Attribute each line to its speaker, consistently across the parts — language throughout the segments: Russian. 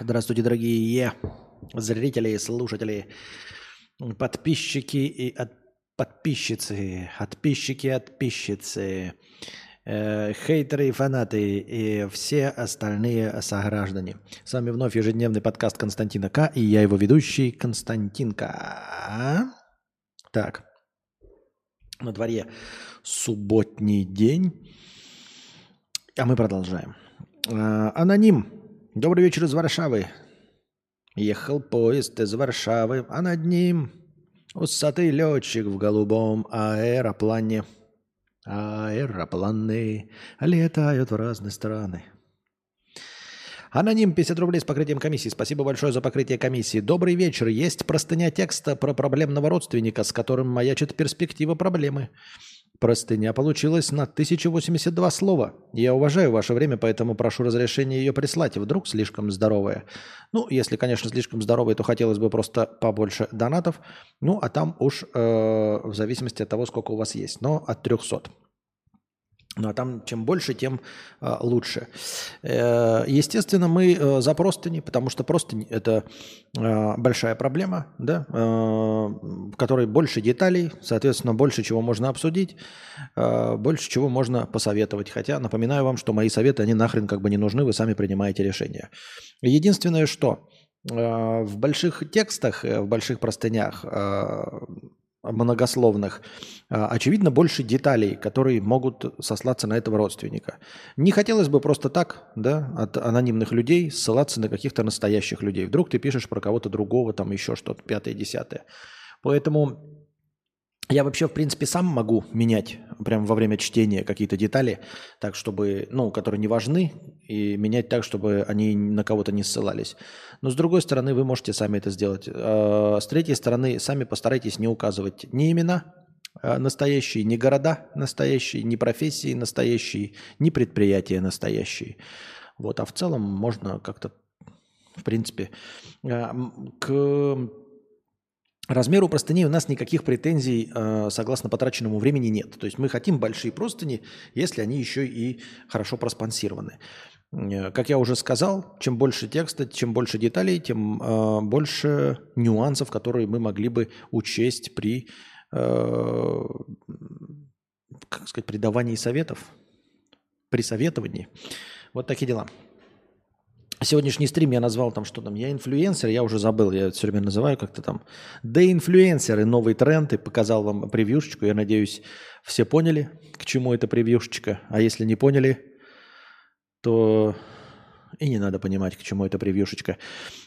Speaker 1: Здравствуйте, дорогие зрители, слушатели, подписчики и от... подписчицы, подписчики подписчицы, э, хейтеры и фанаты и все остальные сограждане. С вами вновь ежедневный подкаст Константина К. И я его ведущий Константин К. Так, на дворе субботний день, а мы продолжаем. Э, аноним Добрый вечер из Варшавы. Ехал поезд из Варшавы, а над ним усатый летчик в голубом аэроплане. Аэропланы летают в разные страны. Аноним 50 рублей с покрытием комиссии. Спасибо большое за покрытие комиссии. Добрый вечер. Есть простыня текста про проблемного родственника, с которым маячит перспектива проблемы. Простыня получилась на 1082 слова. Я уважаю ваше время, поэтому прошу разрешения ее прислать. Вдруг слишком здоровая. Ну, если, конечно, слишком здоровая, то хотелось бы просто побольше донатов. Ну, а там уж э, в зависимости от того, сколько у вас есть. Но от 300. Ну а там чем больше, тем э, лучше. Э, естественно, мы э, за простыни, потому что простынь – это э, большая проблема, да, э, в которой больше деталей, соответственно, больше чего можно обсудить, э, больше чего можно посоветовать. Хотя, напоминаю вам, что мои советы, они нахрен как бы не нужны, вы сами принимаете решения. Единственное, что э, в больших текстах, э, в больших простынях э, многословных, а, очевидно, больше деталей, которые могут сослаться на этого родственника. Не хотелось бы просто так, да, от анонимных людей ссылаться на каких-то настоящих людей. Вдруг ты пишешь про кого-то другого, там еще что-то, пятое, десятое. Поэтому я вообще, в принципе, сам могу менять прямо во время чтения какие-то детали, так чтобы, ну, которые не важны, и менять так, чтобы они на кого-то не ссылались. Но с другой стороны, вы можете сами это сделать. А, с третьей стороны, сами постарайтесь не указывать ни имена а, настоящие, ни города настоящие, ни профессии настоящие, ни предприятия настоящие. Вот, а в целом можно как-то, в принципе, а, к размеру простыней у нас никаких претензий э, согласно потраченному времени нет. То есть мы хотим большие простыни, если они еще и хорошо проспонсированы. Э, как я уже сказал, чем больше текста, чем больше деталей, тем э, больше нюансов, которые мы могли бы учесть при, э, как сказать, при давании советов, при советовании. Вот такие дела. Сегодняшний стрим я назвал там, что там, я инфлюенсер, я уже забыл, я все время называю как-то там. Да инфлюенсеры, новый тренд, и показал вам превьюшечку. Я надеюсь, все поняли, к чему эта превьюшечка. А если не поняли, то и не надо понимать, к чему эта превьюшечка.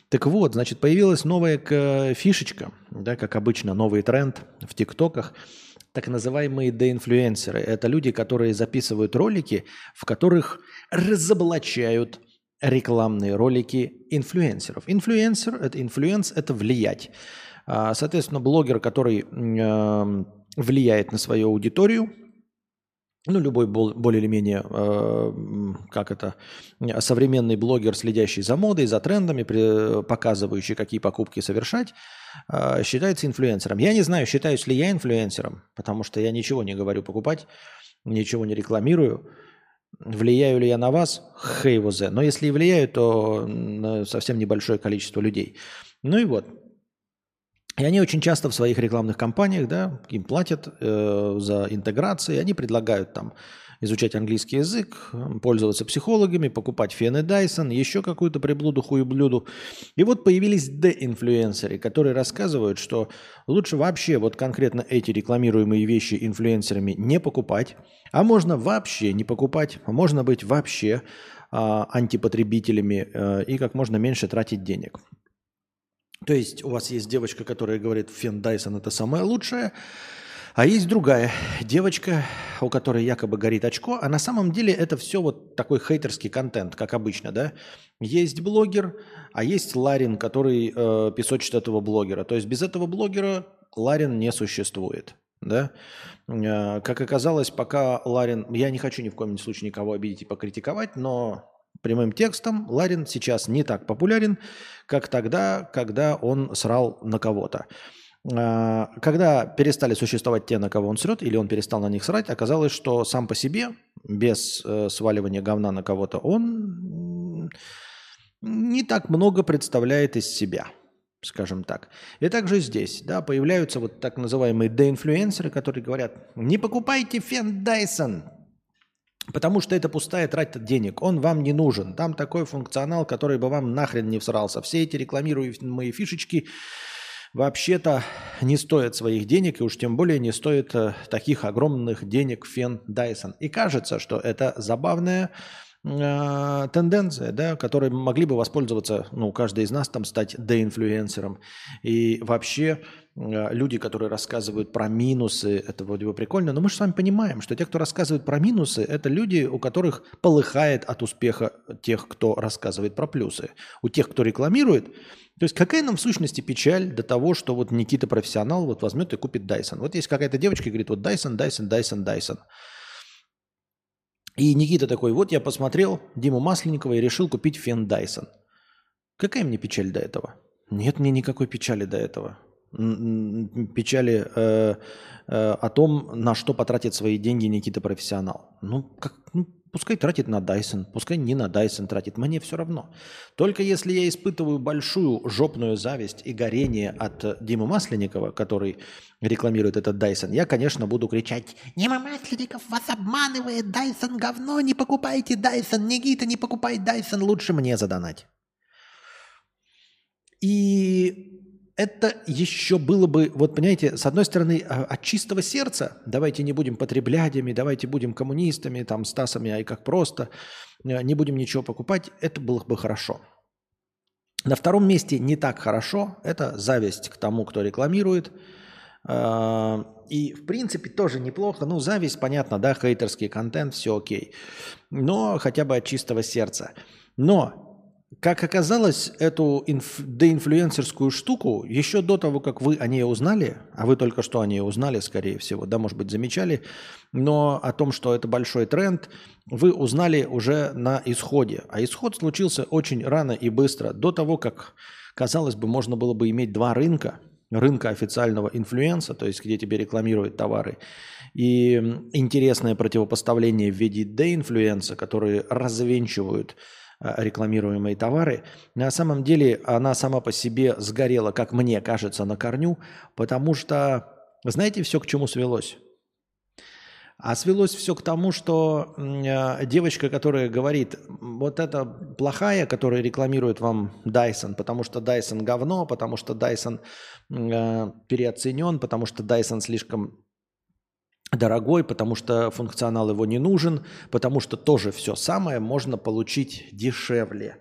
Speaker 1: Так вот, значит, появилась новая фишечка, да, как обычно, новый тренд в ТикТоках, так называемые деинфлюенсеры. Это люди, которые записывают ролики, в которых разоблачают рекламные ролики инфлюенсеров. Инфлюенсер – это influence, это влиять. А, соответственно, блогер, который влияет на свою аудиторию, ну, любой более или менее, э, как это, современный блогер, следящий за модой, за трендами, показывающий, какие покупки совершать, э, считается инфлюенсером. Я не знаю, считаюсь ли я инфлюенсером, потому что я ничего не говорю покупать, ничего не рекламирую. Влияю ли я на вас? Хейвозе. Но если и влияю, то на совсем небольшое количество людей. Ну и вот. И они очень часто в своих рекламных кампаниях, да, им платят э, за интеграции, они предлагают там изучать английский язык, пользоваться психологами, покупать фены Дайсон, еще какую-то приблуду, хуеблюду. И вот появились де-инфлюенсеры, которые рассказывают, что лучше вообще вот конкретно эти рекламируемые вещи инфлюенсерами не покупать, а можно вообще не покупать, а можно быть вообще а, антипотребителями а, и как можно меньше тратить денег. То есть у вас есть девочка, которая говорит, фен Дайсон это самое лучшее, а есть другая девочка, у которой якобы горит очко, а на самом деле это все вот такой хейтерский контент, как обычно, да. Есть блогер, а есть Ларин, который э, песочит этого блогера. То есть без этого блогера Ларин не существует, да. Э, как оказалось, пока Ларин... Я не хочу ни в коем случае никого обидеть и покритиковать, но прямым текстом Ларин сейчас не так популярен, как тогда, когда он срал на кого-то. Когда перестали существовать те, на кого он срет, или он перестал на них срать, оказалось, что сам по себе, без э, сваливания говна на кого-то, он не так много представляет из себя, скажем так. И также здесь, да, появляются вот так называемые деинфлюенсеры, которые говорят, не покупайте фен Dyson, потому что это пустая трата денег, он вам не нужен. Там такой функционал, который бы вам нахрен не всрался. Все эти рекламируемые фишечки вообще-то не стоят своих денег, и уж тем более не стоит э, таких огромных денег фен Dyson. И кажется, что это забавная э, тенденция, да, которой могли бы воспользоваться, ну, каждый из нас там стать деинфлюенсером. И вообще э, люди, которые рассказывают про минусы, это вроде бы прикольно, но мы же с вами понимаем, что те, кто рассказывает про минусы, это люди, у которых полыхает от успеха тех, кто рассказывает про плюсы. У тех, кто рекламирует, то есть какая нам в сущности печаль до того, что вот Никита профессионал вот возьмет и купит Dyson. Вот есть какая-то девочка и говорит, вот Dyson, Dyson, Dyson, Dyson. И Никита такой, вот я посмотрел Диму Масленникова и решил купить фен Dyson. Какая мне печаль до этого? Нет мне никакой печали до этого. Печали э, э, о том, на что потратит свои деньги Никита профессионал. Ну, как, ну, Пускай тратит на Dyson, пускай не на Dyson тратит, мне все равно. Только если я испытываю большую жопную зависть и горение от Димы Масленникова, который рекламирует этот Dyson, я, конечно, буду кричать «Дима Масленников вас обманывает, Dyson говно, не покупайте Dyson, Никита, не покупай Dyson, лучше мне задонать». И это еще было бы, вот понимаете, с одной стороны, а, от чистого сердца, давайте не будем потреблядями, давайте будем коммунистами, там, Стасами, а и как просто, э, не будем ничего покупать, это было бы хорошо. На втором месте не так хорошо, это зависть к тому, кто рекламирует, а, и, в принципе, тоже неплохо. Ну, зависть, понятно, да, хейтерский контент, все окей. Но хотя бы от чистого сердца. Но как оказалось, эту инф- деинфлюенсерскую штуку еще до того, как вы о ней узнали, а вы только что о ней узнали, скорее всего, да, может быть, замечали, но о том, что это большой тренд, вы узнали уже на исходе. А исход случился очень рано и быстро, до того, как, казалось бы, можно было бы иметь два рынка. Рынка официального инфлюенса, то есть где тебе рекламируют товары, и интересное противопоставление в виде деинфлюенса, которые развенчивают рекламируемые товары, на самом деле она сама по себе сгорела, как мне кажется, на корню, потому что, знаете, все к чему свелось? А свелось все к тому, что э, девочка, которая говорит, вот это плохая, которая рекламирует вам Dyson, потому что Dyson говно, потому что Dyson э, переоценен, потому что Dyson слишком дорогой, потому что функционал его не нужен, потому что тоже все самое можно получить дешевле.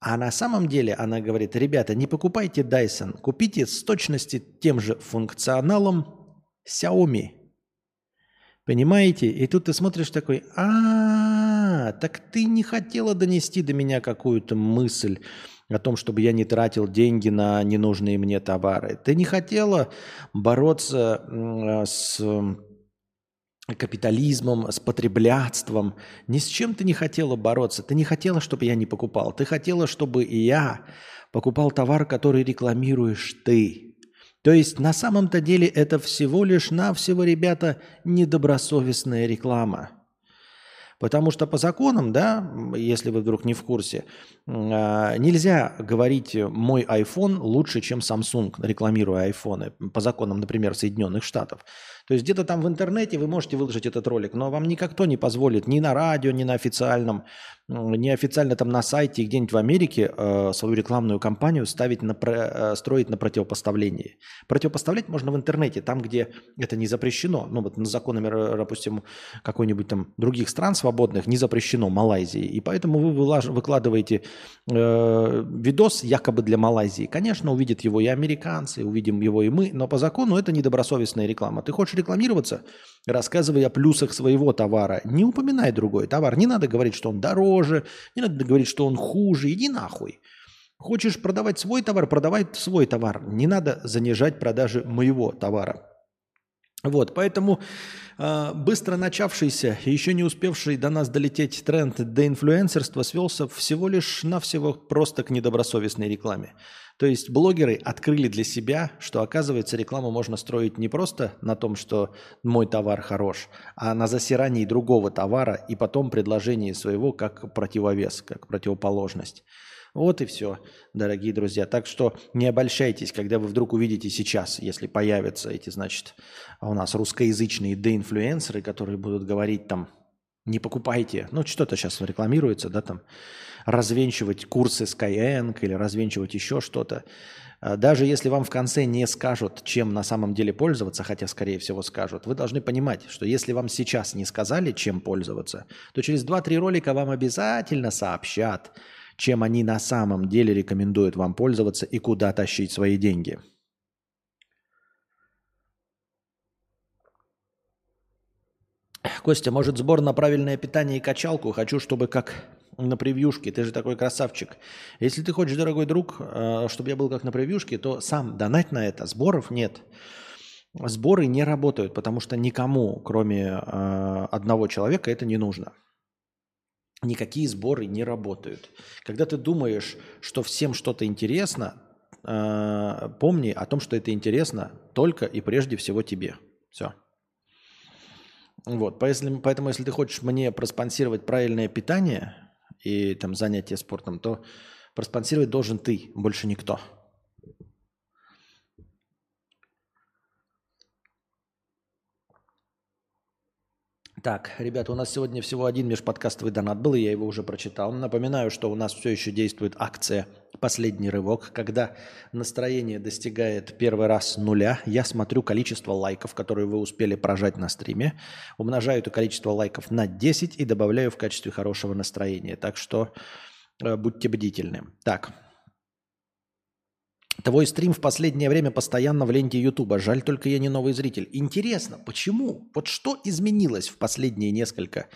Speaker 1: А на самом деле она говорит, ребята, не покупайте Dyson, купите с точности тем же функционалом Xiaomi. Понимаете? И тут ты смотришь такой, а, так ты не хотела донести до меня какую-то мысль о том, чтобы я не тратил деньги на ненужные мне товары. Ты не хотела бороться с капитализмом, с потреблятством. Ни с чем ты не хотела бороться. Ты не хотела, чтобы я не покупал. Ты хотела, чтобы я покупал товар, который рекламируешь ты. То есть на самом-то деле это всего лишь навсего, ребята, недобросовестная реклама – Потому что по законам, да, если вы вдруг не в курсе, а, нельзя говорить «мой iPhone лучше, чем Samsung», рекламируя айфоны, по законам, например, Соединенных Штатов. То есть где-то там в интернете вы можете выложить этот ролик, но вам никто не позволит ни на радио, ни на официальном, ни официально там на сайте где-нибудь в Америке э, свою рекламную кампанию ставить на, э, строить на противопоставлении. Противопоставлять можно в интернете, там, где это не запрещено. Ну вот на законами, допустим, какой-нибудь там других стран свободных не запрещено, Малайзии. И поэтому вы выкладываете э, видос якобы для Малайзии. Конечно, увидят его и американцы, увидим его и мы, но по закону это недобросовестная реклама. Ты хочешь рекламироваться, рассказывай о плюсах своего товара. Не упоминай другой товар. Не надо говорить, что он дороже, не надо говорить, что он хуже. Иди нахуй. Хочешь продавать свой товар, продавай свой товар. Не надо занижать продажи моего товара. Вот, поэтому э, быстро начавшийся еще не успевший до нас долететь тренд до инфлюенсерства свелся всего лишь навсего просто к недобросовестной рекламе. То есть блогеры открыли для себя, что оказывается рекламу можно строить не просто на том, что мой товар хорош, а на засирании другого товара и потом предложении своего как противовес, как противоположность. Вот и все, дорогие друзья. Так что не обольщайтесь, когда вы вдруг увидите сейчас, если появятся эти, значит, у нас русскоязычные деинфлюенсеры, которые будут говорить там, не покупайте, ну что-то сейчас рекламируется, да, там, развенчивать курсы Skyeng или развенчивать еще что-то. А даже если вам в конце не скажут, чем на самом деле пользоваться, хотя, скорее всего, скажут, вы должны понимать, что если вам сейчас не сказали, чем пользоваться, то через 2-3 ролика вам обязательно сообщат, чем они на самом деле рекомендуют вам пользоваться и куда тащить свои деньги. Костя, может сбор на правильное питание и качалку? Хочу, чтобы как на превьюшке. Ты же такой красавчик. Если ты хочешь, дорогой друг, э, чтобы я был как на превьюшке, то сам донать на это. Сборов нет. Сборы не работают, потому что никому, кроме э, одного человека, это не нужно никакие сборы не работают. Когда ты думаешь, что всем что-то интересно, э, помни о том, что это интересно только и прежде всего тебе. Все. Вот, поэтому, поэтому если ты хочешь мне проспонсировать правильное питание и там занятие спортом, то проспонсировать должен ты, больше никто. Так, ребята, у нас сегодня всего один межподкастовый донат был, и я его уже прочитал. Напоминаю, что у нас все еще действует акция «Последний рывок», когда настроение достигает первый раз нуля. Я смотрю количество лайков, которые вы успели прожать на стриме, умножаю это количество лайков на 10 и добавляю в качестве хорошего настроения. Так что э, будьте бдительны. Так, Твой стрим в последнее время постоянно в ленте Ютуба. Жаль, только я не новый зритель. Интересно, почему? Вот что изменилось в последние несколько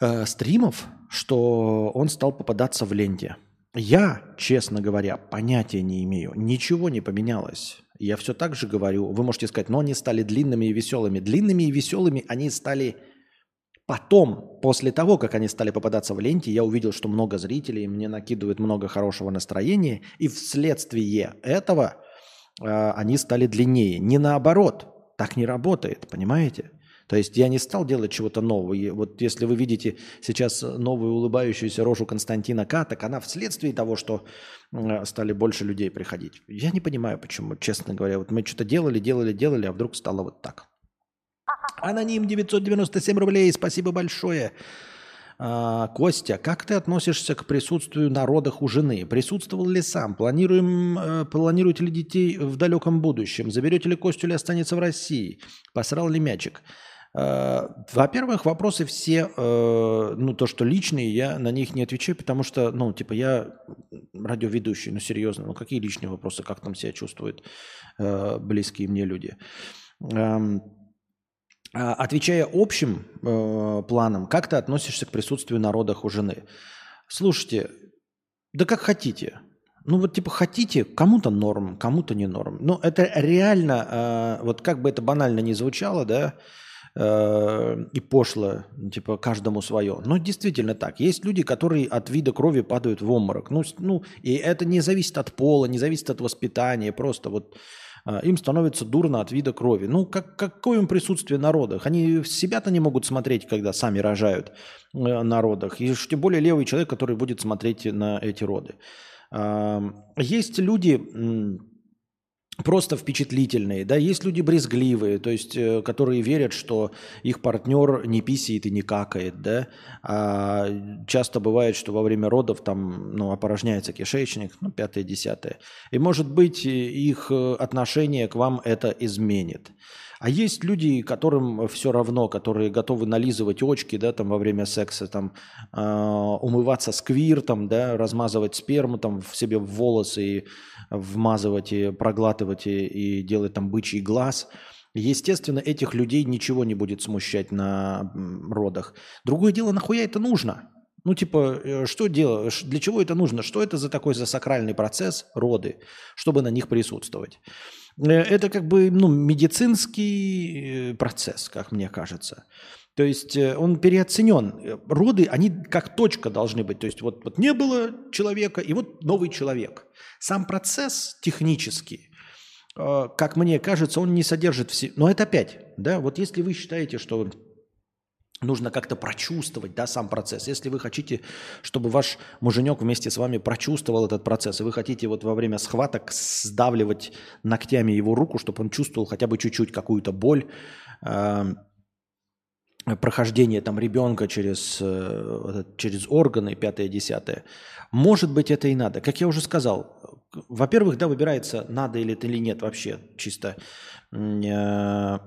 Speaker 1: э, стримов, что он стал попадаться в ленте? Я, честно говоря, понятия не имею. Ничего не поменялось. Я все так же говорю. Вы можете сказать, но они стали длинными и веселыми. Длинными и веселыми они стали Потом, после того, как они стали попадаться в ленте, я увидел, что много зрителей, мне накидывают много хорошего настроения, и вследствие этого э, они стали длиннее. Не наоборот, так не работает, понимаете? То есть я не стал делать чего-то нового. И вот если вы видите сейчас новую улыбающуюся рожу Константина К, так она вследствие того, что э, стали больше людей приходить. Я не понимаю, почему, честно говоря. Вот мы что-то делали, делали, делали, а вдруг стало вот так. Аноним 997 рублей, спасибо большое. А, Костя, как ты относишься к присутствию на родах у жены? Присутствовал ли сам? Планируем, э, планируете ли детей в далеком будущем? Заберете ли Костю или останется в России? Посрал ли мячик? А, во-первых, вопросы все, э, ну, то, что личные, я на них не отвечаю, потому что, ну, типа, я радиоведущий, ну, серьезно, ну, какие личные вопросы, как там себя чувствуют э, близкие мне люди? А, отвечая общим э, планом, как ты относишься к присутствию на родах у жены? Слушайте, да как хотите. Ну вот типа хотите, кому-то норм, кому-то не норм. Но это реально, э, вот как бы это банально не звучало, да, э, и пошло, типа каждому свое. Но действительно так. Есть люди, которые от вида крови падают в обморок. Ну, ну и это не зависит от пола, не зависит от воспитания, просто вот им становится дурно от вида крови. Ну, как, какое им присутствие на родах? Они себя-то не могут смотреть, когда сами рожают э, на родах. И тем более левый человек, который будет смотреть на эти роды. Есть люди просто впечатлительные, да, есть люди брезгливые, то есть, э, которые верят, что их партнер не писает и не какает, да, а часто бывает, что во время родов там, ну, опорожняется кишечник, ну, пятое, десятое, и, может быть, их э, отношение к вам это изменит. А есть люди, которым все равно, которые готовы нализывать очки, да, там во время секса, там э, умываться сквиртом, да, размазывать сперму там в себе в волосы и вмазывать и проглатывать и, и делать там бычий глаз. Естественно, этих людей ничего не будет смущать на родах. Другое дело, нахуя это нужно? Ну, типа, э, что делать, для чего это нужно? Что это за такой за сакральный процесс, роды, чтобы на них присутствовать? Э, это как бы ну, медицинский э, процесс, как мне кажется. То есть он переоценен. Роды, они как точка должны быть. То есть вот, вот не было человека, и вот новый человек. Сам процесс технический, как мне кажется, он не содержит все. Но это опять, да, вот если вы считаете, что нужно как-то прочувствовать да, сам процесс. Если вы хотите, чтобы ваш муженек вместе с вами прочувствовал этот процесс, и вы хотите вот во время схваток сдавливать ногтями его руку, чтобы он чувствовал хотя бы чуть-чуть какую-то боль, э, прохождение там ребенка через, э, через органы, пятое-десятое, может быть, это и надо. Как я уже сказал, во-первых, да, выбирается, надо или это или нет вообще, чисто э,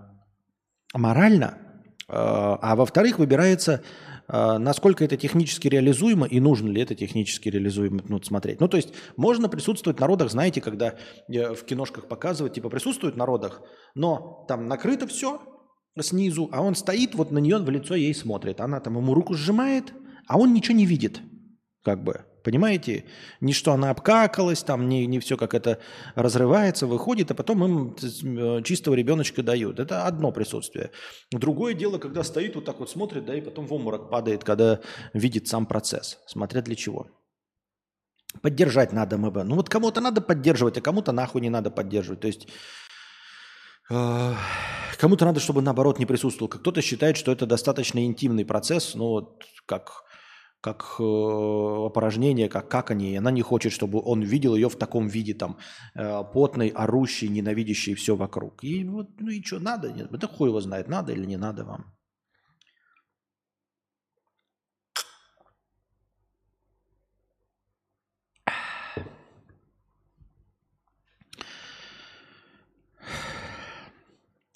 Speaker 1: морально – а, а во-вторых, выбирается, а, насколько это технически реализуемо и нужно ли это технически реализуемо ну, смотреть. Ну, то есть можно присутствовать в народах, знаете, когда э, в киношках показывают, типа присутствует в народах, но там накрыто все снизу, а он стоит, вот на нее в лицо ей смотрит. Она там ему руку сжимает, а он ничего не видит, как бы. Понимаете? Не что она обкакалась, там не, не все как это разрывается, выходит, а потом им э, чистого ребеночка дают. Это одно присутствие. Другое дело, когда стоит вот так вот смотрит, да, и потом в обморок падает, когда видит сам процесс. Смотря для чего. Поддержать надо МБ. Ну вот кому-то надо поддерживать, а кому-то нахуй не надо поддерживать. То есть э, кому-то надо, чтобы наоборот не присутствовал. Кто-то считает, что это достаточно интимный процесс, ну вот как как э, опорожнение, как какание. Она не хочет, чтобы он видел ее в таком виде, там, э, потной, орущей, ненавидящей все вокруг. И вот, ну и что, надо? Нет, это хуй его знает, надо или не надо вам.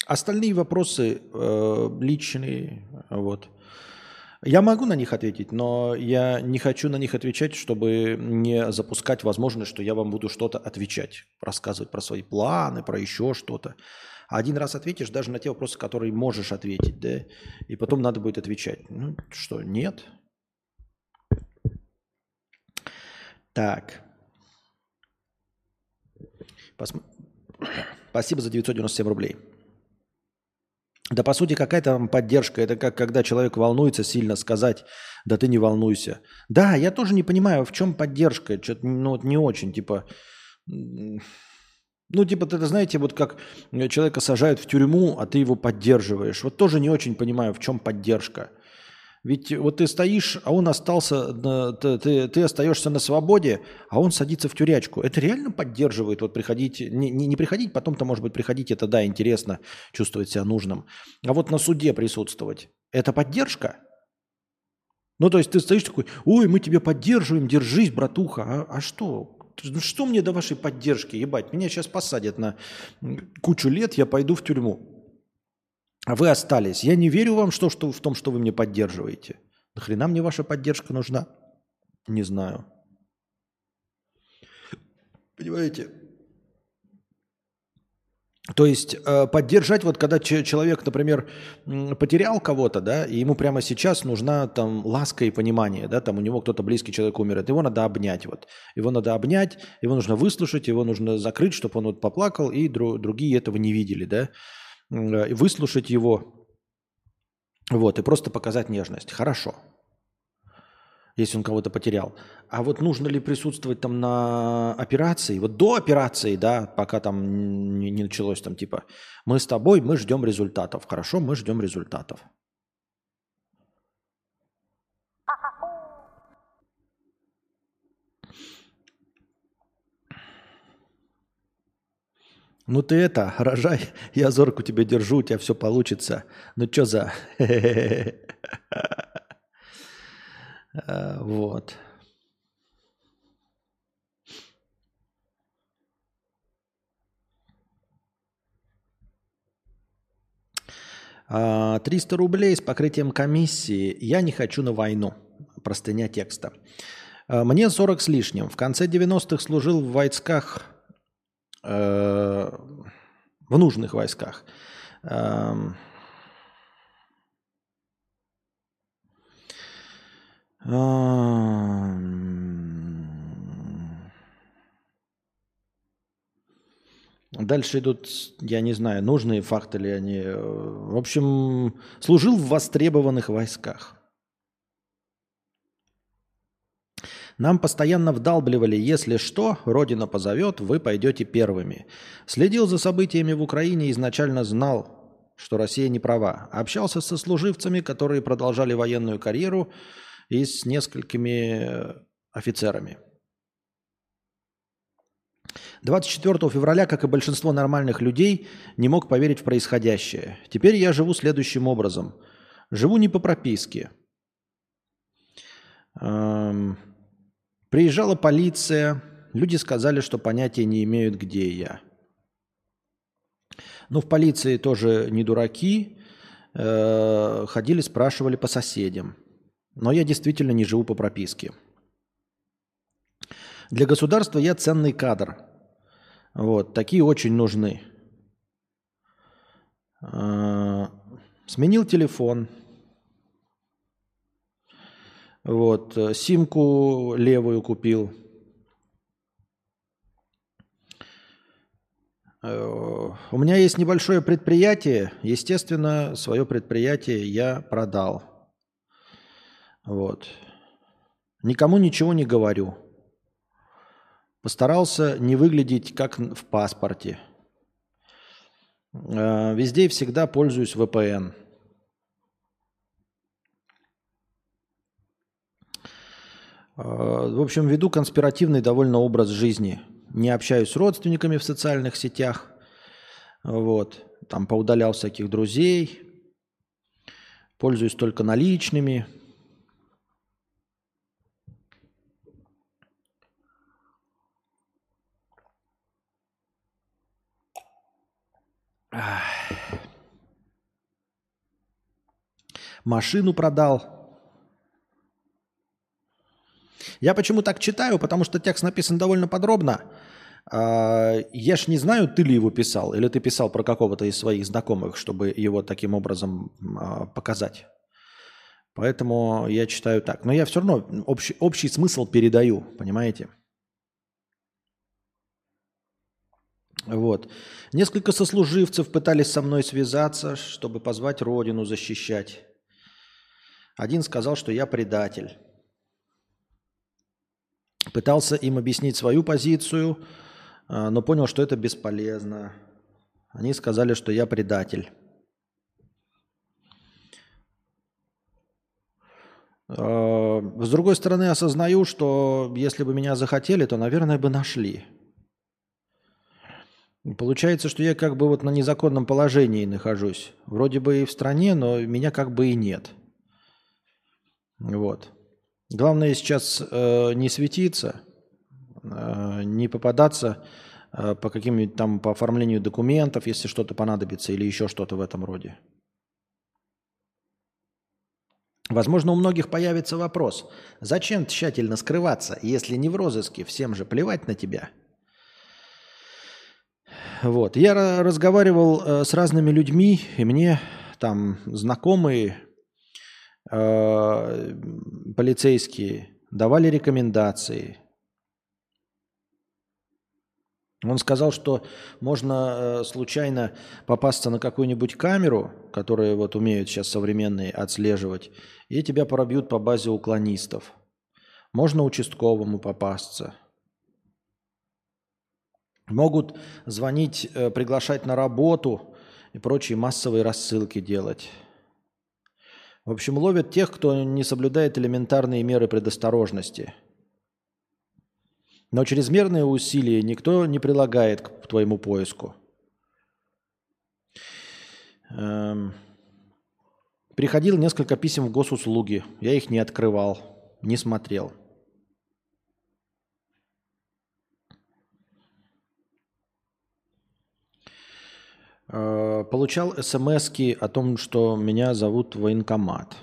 Speaker 1: Остальные вопросы э, личные, вот. Я могу на них ответить, но я не хочу на них отвечать, чтобы не запускать возможность, что я вам буду что-то отвечать, рассказывать про свои планы, про еще что-то. Один раз ответишь даже на те вопросы, которые можешь ответить, да, и потом надо будет отвечать. Ну что, нет? Так. Посм... Спасибо за 997 рублей. Да по сути какая там поддержка? Это как когда человек волнуется сильно сказать, да ты не волнуйся. Да, я тоже не понимаю, в чем поддержка. Что-то ну, вот не очень, типа... Ну, типа, это, знаете, вот как человека сажают в тюрьму, а ты его поддерживаешь. Вот тоже не очень понимаю, в чем поддержка. Ведь вот ты стоишь, а он остался, ты, ты, ты остаешься на свободе, а он садится в тюрячку. Это реально поддерживает вот приходить, не, не, не приходить, потом-то, может быть, приходить, это да, интересно, чувствовать себя нужным. А вот на суде присутствовать, это поддержка? Ну, то есть ты стоишь такой, ой, мы тебя поддерживаем, держись, братуха. А, а что? Ну, что мне до вашей поддержки, ебать? Меня сейчас посадят на кучу лет, я пойду в тюрьму а вы остались. Я не верю вам что, что, в том, что вы мне поддерживаете. Нахрена мне ваша поддержка нужна? Не знаю. Понимаете? То есть э, поддержать, вот когда человек, например, потерял кого-то, да, и ему прямо сейчас нужна там ласка и понимание, да, там у него кто-то близкий человек умер, его надо обнять, вот. Его надо обнять, его нужно выслушать, его нужно закрыть, чтобы он вот поплакал, и дру- другие этого не видели, да. Э, выслушать его, вот, и просто показать нежность. Хорошо, если он кого-то потерял. А вот нужно ли присутствовать там на операции? Вот до операции, да, пока там не, началось там типа, мы с тобой, мы ждем результатов. Хорошо, мы ждем результатов. Ну ты это, рожай, я зорку тебе держу, у тебя все получится. Ну что за... А, вот. А, 300 рублей с покрытием комиссии. Я не хочу на войну. Простыня текста. А, мне 40 с лишним. В конце 90-х служил в войсках Э, в нужных войсках. Эм, эм, дальше идут, я не знаю, нужные факты ли они. Э, в общем, служил в востребованных войсках. Нам постоянно вдалбливали, если что, Родина позовет, вы пойдете первыми. Следил за событиями в Украине изначально знал, что Россия не права. Общался со служивцами, которые продолжали военную карьеру и с несколькими офицерами. 24 февраля, как и большинство нормальных людей, не мог поверить в происходящее. Теперь я живу следующим образом. Живу не по прописке. Эм, приезжала полиция, люди сказали, что понятия не имеют, где я. Ну, в полиции тоже не дураки. Э, ходили, спрашивали по соседям. Но я действительно не живу по прописке. Для государства я ценный кадр. Вот, такие очень нужны. А, сменил телефон. Вот, симку левую купил. Э, у меня есть небольшое предприятие. Естественно, свое предприятие я продал. Вот. Никому ничего не говорю. Постарался не выглядеть как в паспорте. Э, везде и всегда пользуюсь VPN. В общем, веду конспиративный довольно образ жизни. Не общаюсь с родственниками в социальных сетях. Вот. Там поудалял всяких друзей. Пользуюсь только наличными. Машину продал. Я почему так читаю? Потому что текст написан довольно подробно. А, я ж не знаю, ты ли его писал, или ты писал про какого-то из своих знакомых, чтобы его таким образом а, показать. Поэтому я читаю так. Но я все равно общий, общий смысл передаю, понимаете? Вот. Несколько сослуживцев пытались со мной связаться, чтобы позвать родину защищать. Один сказал, что я предатель. Пытался им объяснить свою позицию, а, но понял, что это бесполезно. Они сказали, что я предатель. А, с другой стороны, осознаю, что если бы меня захотели, то, наверное, бы нашли. Получается, что я как бы вот на незаконном положении нахожусь. Вроде бы и в стране, но меня как бы и нет. Вот. Главное сейчас э, не светиться, э, не попадаться э, по каким-нибудь там по оформлению документов, если что-то понадобится или еще что-то в этом роде. Возможно, у многих появится вопрос, зачем тщательно скрываться, если не в розыске, всем же плевать на тебя – вот. Я разговаривал э, с разными людьми, и мне там знакомые э, полицейские давали рекомендации. Он сказал, что можно э, случайно попасться на какую-нибудь камеру, которую вот умеют сейчас современные отслеживать, и тебя пробьют по базе уклонистов. Можно участковому попасться – Могут звонить, э, приглашать на работу и прочие массовые рассылки делать. В общем, ловят тех, кто не соблюдает элементарные меры предосторожности. Но чрезмерные усилия никто не прилагает к твоему поиску. Эм... Приходил несколько писем в госуслуги. Я их не открывал, не смотрел. Получал смс о том, что меня зовут военкомат.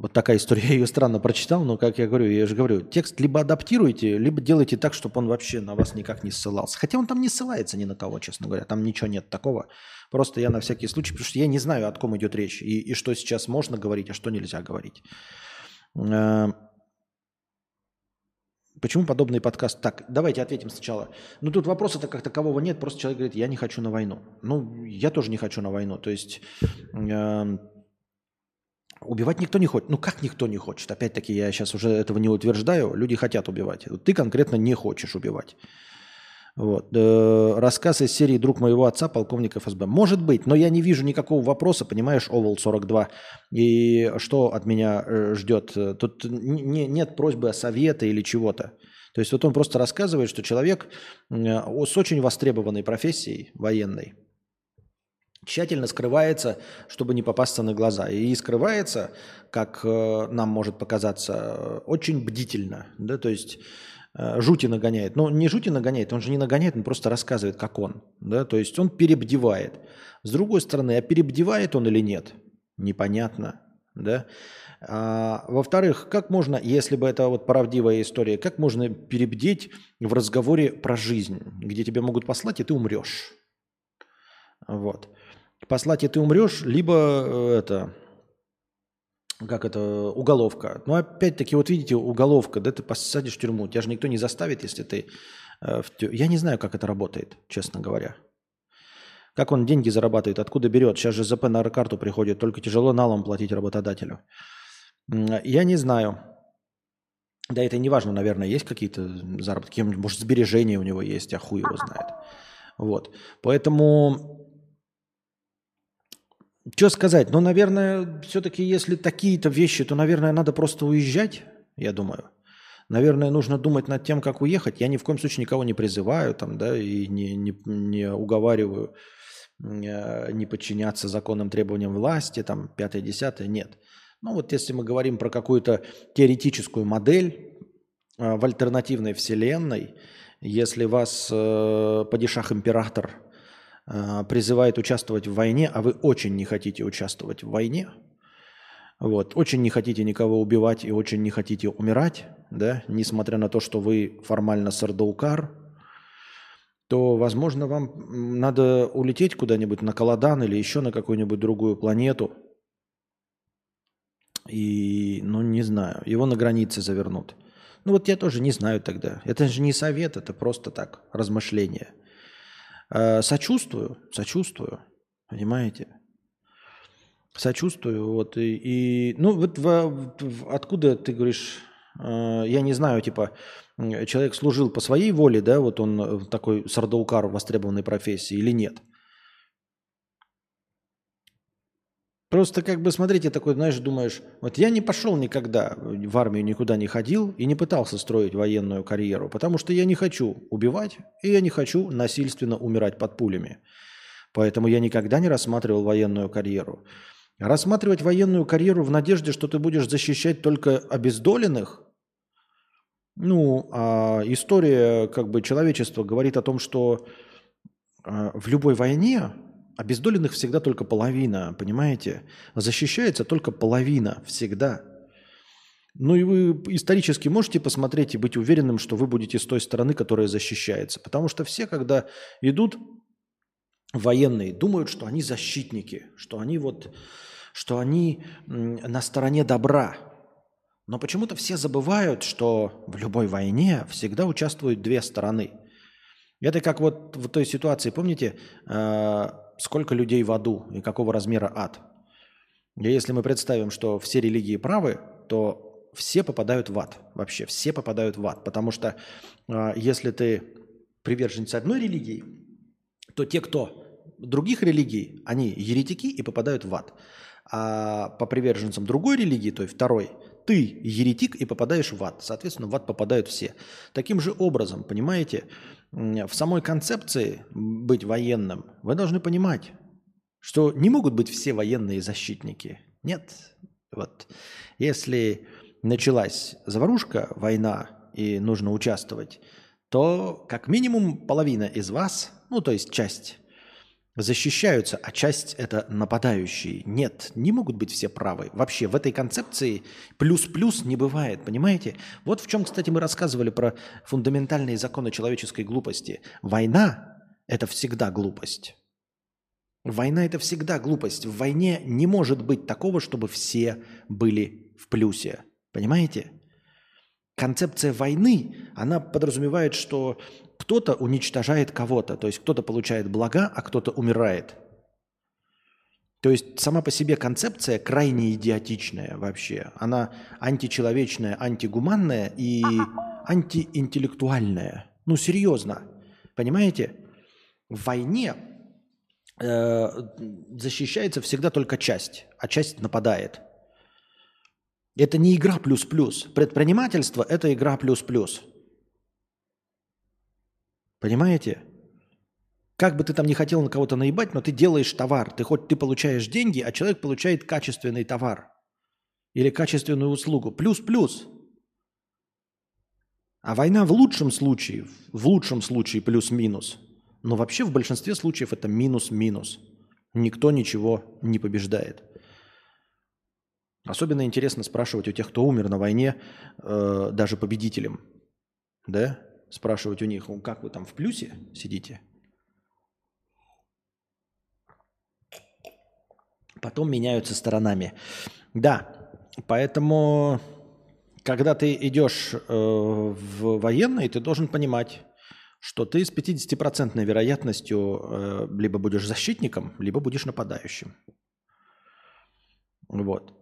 Speaker 1: Вот такая история. Я ее странно прочитал, но, как я говорю, я же говорю, текст либо адаптируйте, либо делайте так, чтобы он вообще на вас никак не ссылался. Хотя он там не ссылается ни на кого, честно говоря. Там ничего нет такого. Просто я на всякий случай, потому что я не знаю, о ком идет речь, и, и что сейчас можно говорить, а что нельзя говорить. Почему подобный подкаст? Так, давайте ответим сначала. Ну, тут вопроса-то как такового нет, просто человек говорит, я не хочу на войну. Ну, я тоже не хочу на войну. То есть э, убивать никто не хочет. Ну, как никто не хочет? Опять-таки, я сейчас уже этого не утверждаю. Люди хотят убивать. Ты конкретно не хочешь убивать. Вот. Э, рассказ из серии «Друг моего отца, полковник ФСБ». Может быть, но я не вижу никакого вопроса, понимаешь, Овал 42. И что от меня э, ждет? Тут не, нет просьбы о совете или чего-то. То есть вот он просто рассказывает, что человек э, с очень востребованной профессией военной тщательно скрывается, чтобы не попасться на глаза. И скрывается, как нам может показаться, очень бдительно. Да? То есть Э, жути нагоняет. Но не жути нагоняет, он же не нагоняет, он просто рассказывает, как он. Да? То есть он перебдевает. С другой стороны, а перебдевает он или нет? Непонятно. Да? А, во-вторых, как можно, если бы это вот правдивая история, как можно перебдеть в разговоре про жизнь, где тебя могут послать, и ты умрешь? Вот. Послать, и ты умрешь, либо э, это как это, уголовка. Но опять-таки, вот видите, уголовка, да, ты посадишь в тюрьму, тебя же никто не заставит, если ты э, в тюрьму. Я не знаю, как это работает, честно говоря. Как он деньги зарабатывает, откуда берет? Сейчас же ЗП на карту приходит, только тяжело налом платить работодателю. Я не знаю. Да это не важно, наверное, есть какие-то заработки, может, сбережения у него есть, а хуй его знает. Вот. Поэтому что сказать? Ну, наверное, все-таки, если такие-то вещи, то, наверное, надо просто уезжать, я думаю. Наверное, нужно думать над тем, как уехать. Я ни в коем случае никого не призываю там, да, и не, не, не уговариваю э, не подчиняться законным требованиям власти, там, пятое-десятое, нет. Ну вот если мы говорим про какую-то теоретическую модель э, в альтернативной вселенной, если вас э, падишах-император призывает участвовать в войне, а вы очень не хотите участвовать в войне, вот, очень не хотите никого убивать и очень не хотите умирать, да, несмотря на то, что вы формально сардаукар, то, возможно, вам надо улететь куда-нибудь на Каладан или еще на какую-нибудь другую планету. И, ну, не знаю, его на границе завернут. Ну, вот я тоже не знаю тогда. Это же не совет, это просто так, размышление – Э, сочувствую, сочувствую, понимаете? Сочувствую, вот, и, и ну, вот в, в, откуда ты говоришь, э, я не знаю, типа, человек служил по своей воле, да, вот он такой сардаукар в востребованной профессии или нет? Просто как бы, смотрите, такой, знаешь, думаешь, вот я не пошел никогда в армию, никуда не ходил и не пытался строить военную карьеру, потому что я не хочу убивать, и я не хочу насильственно умирать под пулями. Поэтому я никогда не рассматривал военную карьеру. Рассматривать военную карьеру в надежде, что ты будешь защищать только обездоленных, ну, а история как бы человечества говорит о том, что э, в любой войне Обездоленных всегда только половина, понимаете? Защищается только половина всегда. Ну и вы исторически можете посмотреть и быть уверенным, что вы будете с той стороны, которая защищается. Потому что все, когда идут военные, думают, что они защитники, что они вот, что они на стороне добра. Но почему-то все забывают, что в любой войне всегда участвуют две стороны. Это как вот в той ситуации, помните, а, сколько людей в аду и какого размера ад. И если мы представим, что все религии правы, то все попадают в ад. Вообще все попадают в ад. Потому что э, если ты приверженец одной религии, то те, кто других религий, они еретики и попадают в ад. А по приверженцам другой религии, то есть второй, ты еретик и попадаешь в ад. Соответственно, в ад попадают все. Таким же образом, понимаете, в самой концепции быть военным вы должны понимать, что не могут быть все военные защитники. Нет. Вот. Если началась заварушка, война, и нужно участвовать, то как минимум половина из вас, ну то есть часть защищаются, а часть это нападающие. Нет, не могут быть все правы. Вообще в этой концепции плюс-плюс не бывает, понимаете? Вот в чем, кстати, мы рассказывали про фундаментальные законы человеческой глупости. Война – это всегда глупость. Война – это всегда глупость. В войне не может быть такого, чтобы все были в плюсе. Понимаете? концепция войны, она подразумевает, что кто-то уничтожает кого-то, то есть кто-то получает блага, а кто-то умирает. То есть сама по себе концепция крайне идиотичная вообще. Она античеловечная, антигуманная и антиинтеллектуальная. Ну, серьезно. Понимаете? В войне э, защищается всегда только часть, а часть нападает. Это не игра плюс-плюс. Предпринимательство – это игра плюс-плюс. Понимаете? Как бы ты там не хотел на кого-то наебать, но ты делаешь товар. Ты хоть ты получаешь деньги, а человек получает качественный товар. Или качественную услугу. Плюс-плюс. А война в лучшем случае, в лучшем случае плюс-минус. Но вообще в большинстве случаев это минус-минус. Никто ничего не побеждает. Особенно интересно спрашивать у тех, кто умер на войне, э, даже победителем. Да? Спрашивать у них, как вы там в плюсе сидите? Потом меняются сторонами. Да, поэтому, когда ты идешь э, в военный, ты должен понимать, что ты с 50% вероятностью э, либо будешь защитником, либо будешь нападающим. Вот.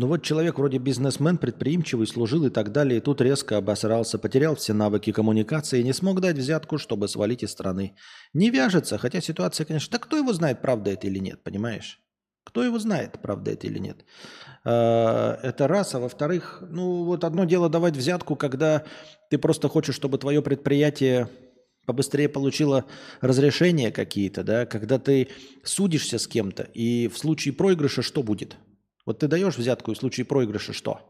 Speaker 1: Ну вот человек вроде бизнесмен, предприимчивый, служил и так далее, и тут резко обосрался, потерял все навыки коммуникации и не смог дать взятку, чтобы свалить из страны. Не вяжется, хотя ситуация, конечно... Да кто его знает, правда это или нет, понимаешь? Кто его знает, правда это или нет? А, это раз. А во-вторых, ну вот одно дело давать взятку, когда ты просто хочешь, чтобы твое предприятие побыстрее получило разрешения какие-то, да, когда ты судишься с кем-то, и в случае проигрыша что будет – вот ты даешь взятку, и в случае проигрыша что?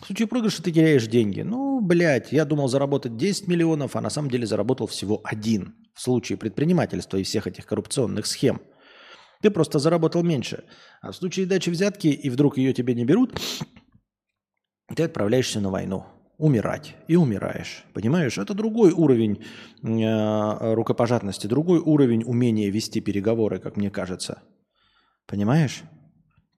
Speaker 1: В случае проигрыша ты теряешь деньги. Ну, блядь, я думал заработать 10 миллионов, а на самом деле заработал всего один. В случае предпринимательства и всех этих коррупционных схем. Ты просто заработал меньше. А в случае дачи взятки, и вдруг ее тебе не берут, ты отправляешься на войну. Умирать. И умираешь. Понимаешь? Это другой уровень э, рукопожатности, другой уровень умения вести переговоры, как мне кажется. Понимаешь?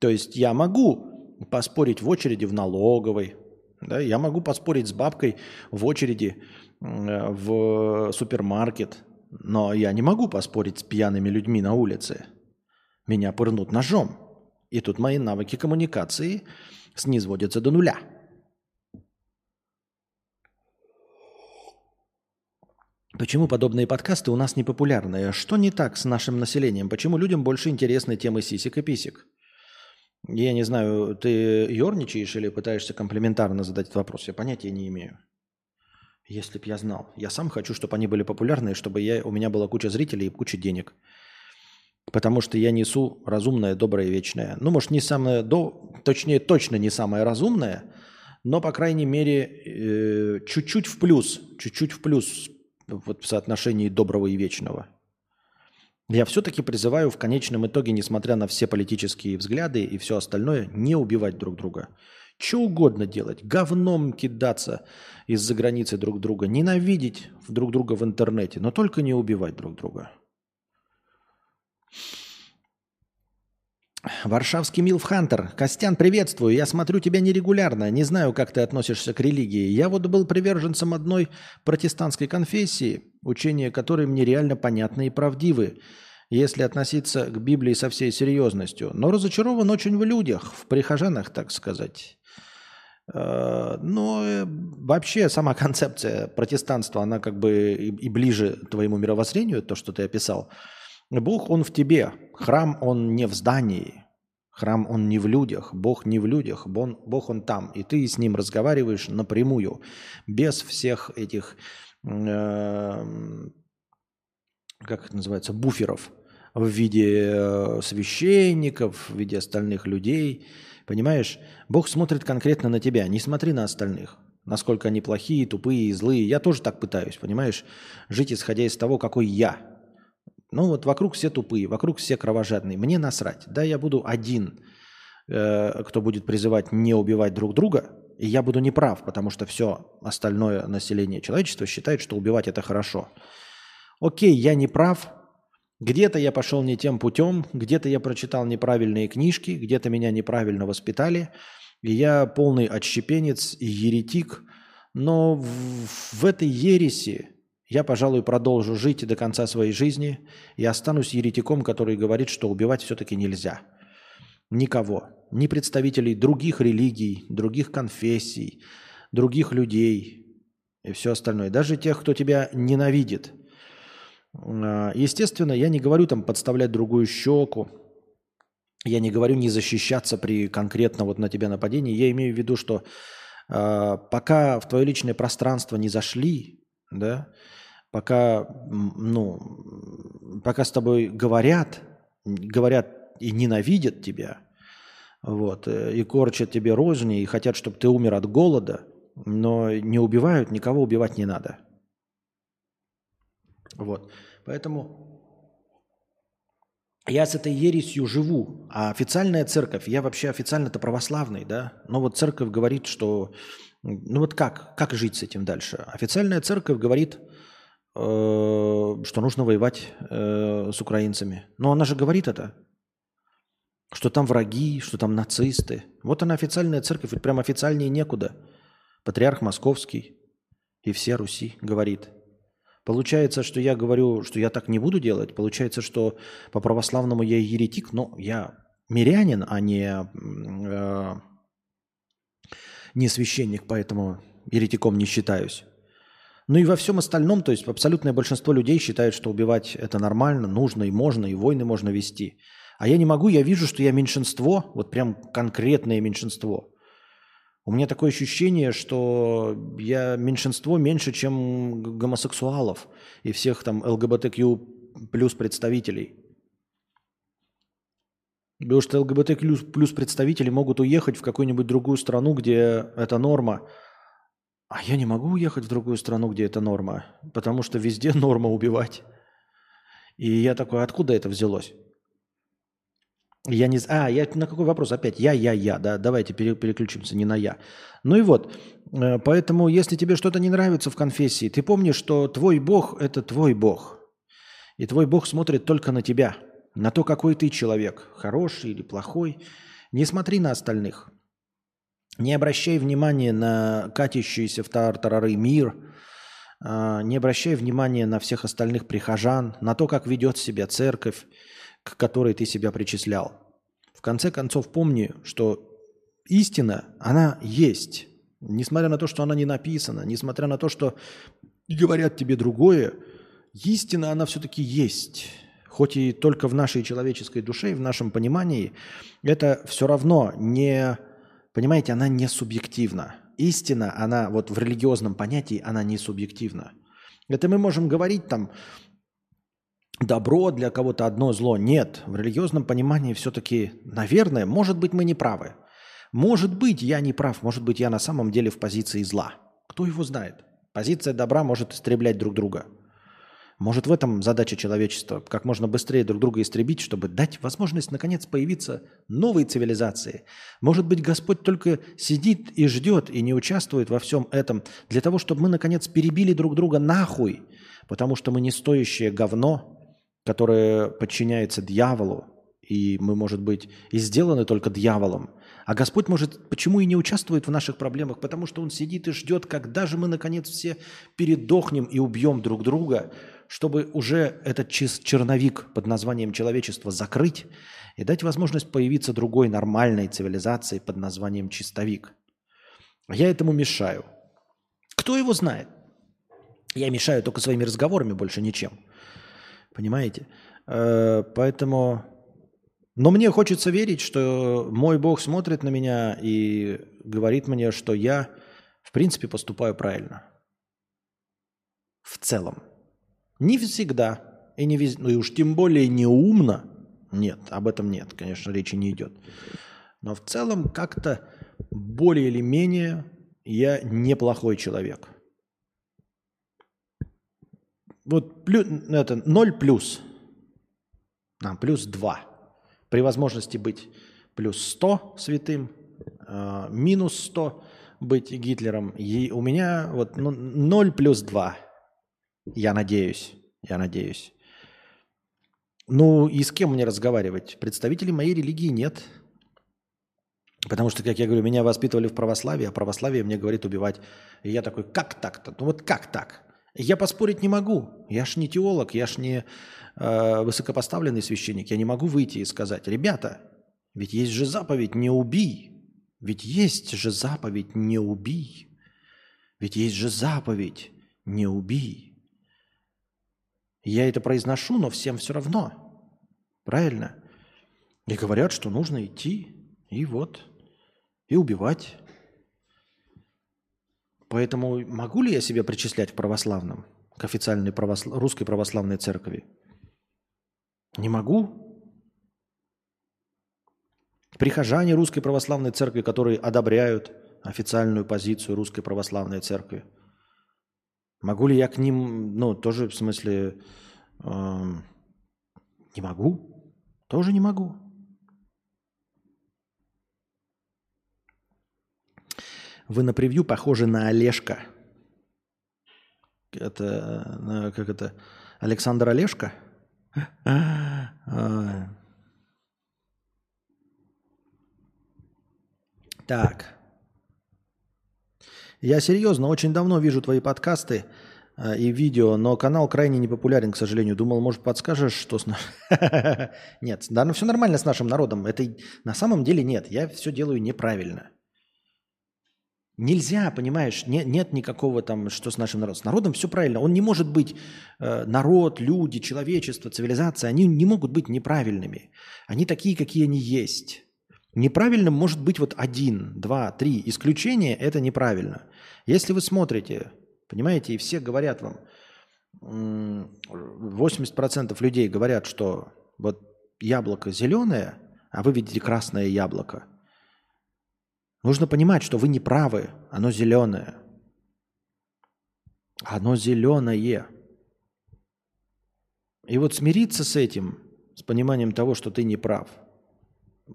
Speaker 1: То есть я могу поспорить в очереди в налоговой, да, я могу поспорить с бабкой в очереди в супермаркет, но я не могу поспорить с пьяными людьми на улице. Меня пырнут ножом. И тут мои навыки коммуникации снизводятся до нуля. Почему подобные подкасты у нас не популярны? Что не так с нашим населением? Почему людям больше интересны темы сисек и писек? Я не знаю, ты ерничаешь или пытаешься комплементарно задать этот вопрос? Я понятия не имею. Если б я знал. Я сам хочу, чтобы они были популярны, чтобы я, у меня была куча зрителей и куча денег. Потому что я несу разумное, доброе, вечное. Ну, может, не самое, до, точнее, точно не самое разумное, но, по крайней мере, э, чуть-чуть в плюс, чуть-чуть в плюс вот в соотношении доброго и вечного. Я все-таки призываю в конечном итоге, несмотря на все политические взгляды и все остальное, не убивать друг друга. Что угодно делать, говном кидаться из-за границы друг друга, ненавидеть друг друга в интернете, но только не убивать друг друга. Варшавский Милф Хантер. Костян, приветствую. Я смотрю тебя нерегулярно. Не знаю, как ты относишься к религии. Я вот был приверженцем одной протестантской конфессии, учения которой мне реально понятны и правдивы, если относиться к Библии со всей серьезностью. Но разочарован очень в людях, в прихожанах, так сказать. Э, но э, вообще сама концепция протестанства, она как бы и ближе твоему мировоззрению, то, что ты описал – Бог, Он в тебе. Храм, Он не в здании. Храм, Он не в людях. Бог не в людях. Бог, Он там. И ты с Ним разговариваешь напрямую. Без всех этих, э, как это называется, буферов в виде э, священников, в виде остальных людей. Понимаешь? Бог смотрит конкретно на тебя. Не смотри на остальных. Насколько они плохие, тупые, злые. Я тоже так пытаюсь, понимаешь? Жить исходя из того, какой я – ну вот вокруг все тупые, вокруг все кровожадные. Мне насрать. Да, я буду один, э, кто будет призывать не убивать друг друга, и я буду неправ, потому что все остальное население человечества считает, что убивать это хорошо. Окей, я не прав, Где-то я пошел не тем путем, где-то я прочитал неправильные книжки, где-то меня неправильно воспитали, и я полный отщепенец и еретик, но в, в этой ереси я, пожалуй, продолжу жить до конца своей жизни и останусь еретиком, который говорит, что убивать все-таки нельзя. Никого, ни представителей других религий, других конфессий, других людей и все остальное. Даже тех, кто тебя ненавидит – а, естественно, я не говорю там подставлять другую щеку, я не говорю не защищаться при конкретно вот на тебя нападении. Я имею в виду, что э, пока в твое личное пространство не зашли, да, пока, ну, пока с тобой говорят, говорят и ненавидят тебя, вот, э, и корчат тебе розни, и хотят, чтобы ты умер от голода, но не убивают, никого убивать не надо. Вот. Поэтому я с этой ересью живу, а официальная церковь, я вообще официально-то православный, да, но вот церковь говорит, что, ну вот как, как жить с этим дальше? Официальная церковь говорит, что нужно воевать э, с украинцами. Но она же говорит это, что там враги, что там нацисты. Вот она официальная церковь, ведь прям официальнее некуда. Патриарх Московский и все Руси говорит – Получается, что я говорю, что я так не буду делать. Получается, что по православному я еретик, но я мирянин, а не, э, не священник, поэтому еретиком не считаюсь. Ну и во всем остальном, то есть абсолютное большинство людей считают, что убивать это нормально, нужно и можно, и войны можно вести. А я не могу, я вижу, что я меньшинство, вот прям конкретное меньшинство – у меня такое ощущение, что я меньшинство меньше, чем гомосексуалов и всех там ЛГБТК плюс представителей. Потому что ЛГБТ плюс представители могут уехать в какую-нибудь другую страну, где это норма. А я не могу уехать в другую страну, где это норма, потому что везде норма убивать. И я такой, откуда это взялось? Я не... А, я на какой вопрос опять? Я, я, я, да, давайте переключимся не на я. Ну и вот, э, поэтому если тебе что-то не нравится в конфессии, ты помнишь, что твой Бог – это твой Бог. И твой Бог смотрит только на тебя, на то, какой ты человек, хороший или плохой. Не смотри на остальных. Не обращай внимания на катящийся в тартарары мир, а, не обращай внимания на всех остальных прихожан, на то, как ведет себя церковь, к которой ты себя причислял. В конце концов, помни, что истина, она есть. Несмотря на то, что она не написана, несмотря на то, что говорят тебе другое, истина, она все-таки есть. Хоть и только в нашей человеческой душе и в нашем понимании, это все равно не, понимаете, она не субъективна. Истина, она вот в религиозном понятии, она не субъективна. Это мы можем говорить там, добро, для кого-то одно зло. Нет, в религиозном понимании все-таки, наверное, может быть, мы не правы. Может быть, я не прав, может быть, я на самом деле в позиции зла. Кто его знает? Позиция добра может истреблять друг друга. Может, в этом задача человечества, как можно быстрее друг друга истребить, чтобы дать возможность, наконец, появиться новой цивилизации. Может быть, Господь только сидит и ждет, и не участвует во всем этом, для того, чтобы мы, наконец, перебили друг друга нахуй, потому что мы не стоящее говно, которое подчиняется дьяволу, и мы, может быть, и сделаны только дьяволом. А Господь, может, почему и не участвует в наших проблемах? Потому что Он сидит и ждет, когда же мы, наконец, все передохнем и убьем друг друга, чтобы уже этот черновик под названием человечество закрыть и дать возможность появиться другой нормальной цивилизации под названием чистовик. Я этому мешаю. Кто его знает? Я мешаю только своими разговорами, больше ничем. Понимаете? Э, поэтому... Но мне хочется верить, что мой Бог смотрит на меня и говорит мне, что я, в принципе, поступаю правильно. В целом. Не всегда. И, не вез... ну, и уж тем более не умно. Нет, об этом нет, конечно, речи не идет. Но в целом как-то более или менее я неплохой человек. Вот плюс, это 0 плюс, а, плюс 2. При возможности быть плюс 100 святым, э, минус 100 быть Гитлером. И у меня вот ну, 0 плюс 2. Я надеюсь, я надеюсь. Ну и с кем мне разговаривать? Представителей моей религии нет. Потому что, как я говорю, меня воспитывали в православии, а православие мне говорит убивать. И я такой, как так-то? Ну вот как так? Я поспорить не могу. Я ж не теолог, я ж не э, высокопоставленный священник. Я не могу выйти и сказать, ребята, ведь есть же заповедь «не убий». Ведь есть же заповедь «не убий». Ведь есть же заповедь «не убий». Я это произношу, но всем все равно. Правильно? И говорят, что нужно идти, и вот, и убивать. Поэтому могу ли я себя причислять к православным, к официальной православ... русской православной церкви? Не могу. Прихожане русской православной церкви, которые одобряют официальную позицию русской православной церкви. Могу ли я к ним, ну, тоже в смысле, э, не могу? Тоже не могу. Вы на превью похожи на Олежка. Это, как это, Александр Олежка? А. Так. Я серьезно, очень давно вижу твои подкасты э, и видео, но канал крайне непопулярен, к сожалению. Думал, может, подскажешь, что с. Нет, да, ну все нормально с нашим народом. Это на самом деле нет. Я все делаю неправильно. Нельзя, понимаешь, нет, нет никакого там, что с нашим народом. С народом все правильно. Он не может быть, э, народ, люди, человечество, цивилизация, они не могут быть неправильными. Они такие, какие они есть. Неправильным может быть вот один, два, три. Исключение – это неправильно. Если вы смотрите, понимаете, и все говорят вам, 80% людей говорят, что вот яблоко зеленое, а вы видите красное яблоко – Нужно понимать, что вы не правы, оно зеленое. Оно зеленое. И вот смириться с этим, с пониманием того, что ты не прав.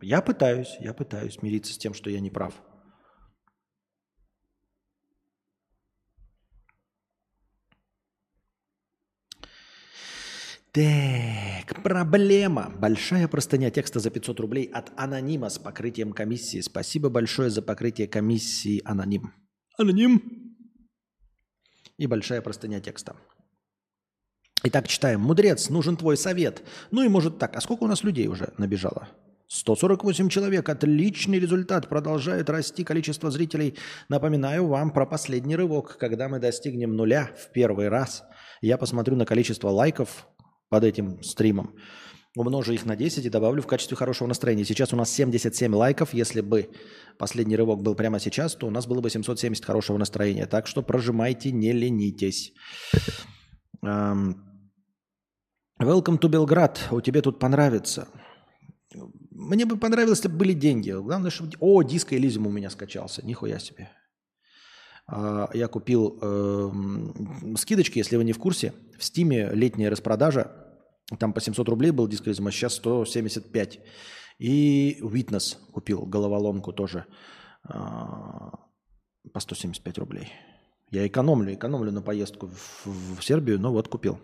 Speaker 1: Я пытаюсь, я пытаюсь смириться с тем, что я не прав. Так, проблема. Большая простыня текста за 500 рублей от анонима с покрытием комиссии. Спасибо большое за покрытие комиссии аноним. Аноним. И большая простыня текста. Итак, читаем. Мудрец, нужен твой совет. Ну и может так. А сколько у нас людей уже набежало? 148 человек. Отличный результат. Продолжает расти количество зрителей. Напоминаю вам про последний рывок. Когда мы достигнем нуля в первый раз, я посмотрю на количество лайков, под этим стримом. Умножу их на 10 и добавлю в качестве хорошего настроения. Сейчас у нас 77 лайков. Если бы последний рывок был прямо сейчас, то у нас было бы 770 хорошего настроения. Так что прожимайте, не ленитесь. Welcome to Белград. У тебя тут понравится. Мне бы понравилось, если бы были деньги. Главное, чтобы... О, диско Элизиум у меня скачался. Нихуя себе. А, я купил э, скидочки, если вы не в курсе. В Стиме летняя распродажа. Там по 700 рублей был диск а сейчас 175. И Witness купил головоломку тоже э, по 175 рублей. Я экономлю, экономлю на поездку в, в Сербию, но вот купил.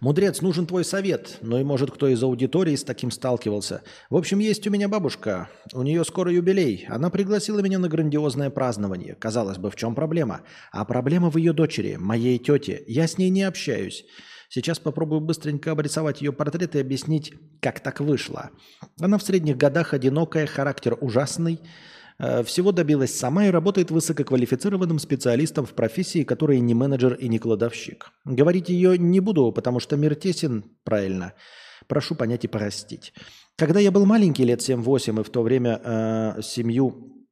Speaker 1: Мудрец, нужен твой совет. Ну и может кто из аудитории с таким сталкивался. В общем, есть у меня бабушка. У нее скоро юбилей. Она пригласила меня на грандиозное празднование. Казалось бы, в чем проблема? А проблема в ее дочери, моей тете. Я с ней не общаюсь. Сейчас попробую быстренько обрисовать ее портрет и объяснить, как так вышло. Она в средних годах одинокая, характер ужасный. Э, всего добилась сама и работает высококвалифицированным специалистом в профессии, которая не менеджер и не кладовщик. Говорить ее не буду, потому что мир тесен, правильно. Прошу понять и простить. Когда я был маленький, лет 7-8, и в то время э, семью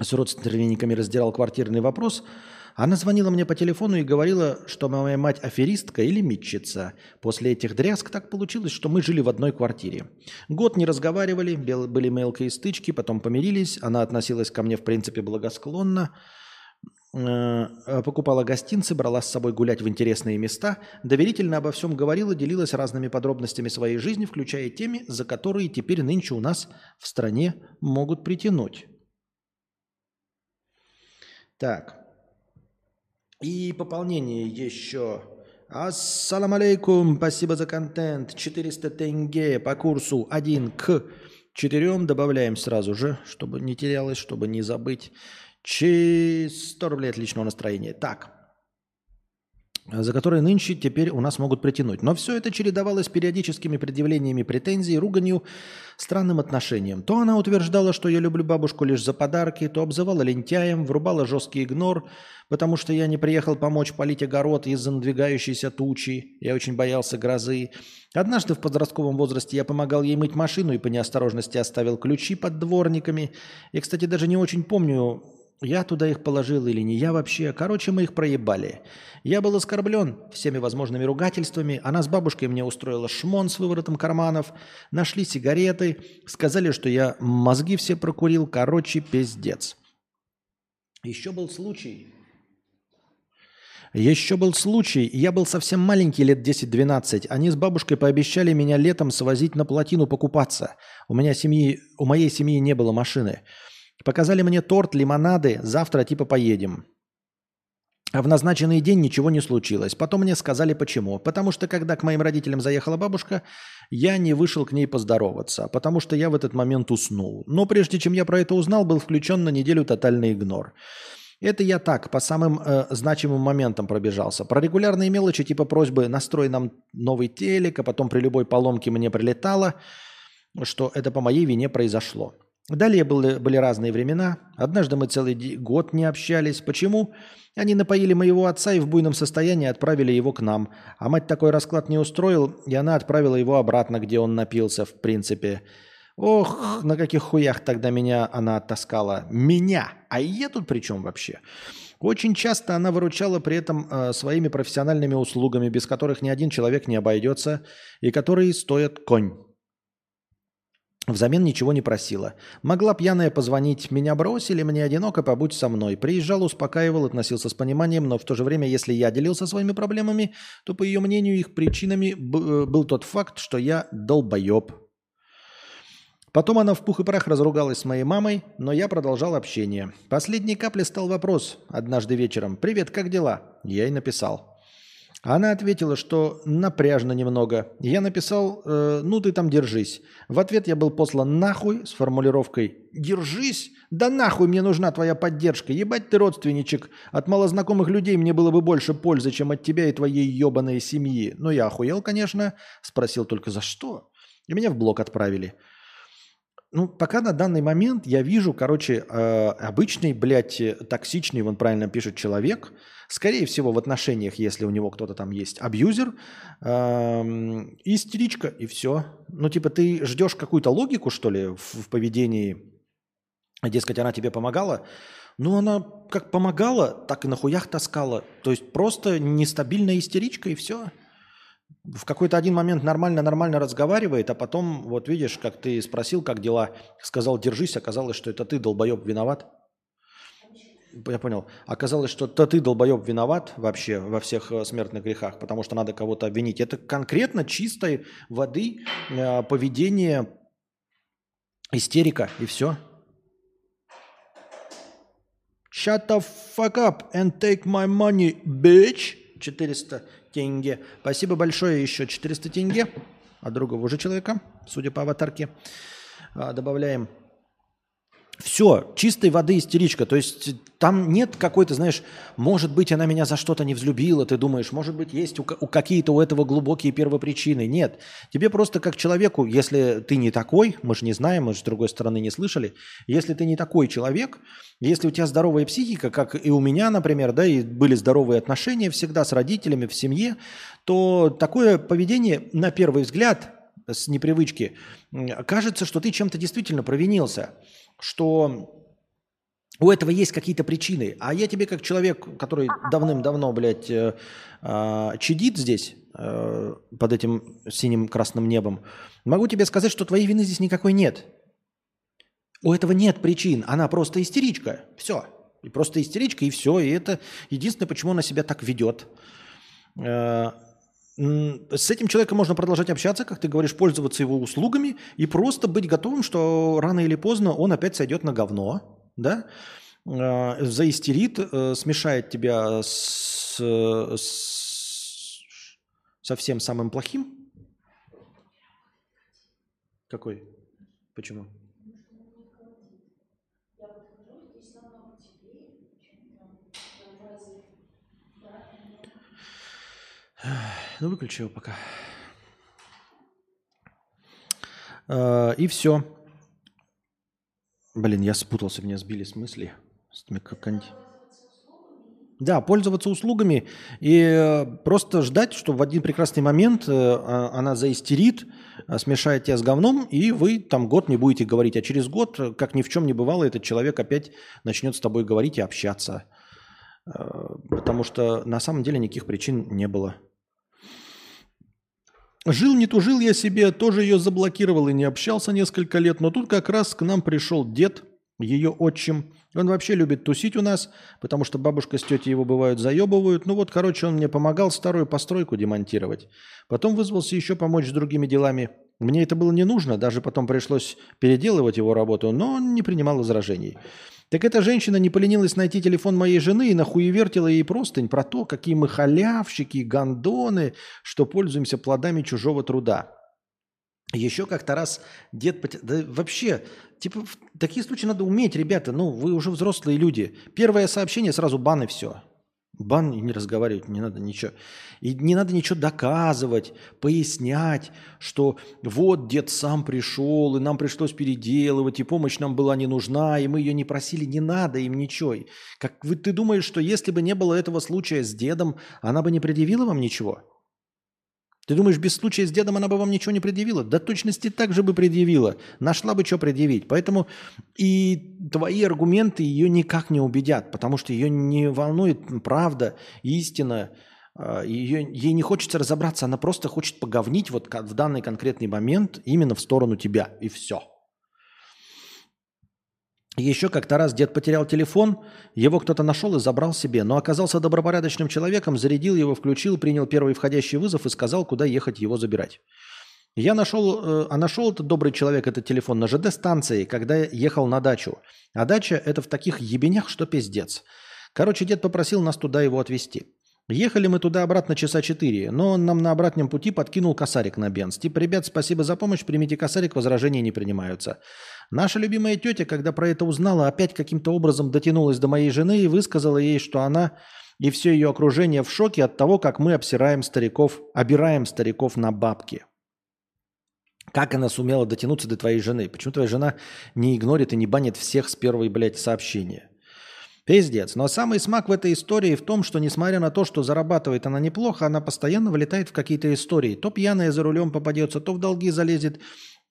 Speaker 1: с родственниками раздирал квартирный вопрос – она звонила мне по телефону и говорила, что моя мать аферистка или митчица. После этих дрязг так получилось, что мы жили в одной квартире. Год не разговаривали, были мелкие стычки, потом помирились. Она относилась ко мне, в принципе, благосклонно. Э, покупала гостинцы, брала с собой гулять в интересные места, доверительно обо всем говорила, делилась разными подробностями своей жизни, включая теми, за которые теперь нынче у нас в стране могут притянуть. Так, и пополнение еще Ассалам алейкум, спасибо за контент. 400 тенге по курсу 1 к 4 добавляем сразу же, чтобы не терялось, чтобы не забыть. 100 рублей отличного настроения. Так, за которые нынче теперь у нас могут притянуть. Но все это чередовалось периодическими предъявлениями претензий, руганью, странным отношением. То она утверждала, что я люблю бабушку лишь за подарки, то обзывала лентяем, врубала жесткий игнор, потому что я не приехал помочь полить огород из-за надвигающейся тучи. Я очень боялся грозы. Однажды в подростковом возрасте я помогал ей мыть машину и по неосторожности оставил ключи под дворниками. И, кстати, даже не очень помню, я туда их положил или не я вообще. Короче, мы их проебали. Я был оскорблен всеми возможными ругательствами. Она с бабушкой мне устроила шмон с выворотом карманов. Нашли сигареты. Сказали, что я мозги все прокурил. Короче, пиздец. Еще был случай. Еще был случай. Я был совсем маленький, лет 10-12. Они с бабушкой пообещали меня летом свозить на плотину покупаться. У, меня семьи, у моей семьи не было машины. Показали мне торт, лимонады, завтра типа поедем. А в назначенный день ничего не случилось. Потом мне сказали почему. Потому что когда к моим родителям заехала бабушка, я не вышел к ней поздороваться, потому что я в этот момент уснул. Но прежде чем я про это узнал, был включен на неделю тотальный игнор. Это я так, по самым э, значимым моментам пробежался. Про регулярные мелочи типа просьбы «настрой нам новый телек», а потом при любой поломке мне прилетало, что это по моей вине произошло. Далее были, были разные времена. Однажды мы целый год не общались. Почему? Они напоили моего отца и в буйном состоянии отправили его к нам. А мать такой расклад не устроил, и она отправила его обратно, где он напился, в принципе. Ох, на каких хуях тогда меня она оттаскала. Меня! А я тут при чем вообще? Очень часто она выручала при этом э, своими профессиональными услугами, без которых ни один человек не обойдется, и которые стоят конь. Взамен ничего не просила. Могла пьяная позвонить. Меня бросили, мне одиноко, побудь со мной. Приезжал, успокаивал, относился с пониманием, но в то же время, если я делился своими проблемами, то, по ее мнению, их причинами э, был тот факт, что я долбоеб. Потом она в пух и прах разругалась с моей мамой, но я продолжал общение. Последней каплей стал вопрос однажды вечером. «Привет, как дела?» Я ей написал. Она ответила, что напряжно немного. Я написал, э, ну ты там держись. В ответ я был послан нахуй с формулировкой «Держись? Да нахуй мне нужна твоя поддержка. Ебать ты родственничек. От малознакомых людей мне было бы больше пользы, чем от тебя и твоей ебаной семьи. Ну я охуел, конечно. Спросил только за что. И меня в блок отправили. Ну, пока на данный момент я вижу, короче, э, обычный, блядь, токсичный, вон правильно пишет человек, скорее всего, в отношениях, если у него кто-то там есть, абьюзер, э, истеричка, и все. Ну, типа, ты ждешь какую-то логику, что ли, в, в поведении, дескать, она тебе помогала, ну, она как помогала, так и на хуях таскала. То есть просто нестабильная истеричка, и все в какой-то один момент нормально-нормально разговаривает, а потом, вот видишь, как ты спросил, как дела, сказал, держись, оказалось, что это ты, долбоеб, виноват. Я понял. Оказалось, что это ты, долбоеб, виноват вообще во всех э, смертных грехах, потому что надо кого-то обвинить. Это конкретно чистой воды э, поведение, истерика, и все. Shut the fuck up and take my money, bitch. 400 тенге. Спасибо большое, еще 400 тенге от другого уже человека, судя по аватарке. А, добавляем. Все, чистой воды истеричка. То есть там нет какой-то, знаешь, может быть, она меня за что-то не взлюбила, ты думаешь, может быть, есть у, у какие-то у этого глубокие первопричины. Нет. Тебе просто как человеку, если ты не такой, мы же не знаем, мы же с другой стороны не слышали, если ты не такой человек, если у тебя здоровая психика, как и у меня, например, да, и были здоровые отношения всегда с родителями в семье, то такое поведение, на первый взгляд, с непривычки, кажется, что ты чем-то действительно провинился, что у этого есть какие-то причины. А я тебе, как человек, который давным-давно, блядь, э, э, чадит здесь, э, под этим синим красным небом, могу тебе сказать, что твоей вины здесь никакой нет. У этого нет причин, она просто истеричка. Все. И просто истеричка, и все. И это единственное, почему она себя так ведет. С этим человеком можно продолжать общаться, как ты говоришь, пользоваться его услугами и просто быть готовым, что рано или поздно он опять сойдет на говно, да, э, заистерит, э, смешает тебя с, с Совсем самым плохим? Какой? Почему? Ну, выключи его пока. А, и все. Блин, я спутался, меня сбили с мысли. Да, пользоваться услугами и э, просто ждать, что в один прекрасный момент э, а, она заистерит, э, смешает тебя с говном, и вы там год не будете говорить. А через год, как ни в чем не бывало, этот человек опять начнет с тобой говорить и общаться. Потому что на самом деле никаких причин не было. Жил, не тужил я себе, тоже ее заблокировал и не общался несколько лет, но тут как раз к нам пришел дед, ее отчим. Он вообще любит тусить у нас, потому что бабушка с тетей его бывают заебывают. Ну вот, короче, он мне помогал старую постройку демонтировать. Потом вызвался еще помочь с другими делами. Мне это было не нужно, даже потом пришлось переделывать его работу, но он не принимал возражений. Так эта женщина не поленилась найти телефон моей жены и нахуевертила ей простынь про то, какие мы халявщики, гондоны, что пользуемся плодами чужого труда. Еще как-то раз дед... Да вообще, типа, в такие случаи надо уметь, ребята. Ну, вы уже взрослые люди. Первое сообщение, сразу бан и все. Бан не разговаривать, не надо ничего. И не надо ничего доказывать, пояснять, что вот дед сам пришел, и нам пришлось переделывать, и помощь нам была не нужна, и мы ее не просили, не надо им ничего. Как вы, ты думаешь, что если бы не было этого случая с дедом, она бы не предъявила вам ничего? Ты думаешь, без случая с дедом она бы вам ничего не предъявила? Да точности так же бы предъявила. Нашла бы что предъявить. Поэтому и твои аргументы ее никак не убедят, потому что ее не волнует правда, истина. А, ее, ей не хочется разобраться, она просто хочет поговнить вот в данный конкретный момент именно в сторону тебя. И все. Еще как-то раз дед потерял телефон, его кто-то нашел и забрал себе, но оказался добропорядочным человеком, зарядил его, включил, принял первый входящий вызов и сказал, куда ехать его забирать. Я нашел, э, а нашел этот добрый человек этот телефон на ЖД-станции, когда ехал на дачу. А дача это в таких ебенях, что пиздец. Короче, дед попросил нас туда его отвезти. Ехали мы туда-обратно часа четыре, но он нам на обратном пути подкинул косарик на бенз. Типа, ребят, спасибо за помощь, примите косарик, возражения не принимаются. Наша любимая тетя, когда про это узнала, опять каким-то образом дотянулась до моей жены и высказала ей, что она и все ее окружение в шоке от того, как мы обсираем стариков, обираем стариков на бабки. Как она сумела дотянуться до твоей жены? Почему твоя жена не игнорит и не банит всех с первой, блядь, сообщения? Пиздец. Но самый смак в этой истории в том, что несмотря на то, что зарабатывает она неплохо, она постоянно вылетает в какие-то истории. То пьяная за рулем попадется, то в долги залезет,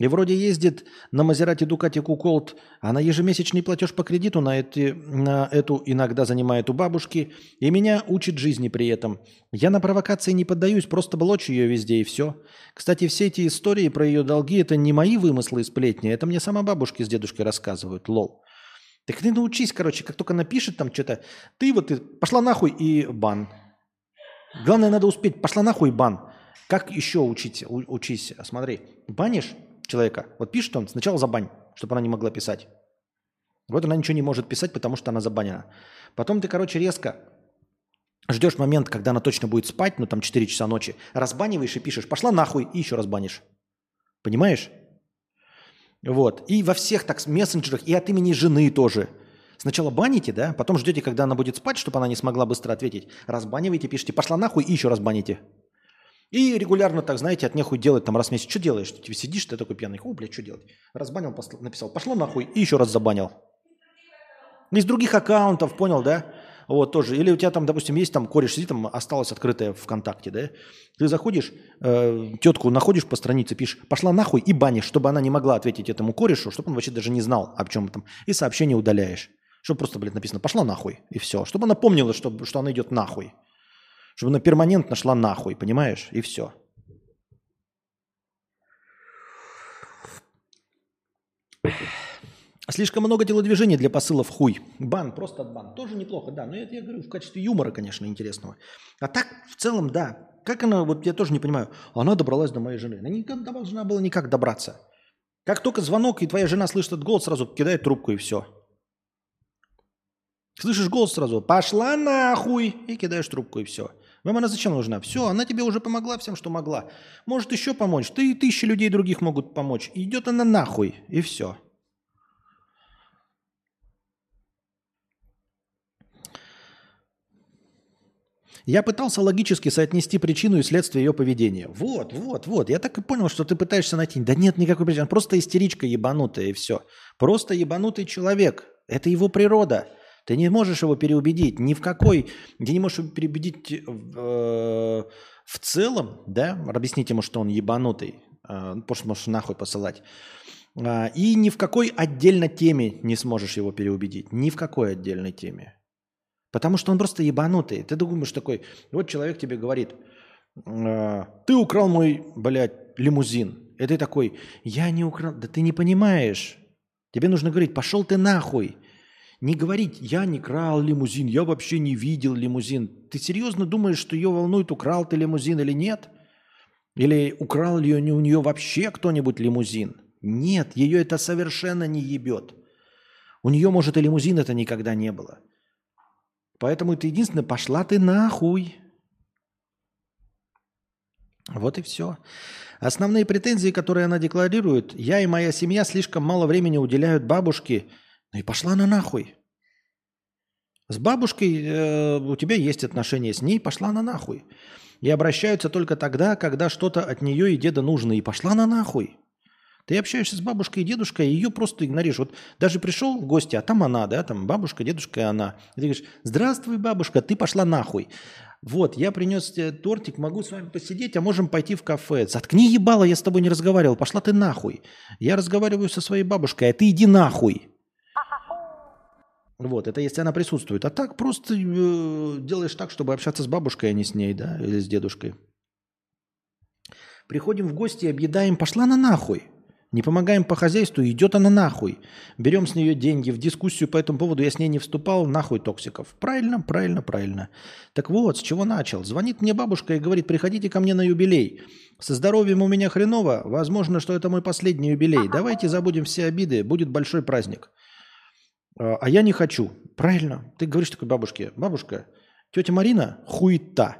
Speaker 1: и вроде ездит на Мазерате Дукати Куколт, а на ежемесячный платеж по кредиту на, эти, на эту иногда занимает у бабушки, и меня учит жизни при этом. Я на провокации не поддаюсь, просто блочу ее везде и все. Кстати, все эти истории про ее долги – это не мои вымыслы и сплетни, это мне сама бабушки с дедушкой рассказывают, лол. Так ты научись, короче, как только напишет там что-то, ты вот ты, пошла нахуй и бан. Главное, надо успеть, пошла нахуй бан. Как еще учить, учись? Смотри, банишь, человека. Вот пишет он, сначала забань, чтобы она не могла писать. Вот она ничего не может писать, потому что она забанена. Потом ты, короче, резко ждешь момент, когда она точно будет спать, ну там 4 часа ночи, разбаниваешь и пишешь, пошла нахуй, и еще разбанишь. Понимаешь? Вот. И во всех так мессенджерах, и от имени жены тоже. Сначала баните, да, потом ждете, когда она будет спать, чтобы она не смогла быстро ответить. Разбаниваете, пишите, пошла нахуй, и еще разбаните. И регулярно так, знаете, от нехуй делать там раз в месяц. Что делаешь? Ты тебе сидишь, ты такой пьяный. О, блядь, что делать? Разбанил, написал, пошло нахуй, и еще раз забанил. Из других аккаунтов, понял, да? Вот тоже. Или у тебя там, допустим, есть там кореш сидит, там осталось открытое ВКонтакте, да? Ты заходишь, э, тетку находишь по странице, пишешь, пошла нахуй и банишь, чтобы она не могла ответить этому корешу, чтобы он вообще даже не знал, об чем там. И сообщение удаляешь. Чтобы просто, блядь, написано, пошла нахуй, и все. Чтобы она помнила, что, что она идет нахуй. Чтобы она перманентно шла нахуй, понимаешь? И все. Слишком много телодвижений для посылов хуй. Бан, просто бан. Тоже неплохо, да. Но это я говорю в качестве юмора, конечно, интересного. А так, в целом, да. Как она, вот я тоже не понимаю, она добралась до моей жены. Она никогда должна была никак добраться. Как только звонок, и твоя жена слышит этот голос, сразу кидает трубку, и все. Слышишь голос сразу, пошла нахуй, и кидаешь трубку, и все. Вам она зачем нужна? Все, она тебе уже помогла всем, что могла. Может еще помочь. Ты и тысячи людей других могут помочь. идет она нахуй, и все. Я пытался логически соотнести причину и следствие ее поведения. Вот, вот, вот. Я так и понял, что ты пытаешься найти. Да нет никакой причины. Просто истеричка ебанутая и все. Просто ебанутый человек. Это его природа. Ты не можешь его переубедить. Ни в какой... Ты не можешь его переубедить э, в целом, да? Объяснить ему, что он ебанутый. Э, просто можешь нахуй посылать. Э, и ни в какой отдельно теме не сможешь его переубедить. Ни в какой отдельной теме. Потому что он просто ебанутый. Ты думаешь такой, вот человек тебе говорит, «А, ты украл мой, блядь, лимузин. И ты такой, я не украл. Да ты не понимаешь. Тебе нужно говорить, пошел ты нахуй. Не говорить, я не крал лимузин, я вообще не видел лимузин. Ты серьезно думаешь, что ее волнует, украл ты лимузин или нет? Или украл ли у нее вообще кто-нибудь лимузин? Нет, ее это совершенно не ебет. У нее, может, и лимузин это никогда не было. Поэтому ты единственное, пошла ты нахуй. Вот и все. Основные претензии, которые она декларирует, я и моя семья слишком мало времени уделяют бабушке. Ну и пошла она нахуй. С бабушкой э, у тебя есть отношения, с ней пошла она нахуй. И обращаются только тогда, когда что-то от нее и деда нужно. И пошла она нахуй. Ты общаешься с бабушкой и дедушкой, и ее просто игноришь. Вот даже пришел в гости, а там она, да, там бабушка, дедушка и она. И ты говоришь, здравствуй, бабушка, ты пошла нахуй. Вот, я принес тебе тортик, могу с вами посидеть, а можем пойти в кафе. Заткни ебало, я с тобой не разговаривал, пошла ты нахуй. Я разговариваю со своей бабушкой, а ты иди нахуй. Вот, это если она присутствует. А так просто э, делаешь так, чтобы общаться с бабушкой, а не с ней, да, или с дедушкой. Приходим в гости, объедаем, пошла на нахуй. Не помогаем по хозяйству, идет она нахуй. Берем с нее деньги. В дискуссию по этому поводу я с ней не вступал, нахуй токсиков. Правильно, правильно, правильно. Так вот, с чего начал? Звонит мне бабушка и говорит, приходите ко мне на юбилей. Со здоровьем у меня хреново, возможно, что это мой последний юбилей. Давайте забудем все обиды, будет большой праздник. А, а я не хочу. Правильно. Ты говоришь такой бабушке, бабушка, тетя Марина хуета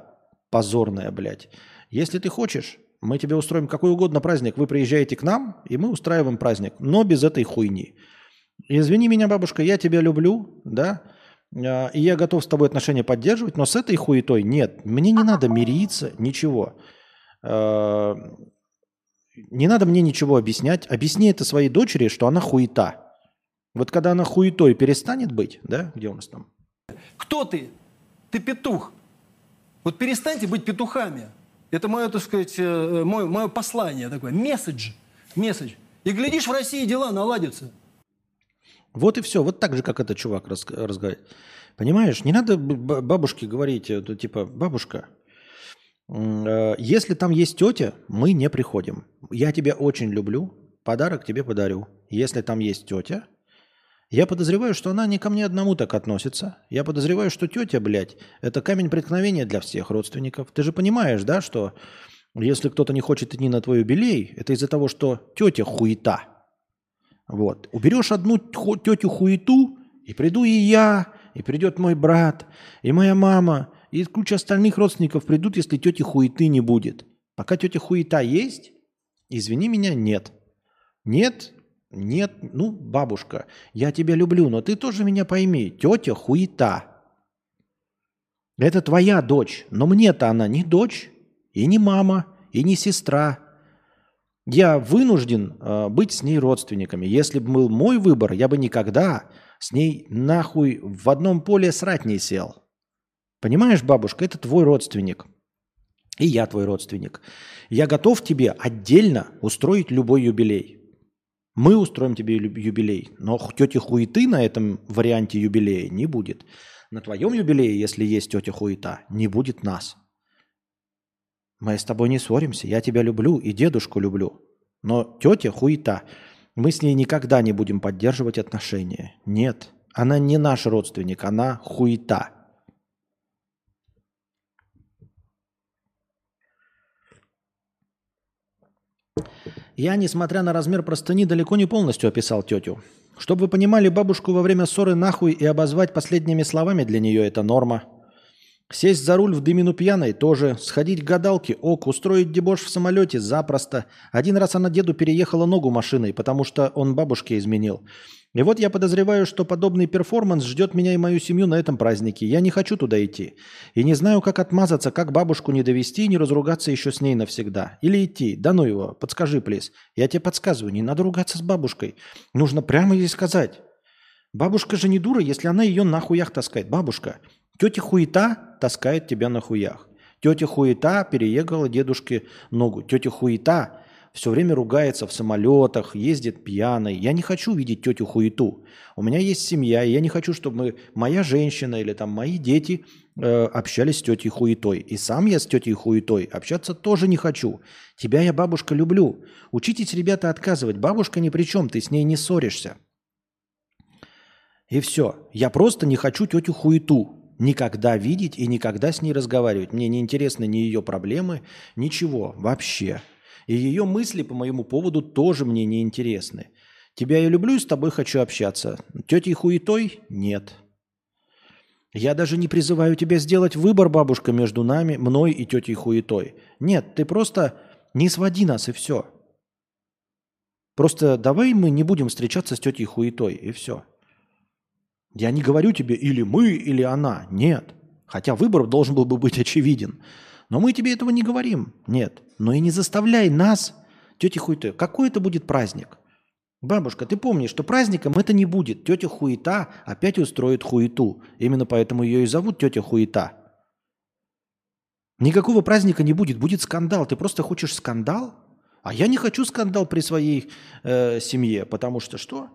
Speaker 1: позорная, блядь. Если ты хочешь, мы тебе устроим какой угодно праздник. Вы приезжаете к нам, и мы устраиваем праздник, но без этой хуйни. Извини меня, бабушка, я тебя люблю, да, а, и я готов с тобой отношения поддерживать, но с этой хуетой нет. Мне не надо мириться, ничего. А, не надо мне ничего объяснять. Объясни это своей дочери, что она хуета. Вот когда она хуетой перестанет быть, да, где у нас там?
Speaker 2: Кто ты? Ты петух. Вот перестаньте быть петухами. Это мое, так сказать, э, мое, мое послание такое, месседж, месседж. И глядишь, в России дела наладятся.
Speaker 1: Вот и все. Вот так же, как этот чувак раз, разговаривает. Понимаешь, не надо бабушке говорить, э, типа, бабушка, э, если там есть тетя, мы не приходим. Я тебя очень люблю, подарок тебе подарю. Если там есть тетя, я подозреваю, что она не ко мне одному так относится. Я подозреваю, что тетя, блядь, это камень преткновения для всех родственников. Ты же понимаешь, да, что если кто-то не хочет идти на твой юбилей, это из-за того, что тетя хуета. Вот. Уберешь одну тетю хуету, и приду и я, и придет мой брат, и моя мама, и куча остальных родственников придут, если тети хуеты не будет. Пока тетя хуета есть, извини меня, нет. Нет, нет, ну, бабушка, я тебя люблю, но ты тоже меня пойми. Тетя хуета. Это твоя дочь, но мне-то она не дочь, и не мама, и не сестра. Я вынужден э, быть с ней родственниками. Если бы был мой выбор, я бы никогда с ней нахуй в одном поле срать не сел. Понимаешь, бабушка, это твой родственник. И я твой родственник. Я готов тебе отдельно устроить любой юбилей. Мы устроим тебе юбилей, но тети хуеты на этом варианте юбилея не будет. На твоем юбилее, если есть тетя хуета, не будет нас. Мы с тобой не ссоримся, я тебя люблю и дедушку люблю. Но тетя хуета, мы с ней никогда не будем поддерживать отношения. Нет, она не наш родственник, она хуета. Я, несмотря на размер простыни, далеко не полностью описал тетю. Чтобы вы понимали, бабушку во время ссоры нахуй и обозвать последними словами для нее это норма. Сесть за руль в дымину пьяной тоже. Сходить к гадалке ок. Устроить дебош в самолете запросто. Один раз она деду переехала ногу машиной, потому что он бабушке изменил. И вот я подозреваю, что подобный перформанс ждет меня и мою семью на этом празднике. Я не хочу туда идти. И не знаю, как отмазаться, как бабушку не довести и не разругаться еще с ней навсегда. Или идти. Да ну его, подскажи, плиз. Я тебе подсказываю, не надо ругаться с бабушкой. Нужно прямо ей сказать. Бабушка же не дура, если она ее на хуях таскает. Бабушка, тетя хуета таскает тебя на хуях. Тетя хуета переехала дедушке ногу. Тетя хуета все время ругается в самолетах, ездит пьяной. Я не хочу видеть тетю хуету. У меня есть семья, и я не хочу, чтобы моя женщина или там мои дети э, общались с тетей хуетой. И сам я с тетей хуетой общаться тоже не хочу. Тебя я, бабушка, люблю. Учитесь, ребята, отказывать. Бабушка ни при чем, ты с ней не ссоришься. И все. Я просто не хочу тетю хуету никогда видеть и никогда с ней разговаривать. Мне не интересны ни ее проблемы, ничего вообще. И ее мысли по моему поводу тоже мне не интересны. Тебя я люблю и с тобой хочу общаться. Тетей хуетой? Нет. Я даже не призываю тебя сделать выбор, бабушка, между нами, мной и тетей хуетой. Нет, ты просто не своди нас и все. Просто давай мы не будем встречаться с тетей хуетой и все. Я не говорю тебе или мы, или она. Нет. Хотя выбор должен был бы быть очевиден. Но мы тебе этого не говорим. Нет. Но и не заставляй нас, тетя хуета, какой это будет праздник? Бабушка, ты помнишь, что праздником это не будет. Тетя хуета опять устроит хуету. Именно поэтому ее и зовут тетя хуета. Никакого праздника не будет, будет скандал. Ты просто хочешь скандал? А я не хочу скандал при своей э, семье, потому что что?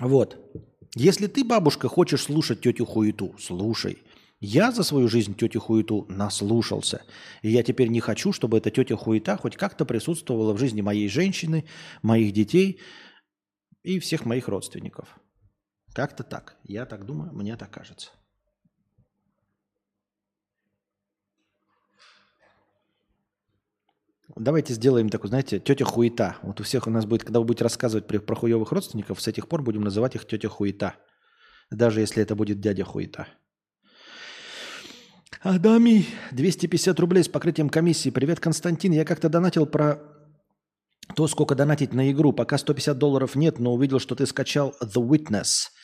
Speaker 1: Вот. Если ты, бабушка, хочешь слушать тетю Хуету, слушай. Я за свою жизнь тетю Хуету наслушался. И я теперь не хочу, чтобы эта тетя Хуета хоть как-то присутствовала в жизни моей женщины, моих детей и всех моих родственников. Как-то так. Я так думаю, мне так кажется. Давайте сделаем такую, знаете, тетя хуета. Вот у всех у нас будет, когда вы будете рассказывать про, про хуевых родственников, с этих пор будем называть их тетя хуета. Даже если это будет дядя хуета. Адами, 250 рублей с покрытием комиссии. Привет, Константин. Я как-то донатил про то, сколько донатить на игру. Пока 150 долларов нет, но увидел, что ты скачал The Witness –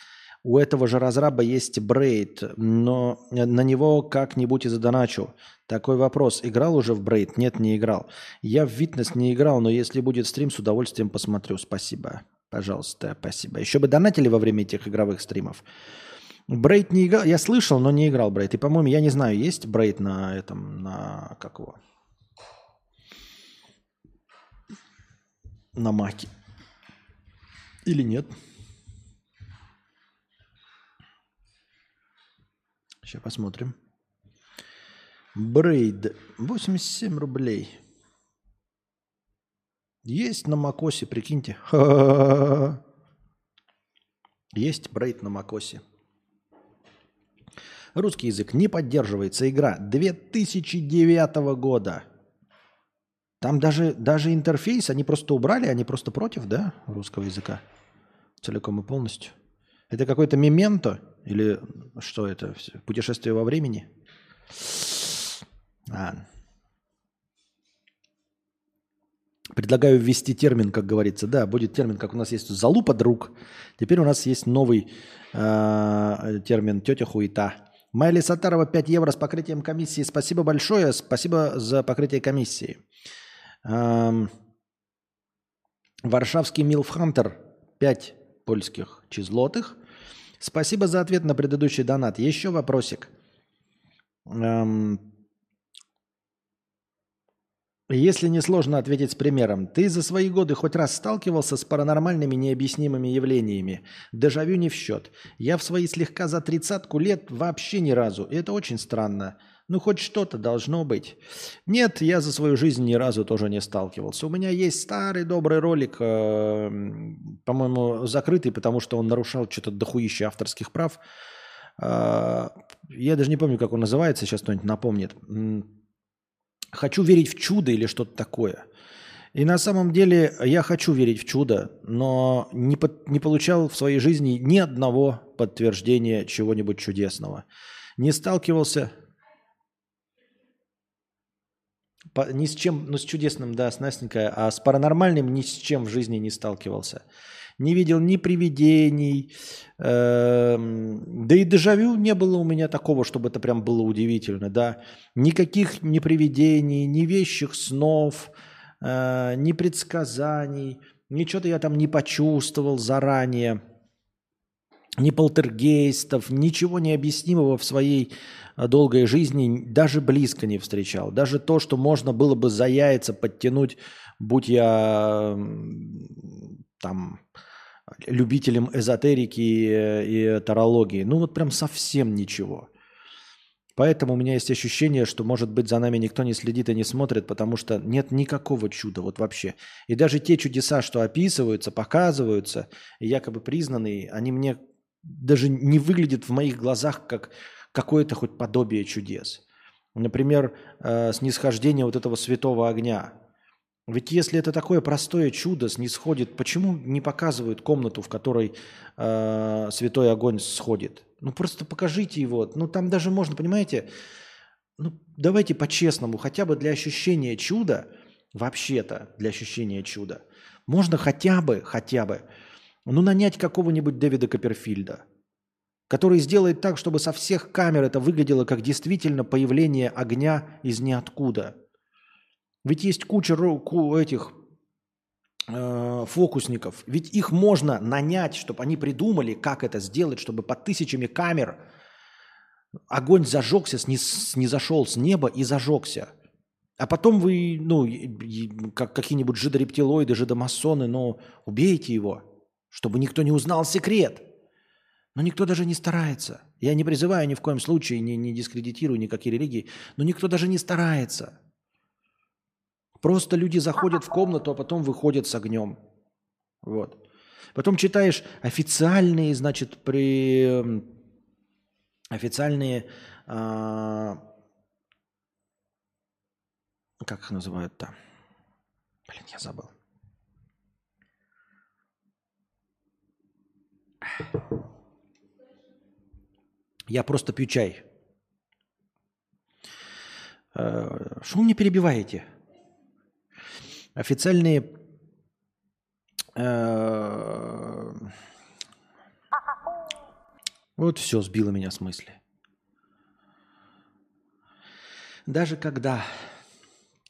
Speaker 1: у этого же разраба есть Braid, но на него как-нибудь и задоначу. Такой вопрос. Играл уже в Braid? Нет, не играл. Я в Witness не играл, но если будет стрим, с удовольствием посмотрю. Спасибо. Пожалуйста, спасибо. Еще бы донатили во время этих игровых стримов. Braid не играл. Я слышал, но не играл Braid. И, по-моему, я не знаю, есть Braid на этом, на как его? На Маке. Или нет? Сейчас посмотрим. Брейд. 87 рублей. Есть на Макосе, прикиньте. Есть брейд на Макосе. Русский язык не поддерживается. Игра 2009 года. Там даже, даже интерфейс они просто убрали, они просто против, да, русского языка? Целиком и полностью. Это какой-то мементо? Или что это? Путешествие во времени? А. Предлагаю ввести термин, как говорится. Да, будет термин, как у нас есть залупа друг. Теперь у нас есть новый э, термин тетя хуета. Майли Сатарова 5 евро с покрытием комиссии. Спасибо большое. Спасибо за покрытие комиссии. Эм, Варшавский Милфхантер 5 польских чизлотых. Спасибо за ответ на предыдущий донат. Еще вопросик. Эм, если не сложно ответить с примером, ты за свои годы хоть раз сталкивался с паранормальными необъяснимыми явлениями? Дежавю не в счет. Я в свои слегка за тридцатку лет вообще ни разу. И это очень странно. Ну, хоть что-то должно быть. Нет, я за свою жизнь ни разу тоже не сталкивался. У меня есть старый добрый ролик, э, по-моему, закрытый, потому что он нарушал что-то дохуище авторских прав. Э, я даже не помню, как он называется, сейчас кто-нибудь напомнит. «Хочу верить в чудо» или что-то такое. И на самом деле я хочу верить в чудо, но не, под, не получал в своей жизни ни одного подтверждения чего-нибудь чудесного. Не сталкивался ни с чем, ну с чудесным, да, с Настенькой, а с паранормальным ни с чем в жизни не сталкивался. Не видел ни привидений, э, да и дежавю не было у меня такого, чтобы это прям было удивительно, да. Никаких ни привидений, ни вещих снов, э, ни предсказаний, ничего-то я там не почувствовал заранее, ни полтергейстов, ничего необъяснимого в своей долгой жизни даже близко не встречал. Даже то, что можно было бы за яйца подтянуть, будь я там любителем эзотерики и, и тарологии. Ну вот прям совсем ничего. Поэтому у меня есть ощущение, что, может быть, за нами никто не следит и не смотрит, потому что нет никакого чуда вот вообще. И даже те чудеса, что описываются, показываются, якобы признанные, они мне даже не выглядят в моих глазах как какое-то хоть подобие чудес. Например, э, снисхождение вот этого святого огня. Ведь если это такое простое чудо снисходит, почему не показывают комнату, в которой э, святой огонь сходит? Ну просто покажите его. Ну там даже можно, понимаете, ну давайте по-честному, хотя бы для ощущения чуда, вообще-то для ощущения чуда, можно хотя бы, хотя бы, ну нанять какого-нибудь Дэвида Копперфильда, который сделает так, чтобы со всех камер это выглядело как действительно появление огня из ниоткуда – ведь есть куча этих э, фокусников. Ведь их можно нанять, чтобы они придумали, как это сделать, чтобы под тысячами камер огонь зажегся, не зашел с неба и зажегся. А потом вы, ну, как какие-нибудь жидорептилоиды, жидомасоны, но убейте его, чтобы никто не узнал секрет. Но никто даже не старается. Я не призываю ни в коем случае, не, не дискредитирую никакие религии, но никто даже не старается. Просто люди заходят в комнату, а потом выходят с огнем. Вот. Потом читаешь официальные, значит, при официальные, а... как их называют-то? Блин, я забыл. Я просто пью чай. Э, что вы мне перебиваете? официальные э, вот все сбило меня с мысли. Даже когда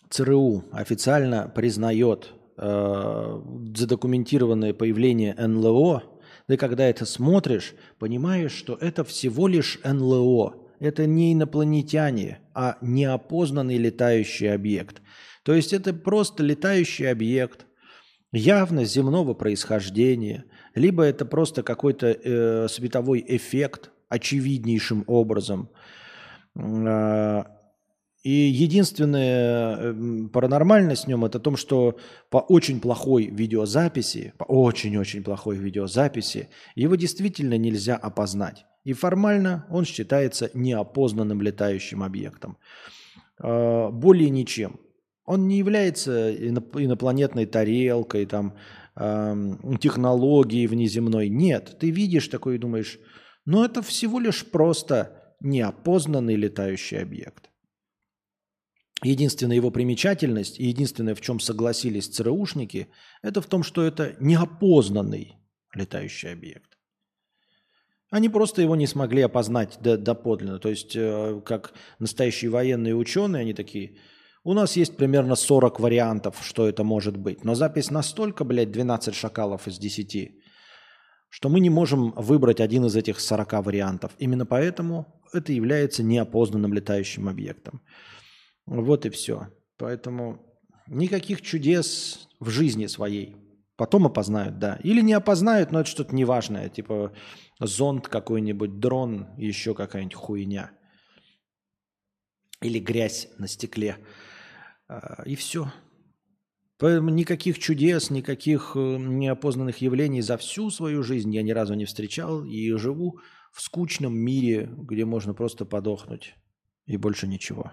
Speaker 1: ЦРУ официально признает э, задокументированное появление НЛО, ты когда это смотришь, понимаешь, что это всего лишь НЛО. Это не инопланетяне, а неопознанный летающий объект. То есть это просто летающий объект, явно земного происхождения, либо это просто какой-то э, световой эффект очевиднейшим образом. И единственная э, паранормальность в нем это том, что по очень плохой видеозаписи, по очень-очень плохой видеозаписи, его действительно нельзя опознать. И формально он считается неопознанным летающим объектом. Э, более ничем. Он не является инопланетной тарелкой, там, технологией внеземной. Нет, ты видишь такой и думаешь, ну это всего лишь просто неопознанный летающий объект. Единственная его примечательность и единственное, в чем согласились ЦРУшники, это в том, что это неопознанный летающий объект. Они просто его не смогли опознать доподлинно. То есть, э, как настоящие военные ученые, они такие – у нас есть примерно 40 вариантов, что это может быть. Но запись настолько, блядь, 12 шакалов из 10, что мы не можем выбрать один из этих 40 вариантов. Именно поэтому это является неопознанным летающим объектом. Вот и все. Поэтому никаких чудес в жизни своей. Потом опознают, да. Или не опознают, но это что-то неважное. Типа зонд какой-нибудь, дрон, еще какая-нибудь хуйня. Или грязь на стекле. А, и все. Поэтому никаких чудес, никаких э, неопознанных явлений за всю свою жизнь я ни разу не встречал и живу в скучном мире, где можно просто подохнуть и больше ничего.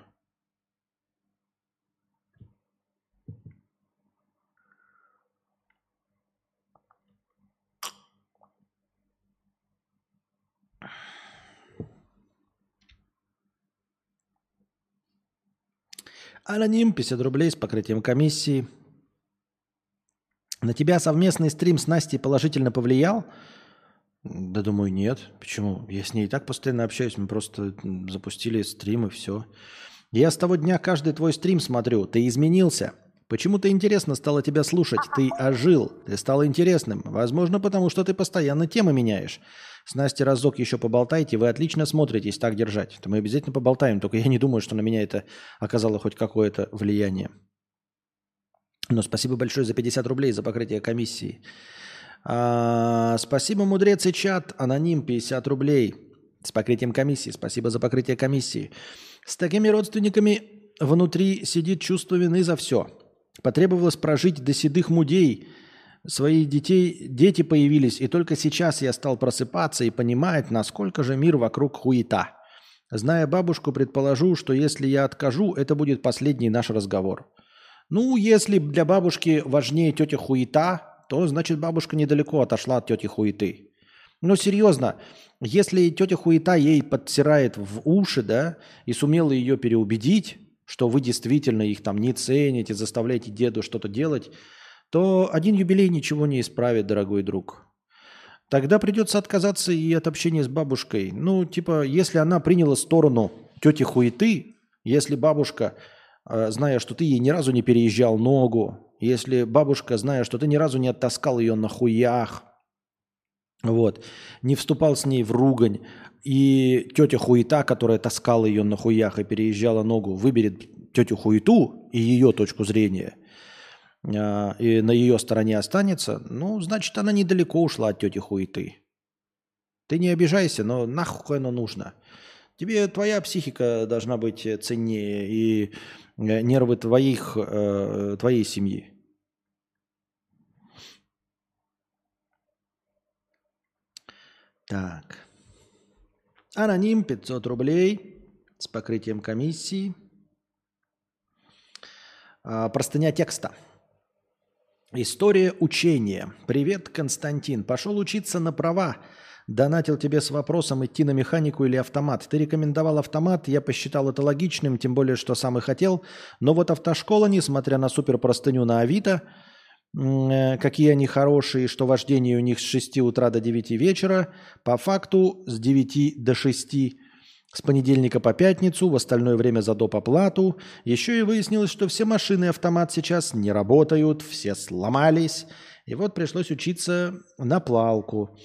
Speaker 1: Аноним 50 рублей с покрытием комиссии. На тебя совместный стрим с Настей положительно повлиял? Да думаю, нет. Почему? Я с ней и так постоянно общаюсь. Мы просто запустили стрим и все. Я с того дня каждый твой стрим смотрю. Ты изменился. Почему-то интересно стало тебя слушать. Ты ожил. Ты стал интересным. Возможно, потому что ты постоянно темы меняешь. С Настей разок еще поболтайте. Вы отлично смотритесь. Так держать. То мы обязательно поболтаем. Только я не думаю, что на меня это оказало хоть какое-то влияние. Но спасибо большое за 50 рублей за покрытие комиссии. А, спасибо, мудрец и чат. Аноним 50 рублей с покрытием комиссии. Спасибо за покрытие комиссии. С такими родственниками внутри сидит чувство вины за все. Потребовалось прожить до седых мудей. Свои детей, дети появились, и только сейчас я стал просыпаться и понимать, насколько же мир вокруг хуета. Зная бабушку, предположу, что если я откажу, это будет последний наш разговор. Ну, если для бабушки важнее тетя хуета, то значит бабушка недалеко отошла от тети хуеты. Но серьезно, если тетя хуета ей подтирает в уши, да, и сумела ее переубедить, что вы действительно их там не цените, заставляете деду что-то делать, то один юбилей ничего не исправит, дорогой друг. Тогда придется отказаться и от общения с бабушкой. Ну, типа, если она приняла сторону тети хуеты, если бабушка Э, зная, что ты ей ни разу не переезжал ногу, если бабушка, зная, что ты ни разу не оттаскал ее на хуях, вот, не вступал с ней в ругань, и тетя хуета, которая таскала ее на хуях и переезжала ногу, выберет тетю хуету и ее точку зрения, и на ее стороне останется, ну, значит, она недалеко ушла от тети хуеты. Ты не обижайся, но нахуй оно нужно. Тебе твоя психика должна быть ценнее, и Э, нервы твоих, э, твоей семьи. Так. Аноним 500 рублей с покрытием комиссии. А, простыня текста. История учения. Привет, Константин. Пошел учиться на права донатил тебе с вопросом идти на механику или автомат. Ты рекомендовал автомат, я посчитал это логичным, тем более, что сам и хотел. Но вот автошкола, несмотря на супер простыню на Авито, э, какие они хорошие, что вождение у них с 6 утра до 9 вечера, по факту с 9 до 6 с понедельника по пятницу, в остальное время за доп. оплату. Еще и выяснилось, что все машины автомат сейчас не работают, все сломались. И вот пришлось учиться на плалку.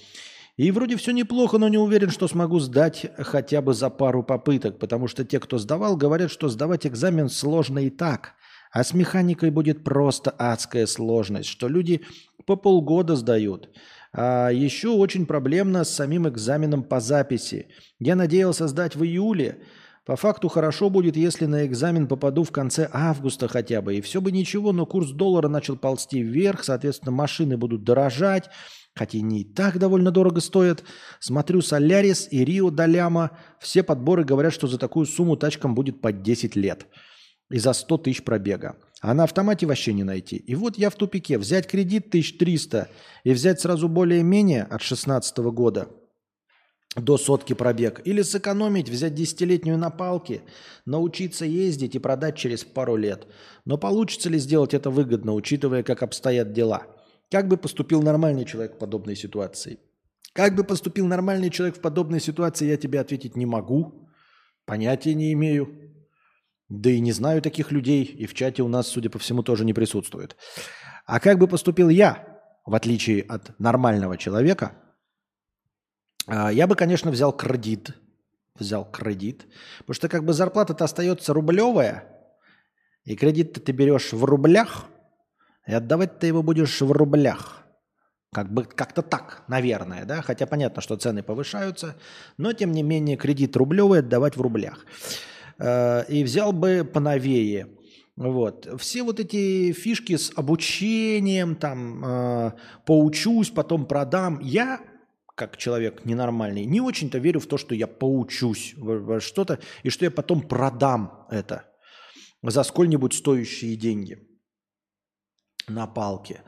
Speaker 1: И вроде все неплохо, но не уверен, что смогу сдать хотя бы за пару попыток, потому что те, кто сдавал, говорят, что сдавать экзамен сложно и так. А с механикой будет просто адская сложность, что люди по полгода сдают. А еще очень проблемно с самим экзаменом по записи. Я надеялся сдать в июле. По факту хорошо будет, если на экзамен попаду в конце августа хотя бы. И все бы ничего, но курс доллара начал ползти вверх, соответственно, машины будут дорожать, хотя они и так довольно дорого стоят. Смотрю Солярис и Рио Даляма. Все подборы говорят, что за такую сумму тачкам будет под 10 лет. И за 100 тысяч пробега. А на автомате вообще не найти. И вот я в тупике. Взять кредит 1300 и взять сразу более-менее от 16 года до сотки пробег. Или сэкономить, взять десятилетнюю на палке, научиться ездить и продать через пару лет. Но получится ли сделать это выгодно, учитывая, как обстоят дела – как бы поступил нормальный человек в подобной ситуации? Как бы поступил нормальный человек в подобной ситуации, я тебе ответить не могу. Понятия не имею. Да и не знаю таких людей. И в чате у нас, судя по всему, тоже не присутствует. А как бы поступил я, в отличие от нормального человека, а, я бы, конечно, взял кредит. Взял кредит. Потому что как бы зарплата-то остается рублевая, и кредит ты берешь в рублях – и отдавать ты его будешь в рублях. Как бы как-то так, наверное, да. Хотя понятно, что цены повышаются, но тем не менее кредит рублевый отдавать в рублях. Э, и взял бы поновее. Вот. Все вот эти фишки с обучением, там, э, поучусь, потом продам. Я, как человек ненормальный, не очень-то верю в то, что я поучусь во что-то, и что я потом продам это за сколь-нибудь стоящие деньги на палке.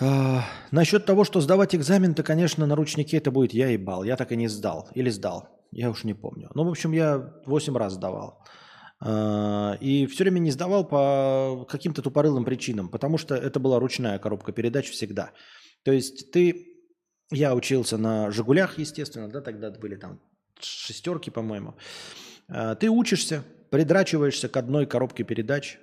Speaker 1: А, насчет того, что сдавать экзамен, то, конечно, на ручнике это будет я ебал. Я так и не сдал. Или сдал. Я уж не помню. Ну, в общем, я 8 раз сдавал. А, и все время не сдавал по каким-то тупорылым причинам, потому что это была ручная коробка передач всегда. То есть ты, я учился на «Жигулях», естественно, да, тогда были там шестерки, по-моему. А, ты учишься, придрачиваешься к одной коробке передач.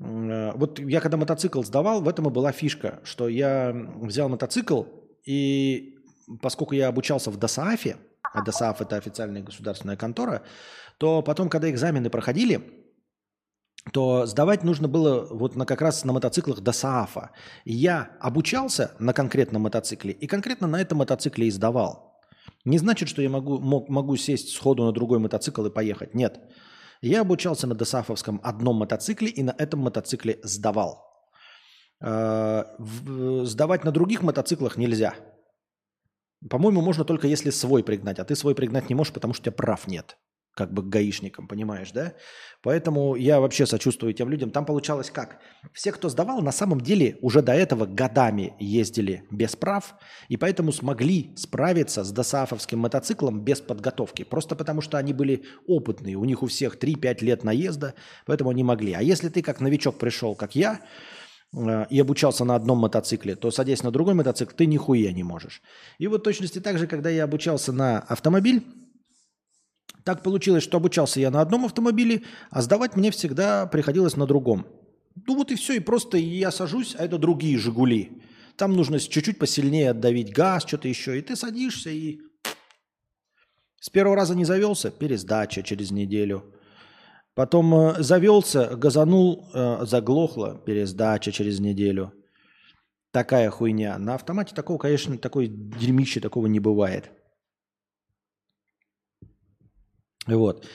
Speaker 1: А, вот я когда мотоцикл сдавал, в этом и была фишка, что я взял мотоцикл, и поскольку я обучался в ДОСААФе, а ДОСААФ это официальная государственная контора, то потом, когда экзамены проходили, то сдавать нужно было вот на, как раз на мотоциклах до СААФа. Я обучался на конкретном мотоцикле и конкретно на этом мотоцикле и сдавал. Не значит, что я могу, мог, могу сесть сходу на другой мотоцикл и поехать. Нет. Я обучался на ДОСАФовском одном мотоцикле и на этом мотоцикле сдавал. Э, сдавать на других мотоциклах нельзя. По-моему, можно только если свой пригнать, а ты свой пригнать не можешь, потому что у тебя прав нет как бы гаишникам, понимаешь, да? Поэтому я вообще сочувствую тем людям. Там получалось как? Все, кто сдавал, на самом деле уже до этого годами ездили без прав, и поэтому смогли справиться с досаафовским мотоциклом без подготовки. Просто потому, что они были опытные. У них у всех 3-5 лет наезда, поэтому они могли. А если ты как новичок пришел, как я, и обучался на одном мотоцикле, то, садясь на другой мотоцикл, ты нихуя не можешь. И вот точности так же, когда я обучался на автомобиль, так получилось, что обучался я на одном автомобиле, а сдавать мне всегда приходилось на другом. Ну вот и все, и просто я сажусь, а это другие «Жигули». Там нужно чуть-чуть посильнее отдавить газ, что-то еще, и ты садишься и... С первого раза не завелся, пересдача через неделю. Потом э, завелся, газанул, э, заглохло, пересдача через неделю. Такая хуйня. На автомате такого, конечно, такой дерьмище такого не бывает. Вот.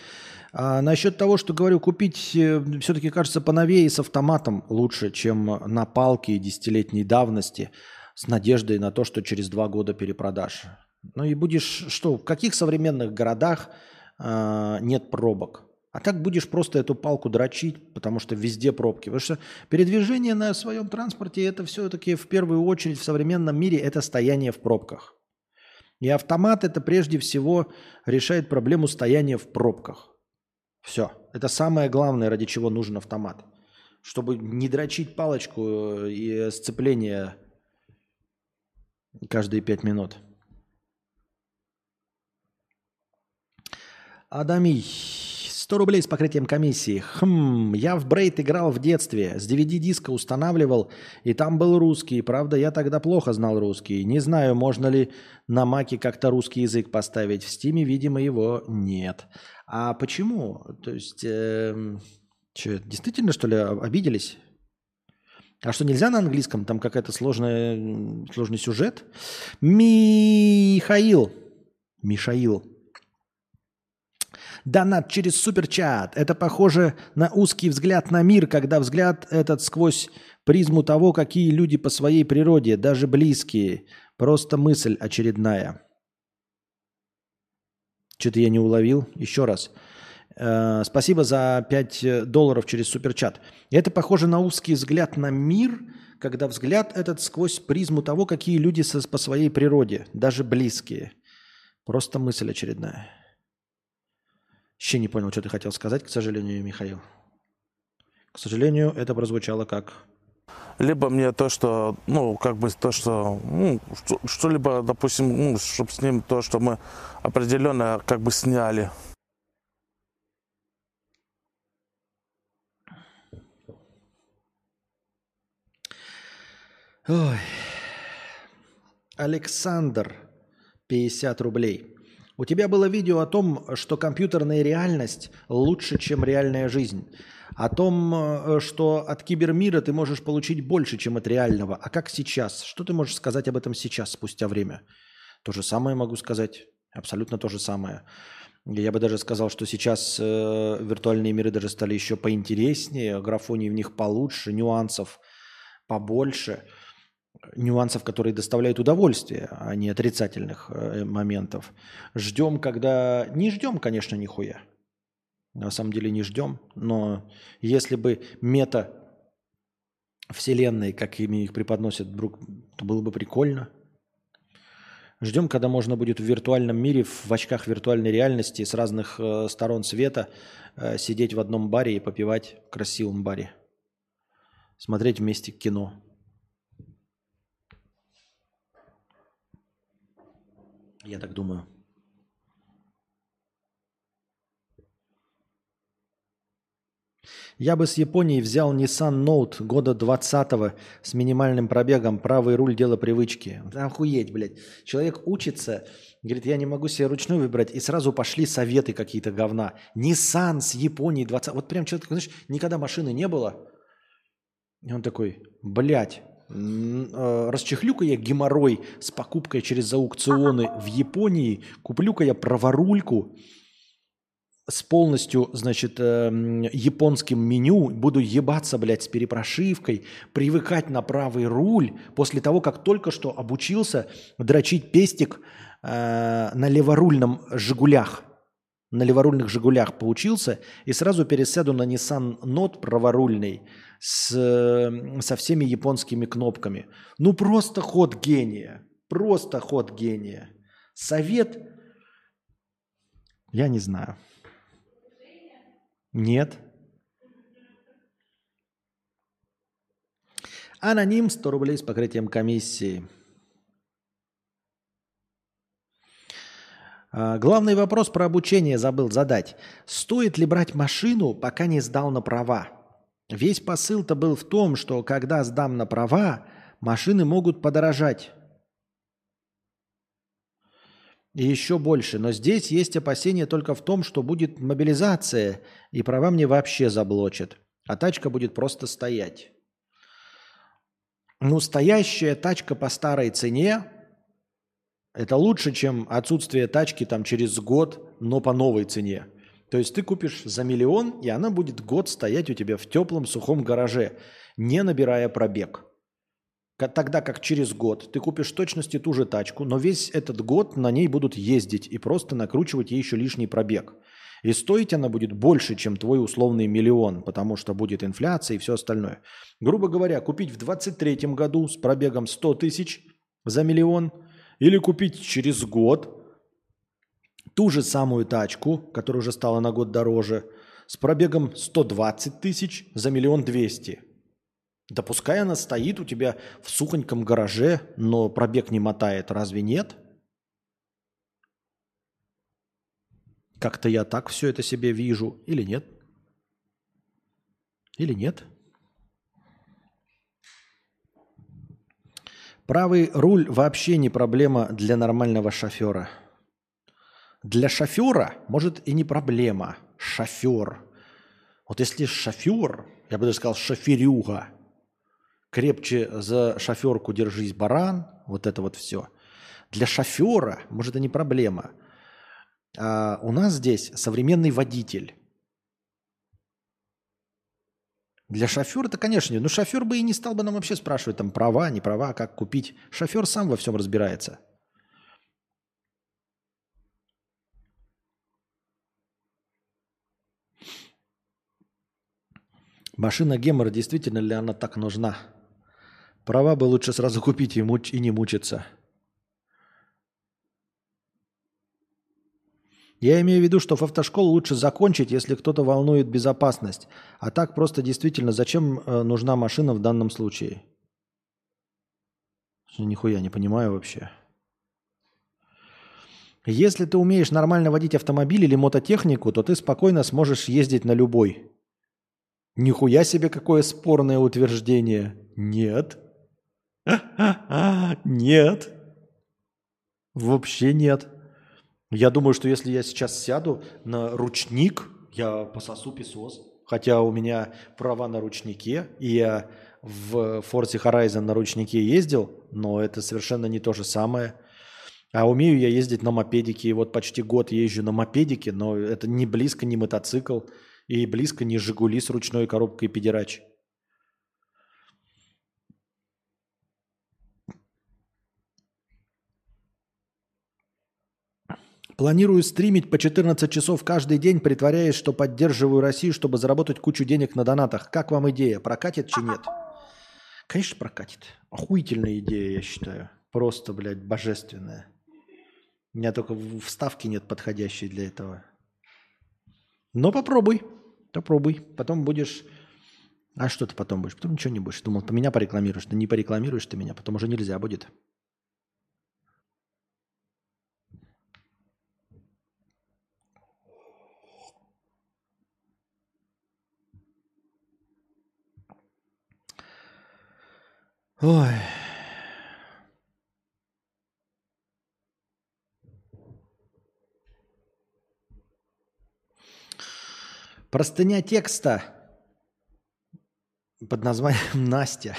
Speaker 1: А насчет того, что говорю, купить э, все-таки кажется поновее с автоматом лучше, чем на палке десятилетней давности с надеждой на то, что через два года перепродашь. Ну и будешь, что, в каких современных городах э, нет пробок? А так будешь просто эту палку дрочить, потому что везде пробки. Потому что передвижение на своем транспорте это все-таки в первую очередь в современном мире это стояние в пробках. И автомат это прежде всего решает проблему стояния в пробках. Все. Это самое главное, ради чего нужен автомат. Чтобы не дрочить палочку э, и сцепление каждые пять минут. Адамий 100 рублей с покрытием комиссии. Хм, я в Брейд играл в детстве. С DVD-диска устанавливал, и там был русский. Правда, я тогда плохо знал русский. Не знаю, можно ли на Маке как-то русский язык поставить. В Стиме, видимо, его нет. А почему? То есть, э, что, действительно, что ли, обиделись? А что, нельзя на английском? Там какая-то сложная, сложный сюжет? Михаил. Мишаил. Донат через суперчат. Это похоже на узкий взгляд на мир, когда взгляд этот сквозь призму того, какие люди по своей природе, даже близкие. Просто мысль очередная. Что-то я не уловил. Еще раз. Э, спасибо за 5 долларов через суперчат. Это похоже на узкий взгляд на мир, когда взгляд этот сквозь призму того, какие люди по своей природе, даже близкие. Просто мысль очередная. Вообще не понял, что ты хотел сказать, к сожалению, Михаил. К сожалению, это прозвучало как...
Speaker 3: Либо мне то, что, ну, как бы то, что, ну, что-либо, допустим, ну, чтобы с ним то, что мы определенно как бы сняли.
Speaker 1: Ой. Александр, 50 рублей. У тебя было видео о том, что компьютерная реальность лучше, чем реальная жизнь. О том, э, что от кибермира ты можешь получить больше, чем от реального. А как сейчас? Что ты можешь сказать об этом сейчас, спустя время? То же самое могу сказать. Абсолютно то же самое. Я бы даже сказал, что сейчас э, виртуальные миры даже стали еще поинтереснее, графоний в них получше, нюансов побольше нюансов, которые доставляют удовольствие, а не отрицательных э, моментов. Ждем, когда... Не ждем, конечно, нихуя. На самом деле не ждем. Но если бы мета вселенной, как ими их преподносят, то было бы прикольно. Ждем, когда можно будет в виртуальном мире, в очках виртуальной реальности с разных э, сторон света э, сидеть в одном баре и попивать в красивом баре. Смотреть вместе кино. Я так думаю. Я бы с Японии взял Nissan Note года 20 с минимальным пробегом. Правый руль – дело привычки. Охуеть, блядь. Человек учится, говорит, я не могу себе ручной выбрать. И сразу пошли советы какие-то говна. Nissan с Японии 20. Вот прям человек, знаешь, никогда машины не было. И он такой, блядь, расчехлю-ка я геморрой с покупкой через аукционы в Японии, куплю-ка я праворульку, с полностью, значит, э, японским меню, буду ебаться, блядь, с перепрошивкой, привыкать на правый руль после того, как только что обучился дрочить пестик э, на леворульном «Жигулях». На леворульных «Жигулях» поучился и сразу пересяду на Nissan Note праворульный с, со всеми японскими кнопками. Ну, просто ход гения. Просто ход гения. Совет, я не знаю. Нет. Аноним 100 рублей с покрытием комиссии. А, главный вопрос про обучение забыл задать. Стоит ли брать машину, пока не сдал на права? Весь посыл-то был в том, что когда сдам на права, машины могут подорожать. И еще больше. Но здесь есть опасения только в том, что будет мобилизация, и права мне вообще заблочат. А тачка будет просто стоять. Ну, стоящая тачка по старой цене – это лучше, чем отсутствие тачки там через год, но по новой цене. То есть ты купишь за миллион, и она будет год стоять у тебя в теплом сухом гараже, не набирая пробег. Тогда как через год ты купишь точности ту же тачку, но весь этот год на ней будут ездить и просто накручивать ей еще лишний пробег. И стоить она будет больше, чем твой условный миллион, потому что будет инфляция и все остальное. Грубо говоря, купить в 2023 году с пробегом 100 тысяч за миллион или купить через год ту же самую тачку, которая уже стала на год дороже, с пробегом 120 тысяч за миллион двести – да пускай она стоит у тебя в сухоньком гараже, но пробег не мотает, разве нет? Как-то я так все это себе вижу. Или нет? Или нет? Правый руль вообще не проблема для нормального шофера. Для шофера, может, и не проблема. Шофер. Вот если шофер, я бы даже сказал шоферюга – крепче за шоферку держись, баран, вот это вот все. Для шофера, может, это не проблема. А у нас здесь современный водитель. Для шофера это, конечно. Но шофер бы и не стал бы нам вообще спрашивать, там, права, не права, как купить. Шофер сам во всем разбирается. Машина Гемора, действительно ли она так нужна? Права бы лучше сразу купить и, муч- и не мучиться. Я имею в виду, что в автошколу лучше закончить, если кто-то волнует безопасность. А так просто действительно, зачем э, нужна машина в данном случае? Нихуя не понимаю вообще. Если ты умеешь нормально водить автомобиль или мототехнику, то ты спокойно сможешь ездить на любой. Нихуя себе какое спорное утверждение. Нет. Нет. Вообще нет. Я думаю, что если я сейчас сяду на ручник, я пососу песос. Хотя у меня права на ручнике, и я в Forza Horizon на ручнике ездил, но это совершенно не то же самое. А умею я ездить на мопедике, и вот почти год езжу на мопедике, но это не близко не мотоцикл, и близко не «Жигули» с ручной коробкой педерач. Планирую стримить по 14 часов каждый день, притворяясь, что поддерживаю Россию, чтобы заработать кучу денег на донатах. Как вам идея? Прокатит чи нет? Конечно, прокатит. Охуительная идея, я считаю. Просто, блядь, божественная. У меня только вставки нет подходящей для этого. Но попробуй. Попробуй. Потом будешь... А что ты потом будешь? Потом ничего не будешь. Думал, ты меня порекламируешь. Да не порекламируешь ты меня, потом уже нельзя будет. Ой. Простыня текста под названием Настя.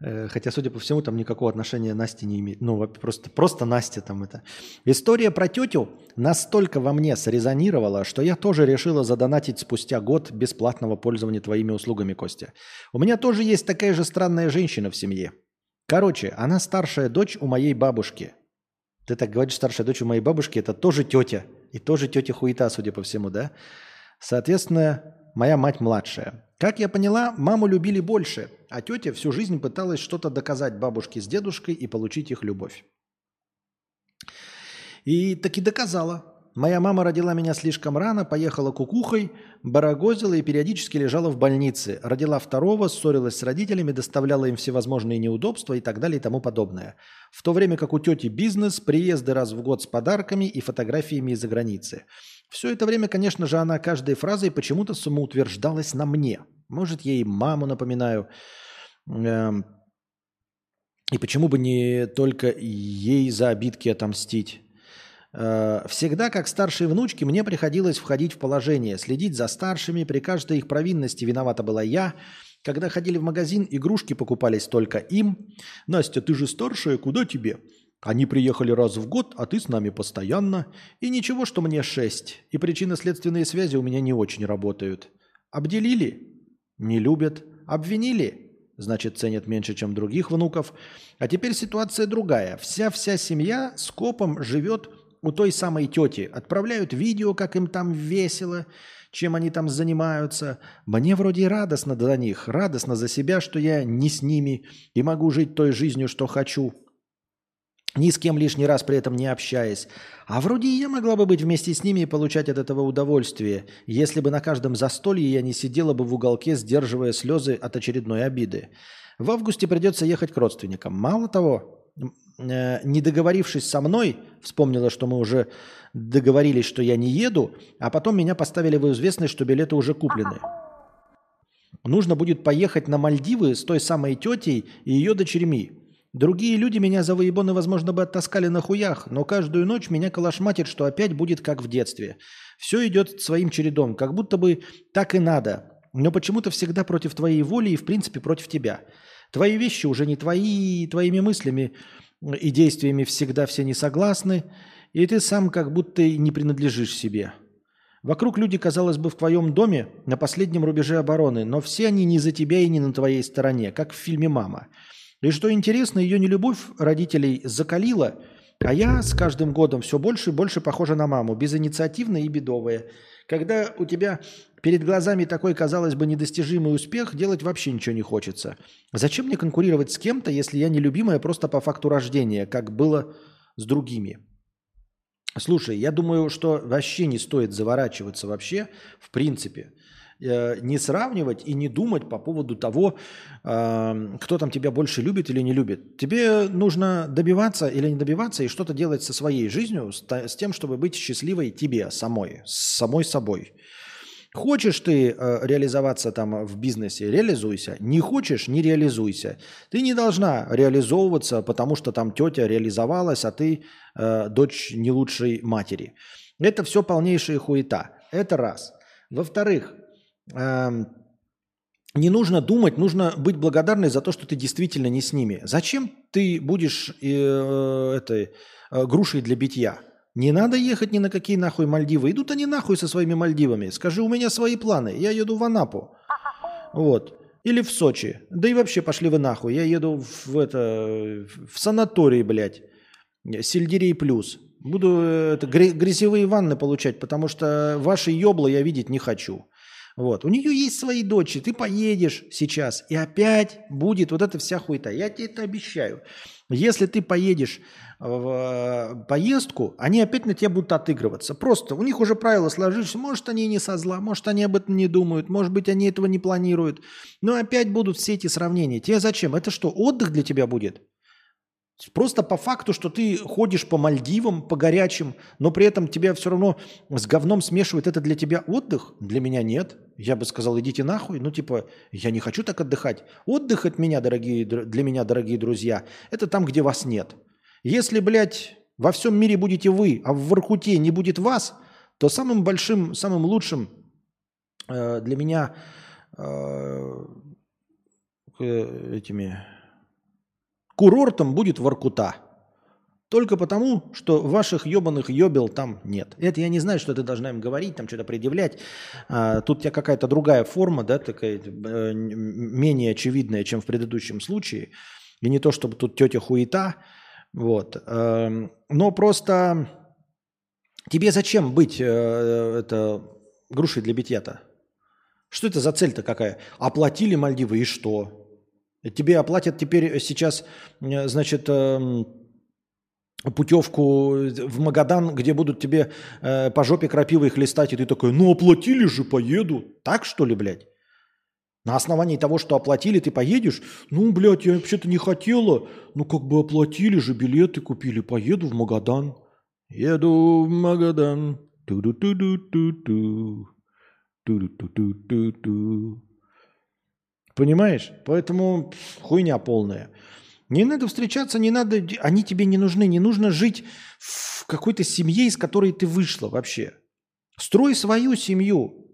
Speaker 1: Э, Хотя, судя по всему, там никакого отношения Насти не имеет. Ну, просто, просто Настя там это. История про тетю настолько во мне срезонировала, что я тоже решила задонатить спустя год бесплатного пользования твоими услугами, Костя. У меня тоже есть такая же странная женщина в семье. Короче, она старшая дочь у моей бабушки. Ты так говоришь, старшая дочь у моей бабушки, это тоже тетя. И тоже тетя хуета, судя по всему, да? Соответственно, моя мать младшая. Как я поняла, маму любили больше, а тетя всю жизнь пыталась что-то доказать бабушке с дедушкой и получить их любовь. И таки доказала. Моя мама родила меня слишком рано, поехала кукухой, барагозила и периодически лежала в больнице. Родила второго, ссорилась с родителями, доставляла им всевозможные неудобства и так далее и тому подобное. В то время как у тети бизнес, приезды раз в год с подарками и фотографиями из-за границы. Все это время, конечно же, она каждой фразой почему-то самоутверждалась на мне. Может, ей маму напоминаю. Эм, И почему бы не только ей за обидки отомстить? Э, Всегда, как старшей внучке, мне приходилось входить в положение, следить за старшими, при каждой их провинности виновата была я. Когда ходили в магазин, игрушки покупались только им. «Настя, ты же старшая, куда тебе?» Они приехали раз в год, а ты с нами постоянно. И ничего, что мне шесть. И причинно-следственные связи у меня не очень работают. Обделили? Не любят. Обвинили? Значит, ценят меньше, чем других внуков. А теперь ситуация другая. Вся-вся семья с копом живет у той самой тети. Отправляют видео, как им там весело, чем они там занимаются. Мне вроде радостно за них, радостно за себя, что я не с ними и могу жить той жизнью, что хочу ни с кем лишний раз при этом не общаясь. А вроде и я могла бы быть вместе с ними и получать от этого удовольствие, если бы на каждом застолье я не сидела бы в уголке, сдерживая слезы от очередной обиды. В августе придется ехать к родственникам. Мало того, не договорившись со мной, вспомнила, что мы уже договорились, что я не еду, а потом меня поставили в известность, что билеты уже куплены. Нужно будет поехать на Мальдивы с той самой тетей и ее дочерьми. Другие люди меня за выебоны, возможно, бы оттаскали на хуях, но каждую ночь меня калашматит, что опять будет как в детстве. Все идет своим чередом, как будто бы так и надо, но почему-то всегда против твоей воли и, в принципе, против тебя. Твои вещи уже не твои, твоими мыслями и действиями всегда все не согласны, и ты сам как будто не принадлежишь себе. Вокруг люди, казалось бы, в твоем доме на последнем рубеже обороны, но все они не за тебя и не на твоей стороне, как в фильме «Мама». И что интересно, ее нелюбовь родителей закалила, а я с каждым годом все больше и больше похожа на маму, безинициативная и бедовая. Когда у тебя перед глазами такой, казалось бы, недостижимый успех, делать вообще ничего не хочется. Зачем мне конкурировать с кем-то, если я нелюбимая просто по факту рождения, как было с другими? Слушай, я думаю, что вообще не стоит заворачиваться вообще, в принципе. Э, Не сравнивать и не думать по поводу того, э, кто там тебя больше любит или не любит. Тебе нужно добиваться или не добиваться и что-то делать со своей жизнью, с тем, чтобы быть счастливой тебе самой, самой собой. Хочешь ты э, реализоваться там в бизнесе, реализуйся. Не хочешь, не реализуйся. Ты не должна реализовываться, потому что там тетя реализовалась, а ты э, дочь не лучшей матери. Это все полнейшая хуета. Это раз. Во-вторых, эм, не нужно думать, нужно быть благодарной за то, что ты действительно не с ними. Зачем ты будешь э, этой э, грушей для битья? Не надо ехать ни на какие нахуй Мальдивы. Идут они нахуй со своими Мальдивами. Скажи, у меня свои планы. Я еду в Анапу. Вот. Или в Сочи. Да и вообще пошли вы нахуй. Я еду в, это, в санаторий, блядь. Сельдерей плюс. Буду э, это, грязевые ванны получать, потому что ваши ёбла я видеть не хочу. Вот. У нее есть свои дочери, ты поедешь сейчас, и опять будет вот эта вся хуета. Я тебе это обещаю. Если ты поедешь в поездку, они опять на тебя будут отыгрываться. Просто у них уже правила сложились. Может, они не со зла, может, они об этом не думают, может быть, они этого не планируют. Но опять будут все эти сравнения. Тебе зачем? Это что, отдых для тебя будет? Просто по факту, что ты ходишь по Мальдивам, по горячим, но при этом тебя все равно с говном смешивает, это для тебя отдых? Для меня нет. Я бы сказал, идите нахуй. Ну, типа, я не хочу так отдыхать. Отдых от меня, дорогие, для меня, дорогие друзья, это там, где вас нет. Если, блядь, во всем мире будете вы, а в Воркуте не будет вас, то самым большим, самым лучшим э, для меня э, э, этими курортом будет Воркута. Только потому, что ваших ебаных ебел там нет. Это я не знаю, что ты должна им говорить, там что-то предъявлять. А, тут у тебя какая-то другая форма, да, такая э, менее очевидная, чем в предыдущем случае. И не то, чтобы тут тетя хуета. Вот. Э, но просто тебе зачем быть э, это, грушей для битья-то? Что это за цель-то какая? Оплатили Мальдивы и что? Тебе оплатят теперь сейчас, э, значит, эм, путевку в Магадан, где будут тебе э, по жопе крапивой хлестать, и ты такой, ну оплатили же, поеду. Так что ли, блядь? На основании того, что оплатили, ты поедешь? Ну, блядь, я вообще-то не хотела. Ну, как бы оплатили же, билеты купили, поеду в Магадан. Еду в Магадан. Ту-ду-ту-ду-ту-ту. Ту-ду-ту-ту-ту. Понимаешь? Поэтому хуйня полная. Не надо встречаться, не надо, они тебе не нужны. Не нужно жить в какой-то семье, из которой ты вышла вообще. Строй свою семью.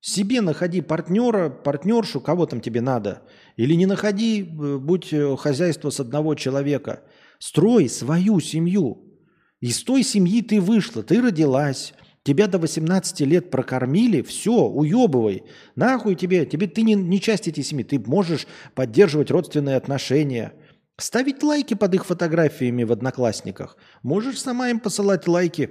Speaker 1: Себе находи партнера, партнершу, кого там тебе надо. Или не находи, э, будь э, хозяйство с одного человека. Строй свою семью. Из той семьи ты вышла, ты родилась, Тебя до 18 лет прокормили, все, уебывай. Нахуй тебе, тебе ты не, не часть этой семьи. Ты можешь поддерживать родственные отношения, ставить лайки под их фотографиями в Одноклассниках. Можешь сама им посылать лайки,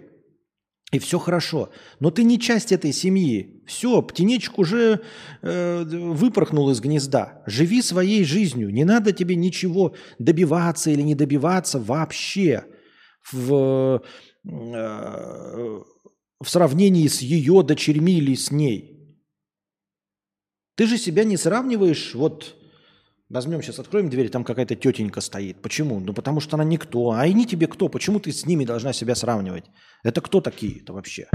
Speaker 1: и все хорошо. Но ты не часть этой семьи. Все, птенечек уже э, выпорхнул из гнезда. Живи своей жизнью. Не надо тебе ничего добиваться или не добиваться вообще. В, э, в сравнении с ее дочерьми или с ней. Ты же себя не сравниваешь, вот возьмем сейчас, откроем дверь, там какая-то тетенька стоит. Почему? Ну потому что она никто. А они тебе кто? Почему ты с ними должна себя сравнивать? Это кто такие это вообще?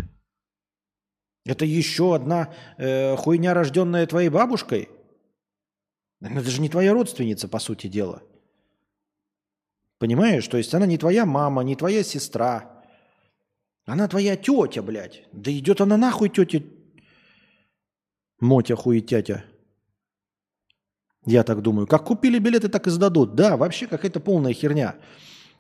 Speaker 1: Это еще одна э, хуйня, рожденная твоей бабушкой? Это же не твоя родственница, по сути дела. Понимаешь? То есть она не твоя мама, не твоя сестра. Она твоя тетя, блядь. Да идет она нахуй, тетя. Мотя хуетятя. Я так думаю. Как купили билеты, так и сдадут. Да, вообще какая-то полная херня.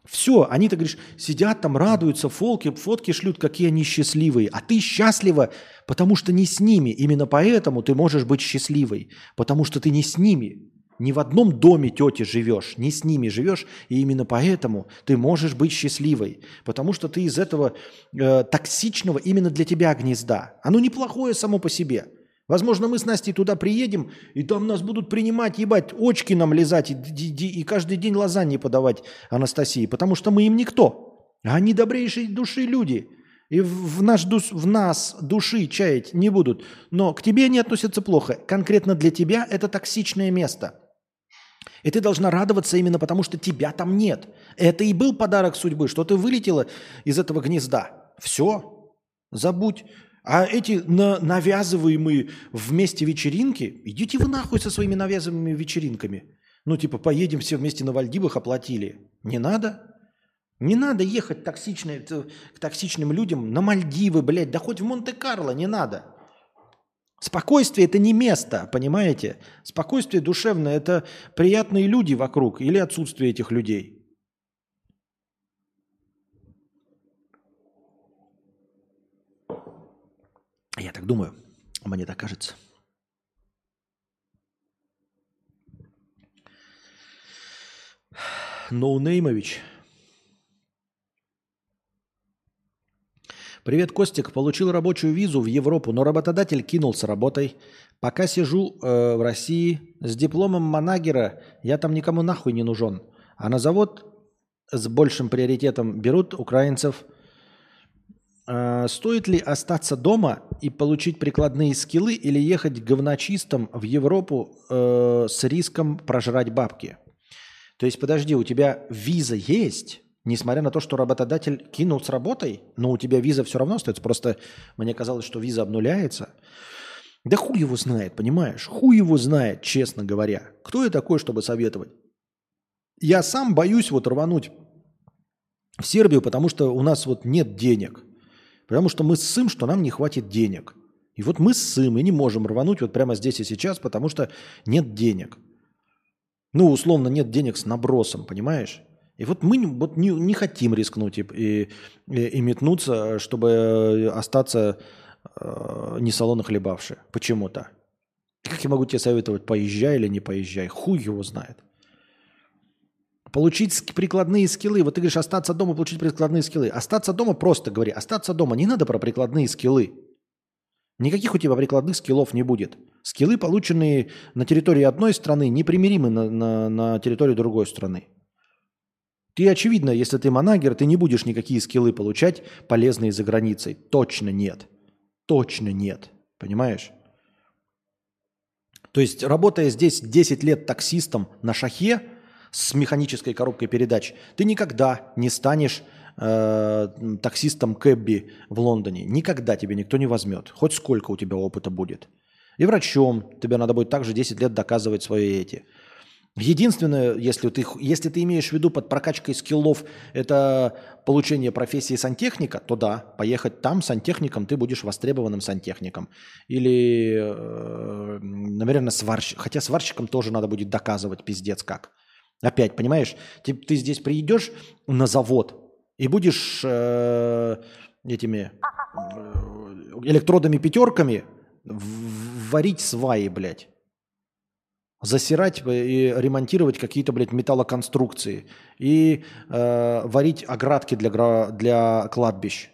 Speaker 1: Все, они, так говоришь, сидят там, радуются, фолки, фотки шлют, какие они счастливые. А ты счастлива, потому что не с ними. Именно поэтому ты можешь быть счастливой. Потому что ты не с ними. Не в одном доме тети живешь, не с ними живешь, и именно поэтому ты можешь быть счастливой, потому что ты из этого э, токсичного именно для тебя гнезда. Оно неплохое само по себе. Возможно, мы с Настей туда приедем, и там нас будут принимать, ебать, очки нам лизать и, и, и каждый день лазаньи подавать Анастасии, потому что мы им никто. Они добрейшие души люди. И в, наш душ, в нас души чаять не будут. Но к тебе они относятся плохо. Конкретно для тебя это токсичное место – и ты должна радоваться именно потому, что тебя там нет. Это и был подарок судьбы, что ты вылетела из этого гнезда. Все, забудь. А эти на навязываемые вместе вечеринки, идите вы нахуй со своими навязываемыми вечеринками. Ну, типа, поедем все вместе на Вальдивах, оплатили. Не надо. Не надо ехать токсичные, к токсичным людям на Мальдивы, блядь, да хоть в Монте-Карло не надо. Спокойствие – это не место, понимаете? Спокойствие душевное – это приятные люди вокруг или отсутствие этих людей. Я так думаю. Мне так кажется. Ноунеймович. Привет, Костик. Получил рабочую визу в Европу, но работодатель кинул с работой. Пока сижу э, в России с дипломом манагера, я там никому нахуй не нужен. А на завод с большим приоритетом берут украинцев. Э, стоит ли остаться дома и получить прикладные скиллы или ехать говночистом в Европу э, с риском прожрать бабки? То есть, подожди, у тебя виза есть, несмотря на то, что работодатель кинул с работой, но у тебя виза все равно остается. Просто мне казалось, что виза обнуляется. Да хуй его знает, понимаешь? Хуй его знает, честно говоря. Кто я такой, чтобы советовать? Я сам боюсь вот рвануть в Сербию, потому что у нас вот нет денег. Потому что мы ссым, что нам не хватит денег. И вот мы ссым и не можем рвануть вот прямо здесь и сейчас, потому что нет денег. Ну, условно, нет денег с набросом, понимаешь? И вот мы вот не, не хотим рискнуть и, и, и метнуться, чтобы остаться э, не салона хлебавши. Почему-то. Как я могу тебе советовать, поезжай или не поезжай? Хуй его знает. Получить прикладные скиллы. Вот ты говоришь, остаться дома, получить прикладные скиллы. Остаться дома просто говори. Остаться дома. Не надо про прикладные скиллы. Никаких у тебя прикладных скиллов не будет. Скиллы, полученные на территории одной страны, непримиримы на, на, на территории другой страны. Ты, очевидно, если ты манагер, ты не будешь никакие скиллы получать, полезные за границей. Точно нет. Точно нет. Понимаешь? То есть, работая здесь 10 лет таксистом на шахе с механической коробкой передач, ты никогда не станешь э, таксистом Кэбби в Лондоне. Никогда тебе никто не возьмет. Хоть сколько у тебя опыта будет. И врачом тебе надо будет также 10 лет доказывать свои эти. Единственное, если ты, если ты имеешь в виду под прокачкой скиллов это получение профессии сантехника, то да, поехать там сантехником ты будешь востребованным сантехником. Или, э, наверное, сварщик. Хотя сварщиком тоже надо будет доказывать, пиздец как. Опять, понимаешь, ты, ты здесь приедешь на завод и будешь э, этими э, электродами пятерками варить сваи, блядь. Засирать и ремонтировать какие-то, блядь, металлоконструкции. И э, варить оградки для, для кладбищ.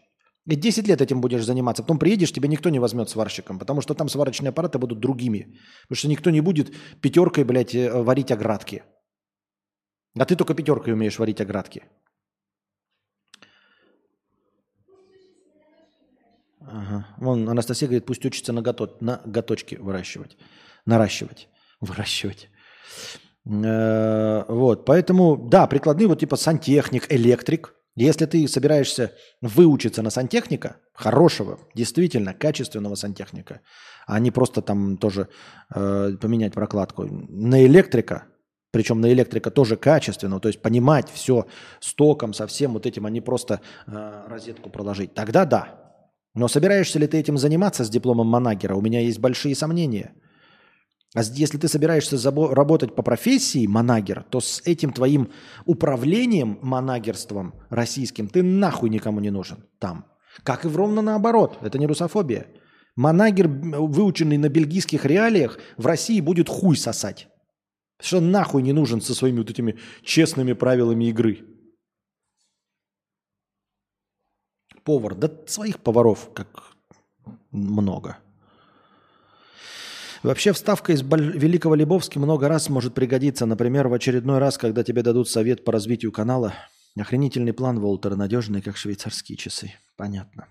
Speaker 1: И 10 лет этим будешь заниматься. Потом приедешь, тебя никто не возьмет сварщиком, потому что там сварочные аппараты будут другими. Потому что никто не будет пятеркой, блядь, э, варить оградки. А ты только пятеркой умеешь варить оградки. Ага. Вон Анастасия говорит, пусть учится на, гото... на готочки выращивать. Наращивать. Выращивать. Э, вот, поэтому, да, прикладные, вот типа сантехник, электрик. Если ты собираешься выучиться на сантехника, хорошего, действительно качественного сантехника, а не просто там тоже э, поменять прокладку, на электрика, причем на электрика тоже качественного, то есть понимать все с током, со всем вот этим, а не просто э, розетку проложить, тогда да, но собираешься ли ты этим заниматься с дипломом манагера? У меня есть большие сомнения. А если ты собираешься работать по профессии манагер, то с этим твоим управлением манагерством российским ты нахуй никому не нужен там. Как и в ровно наоборот. Это не русофобия. Манагер, выученный на бельгийских реалиях, в России будет хуй сосать. Что нахуй не нужен со своими вот этими честными правилами игры. повар. Да своих поваров как много. Вообще вставка из Великого Лебовски много раз может пригодиться. Например, в очередной раз, когда тебе дадут совет по развитию канала. Охренительный план, Волтер, надежный, как швейцарские часы. Понятно.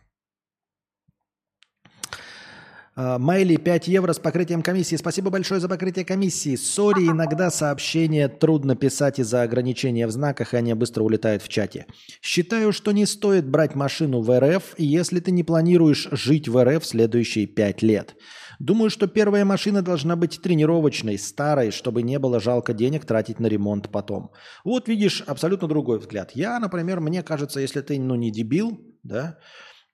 Speaker 1: А, Майли 5 евро с покрытием комиссии. Спасибо большое за покрытие комиссии. Сори, иногда сообщения трудно писать из-за ограничения в знаках, и они быстро улетают в чате. Считаю, что не стоит брать машину в РФ, если ты не планируешь жить в РФ следующие 5 лет. Думаю, что первая машина должна быть тренировочной, старой, чтобы не было жалко денег тратить на ремонт потом. Вот видишь, абсолютно другой взгляд. Я, например, мне кажется, если ты ну, не дебил, да,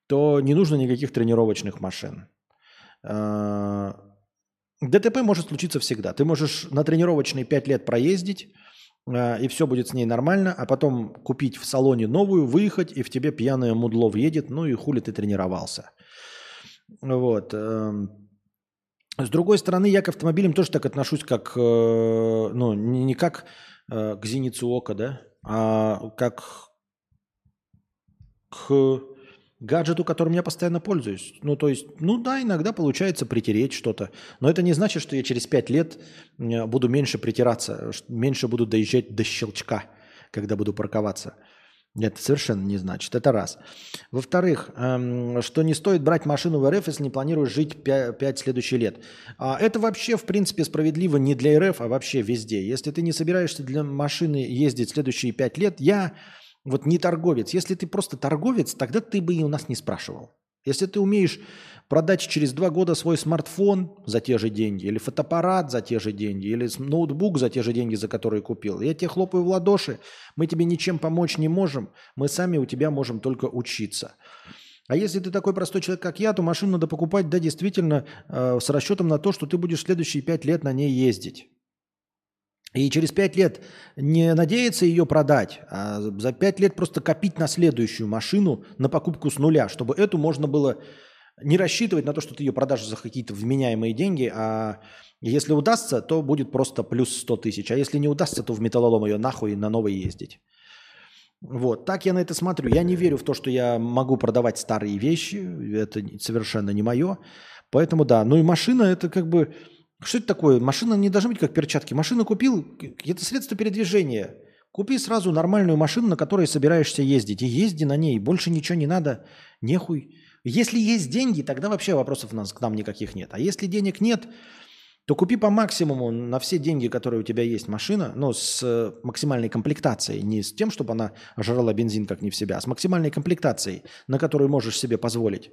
Speaker 1: то не нужно никаких тренировочных машин. А, ДТП может случиться всегда. Ты можешь на тренировочный 5 лет проездить, а, и все будет с ней нормально, а потом купить в салоне новую, выехать, и в тебе пьяное мудло въедет, ну и хули ты тренировался. Вот. С другой стороны, я к автомобилям тоже так отношусь, как, э, ну, не как э, к зеницу ока, да, а как к гаджету, которым я постоянно пользуюсь. Ну, то есть, ну да, иногда получается притереть что-то. Но это не значит, что я через пять лет э, буду меньше притираться, меньше буду доезжать до щелчка, когда буду парковаться. Это совершенно не значит. Это раз. Во-вторых, эм, что не стоит брать машину в РФ, если не планируешь жить 5, 5 следующих лет. А это вообще, в принципе, справедливо не для РФ, а вообще везде. Если ты не собираешься для машины ездить следующие 5 лет, я вот не торговец. Если ты просто торговец, тогда ты бы и у нас не спрашивал. Если ты умеешь продать через два года свой смартфон за те же деньги, или фотоаппарат за те же деньги, или ноутбук за те же деньги, за которые купил, я тебе хлопаю в ладоши, мы тебе ничем помочь не можем, мы сами у тебя можем только учиться. А если ты такой простой человек, как я, то машину надо покупать, да, действительно, э, с расчетом на то, что ты будешь следующие пять лет на ней ездить. И через пять лет не надеяться ее продать, а за пять лет просто копить на следующую машину на покупку с нуля, чтобы эту можно было не рассчитывать на то, что ты ее продашь за какие-то вменяемые деньги, а если удастся, то будет просто плюс 100 тысяч, а если не удастся, то в металлолом ее нахуй на новой ездить. Вот, так я на это смотрю. Я не верю в то, что я могу продавать старые вещи, это совершенно не мое. Поэтому да, ну и машина это как бы что это такое? Машина не должна быть как перчатки. Машину купил, это средство передвижения. Купи сразу нормальную машину, на которой собираешься ездить. И езди на ней. Больше ничего не надо. Нехуй. Если есть деньги, тогда вообще вопросов у нас, к нам никаких нет. А если денег нет, то купи по максимуму на все деньги, которые у тебя есть машина, но с э, максимальной комплектацией. Не с тем, чтобы она жрала бензин как не в себя, а с максимальной комплектацией, на которую можешь себе позволить.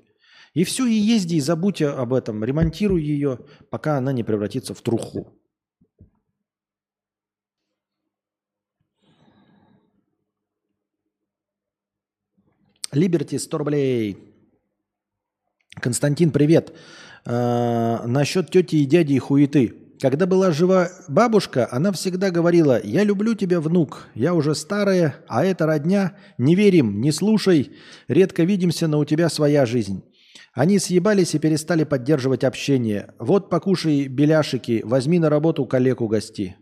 Speaker 1: И все, и езди, и забудь об этом. Ремонтируй ее, пока она не превратится в труху. Либерти 100 рублей. Константин, привет. Э, насчет тети и дяди и хуеты. Когда была жива бабушка, она всегда говорила, я люблю тебя, внук, я уже старая, а это родня, не верим, не слушай, редко видимся, но у тебя своя жизнь. Они съебались и перестали поддерживать общение. Вот покушай беляшики, возьми на работу коллегу гости.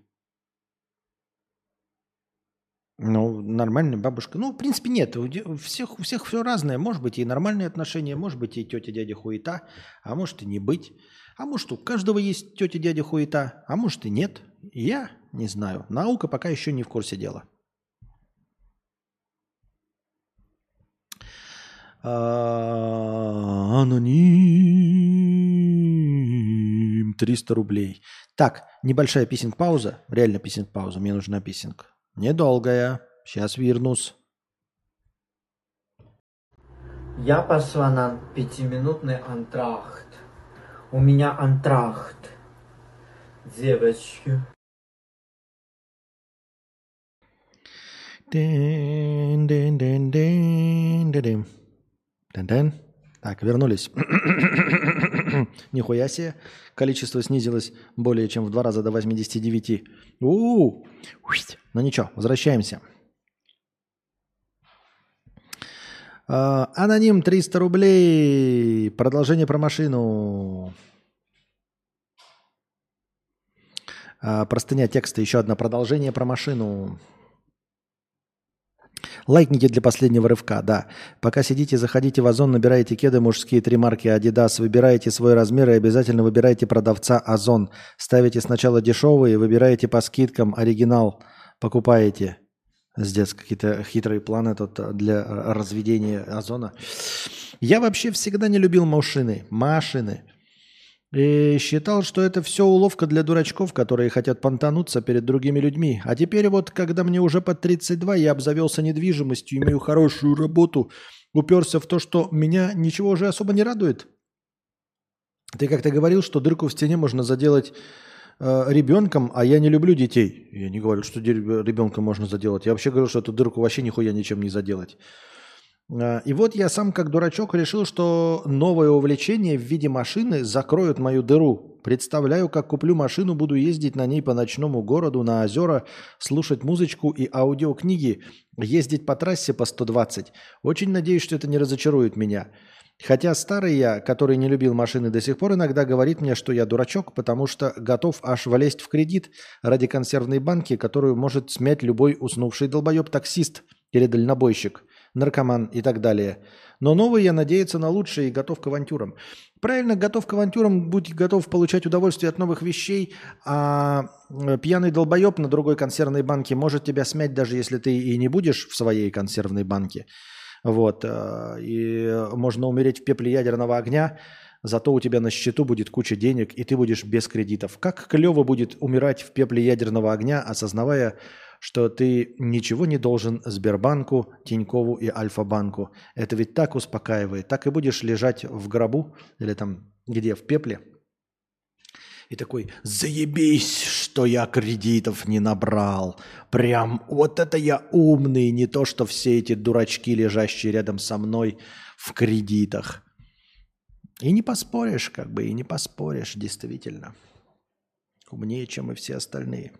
Speaker 1: Ну, нормальная бабушка. Ну, в принципе, нет. У всех, у всех все разное. Может быть, и нормальные отношения, может быть, и тетя, дядя хуета, а может и не быть. А может, у каждого есть тетя, дядя хуета, а может и нет. Я не знаю. Наука пока еще не в курсе дела. Аноним. 300 рублей. Так, небольшая писинг-пауза. Реально писинг-пауза. Мне нужна писинг. Недолгая. Сейчас вернусь.
Speaker 4: Я пошла на пятиминутный антрахт. У меня антрахт. Девочки.
Speaker 1: Дин, Тен-тен. Так, вернулись. Нихуя себе. Количество снизилось более чем в два раза до 89. У-у-у. Ну ничего, возвращаемся. А, аноним 300 рублей. Продолжение про машину. А, простыня текста. Еще одно продолжение про машину. Лайкните для последнего рывка, да. Пока сидите, заходите в Озон, набираете кеды мужские, три марки Adidas, выбираете свой размер и обязательно выбирайте продавца Озон. Ставите сначала дешевые, выбираете по скидкам оригинал, покупаете. Здесь какие-то хитрые планы тут для разведения озона. Я вообще всегда не любил машины. Машины. И считал, что это все уловка для дурачков, которые хотят понтануться перед другими людьми. А теперь вот, когда мне уже под 32, я обзавелся недвижимостью, имею хорошую работу, уперся в то, что меня ничего уже особо не радует. Ты как-то говорил, что дырку в стене можно заделать э, ребенком, а я не люблю детей. Я не говорю, что ребенка можно заделать. Я вообще говорю, что эту дырку вообще нихуя ничем не заделать. А, и вот я сам как дурачок решил, что новое увлечение в виде машины закроет мою дыру. Представляю, как куплю машину, буду ездить на ней по ночному городу, на озера, слушать музычку и аудиокниги, ездить по трассе по 120. Очень надеюсь, что это не разочарует меня. Хотя старый я, который не любил машины до сих пор, иногда говорит мне, что я дурачок, потому что готов аж влезть в кредит ради консервной банки, которую может смять любой уснувший долбоеб-таксист или дальнобойщик – наркоман и так далее. Но новый я надеяться на лучшее и готов к авантюрам. Правильно, готов к авантюрам, будь готов получать удовольствие от новых вещей, а э, пьяный долбоеб на другой консервной банке может тебя смять, даже если ты и не будешь в своей консервной банке. Вот. э, И можно умереть в пепле ядерного огня, зато у тебя на счету будет куча денег, и ты будешь без кредитов. Как клево будет умирать в пепле ядерного огня, осознавая, что ты ничего не должен Сбербанку, Тинькову и Альфа-банку. Это ведь так успокаивает. Так и будешь лежать в гробу или там где, в пепле. И такой, заебись, что я кредитов не набрал. Прям вот это я умный, не то, что все эти дурачки, лежащие рядом со мной в кредитах. И не поспоришь, как бы, и не поспоришь, действительно. Умнее, чем и все остальные.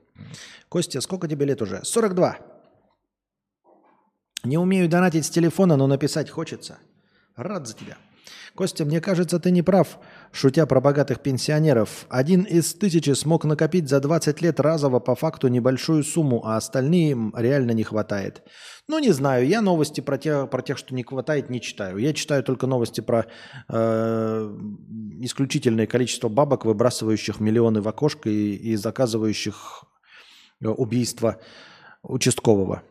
Speaker 1: Костя, сколько тебе лет уже? 42. Не умею донатить с телефона, но написать хочется. Рад за тебя. Костя, мне кажется, ты не прав, шутя про богатых пенсионеров. Один из тысячи смог накопить за 20 лет разово по факту небольшую сумму, а остальным реально не хватает. Ну, не знаю, я новости про тех, про тех что не хватает, не читаю. Я читаю только новости про э, исключительное количество бабок, выбрасывающих миллионы в окошко и, и заказывающих э, убийство участкового.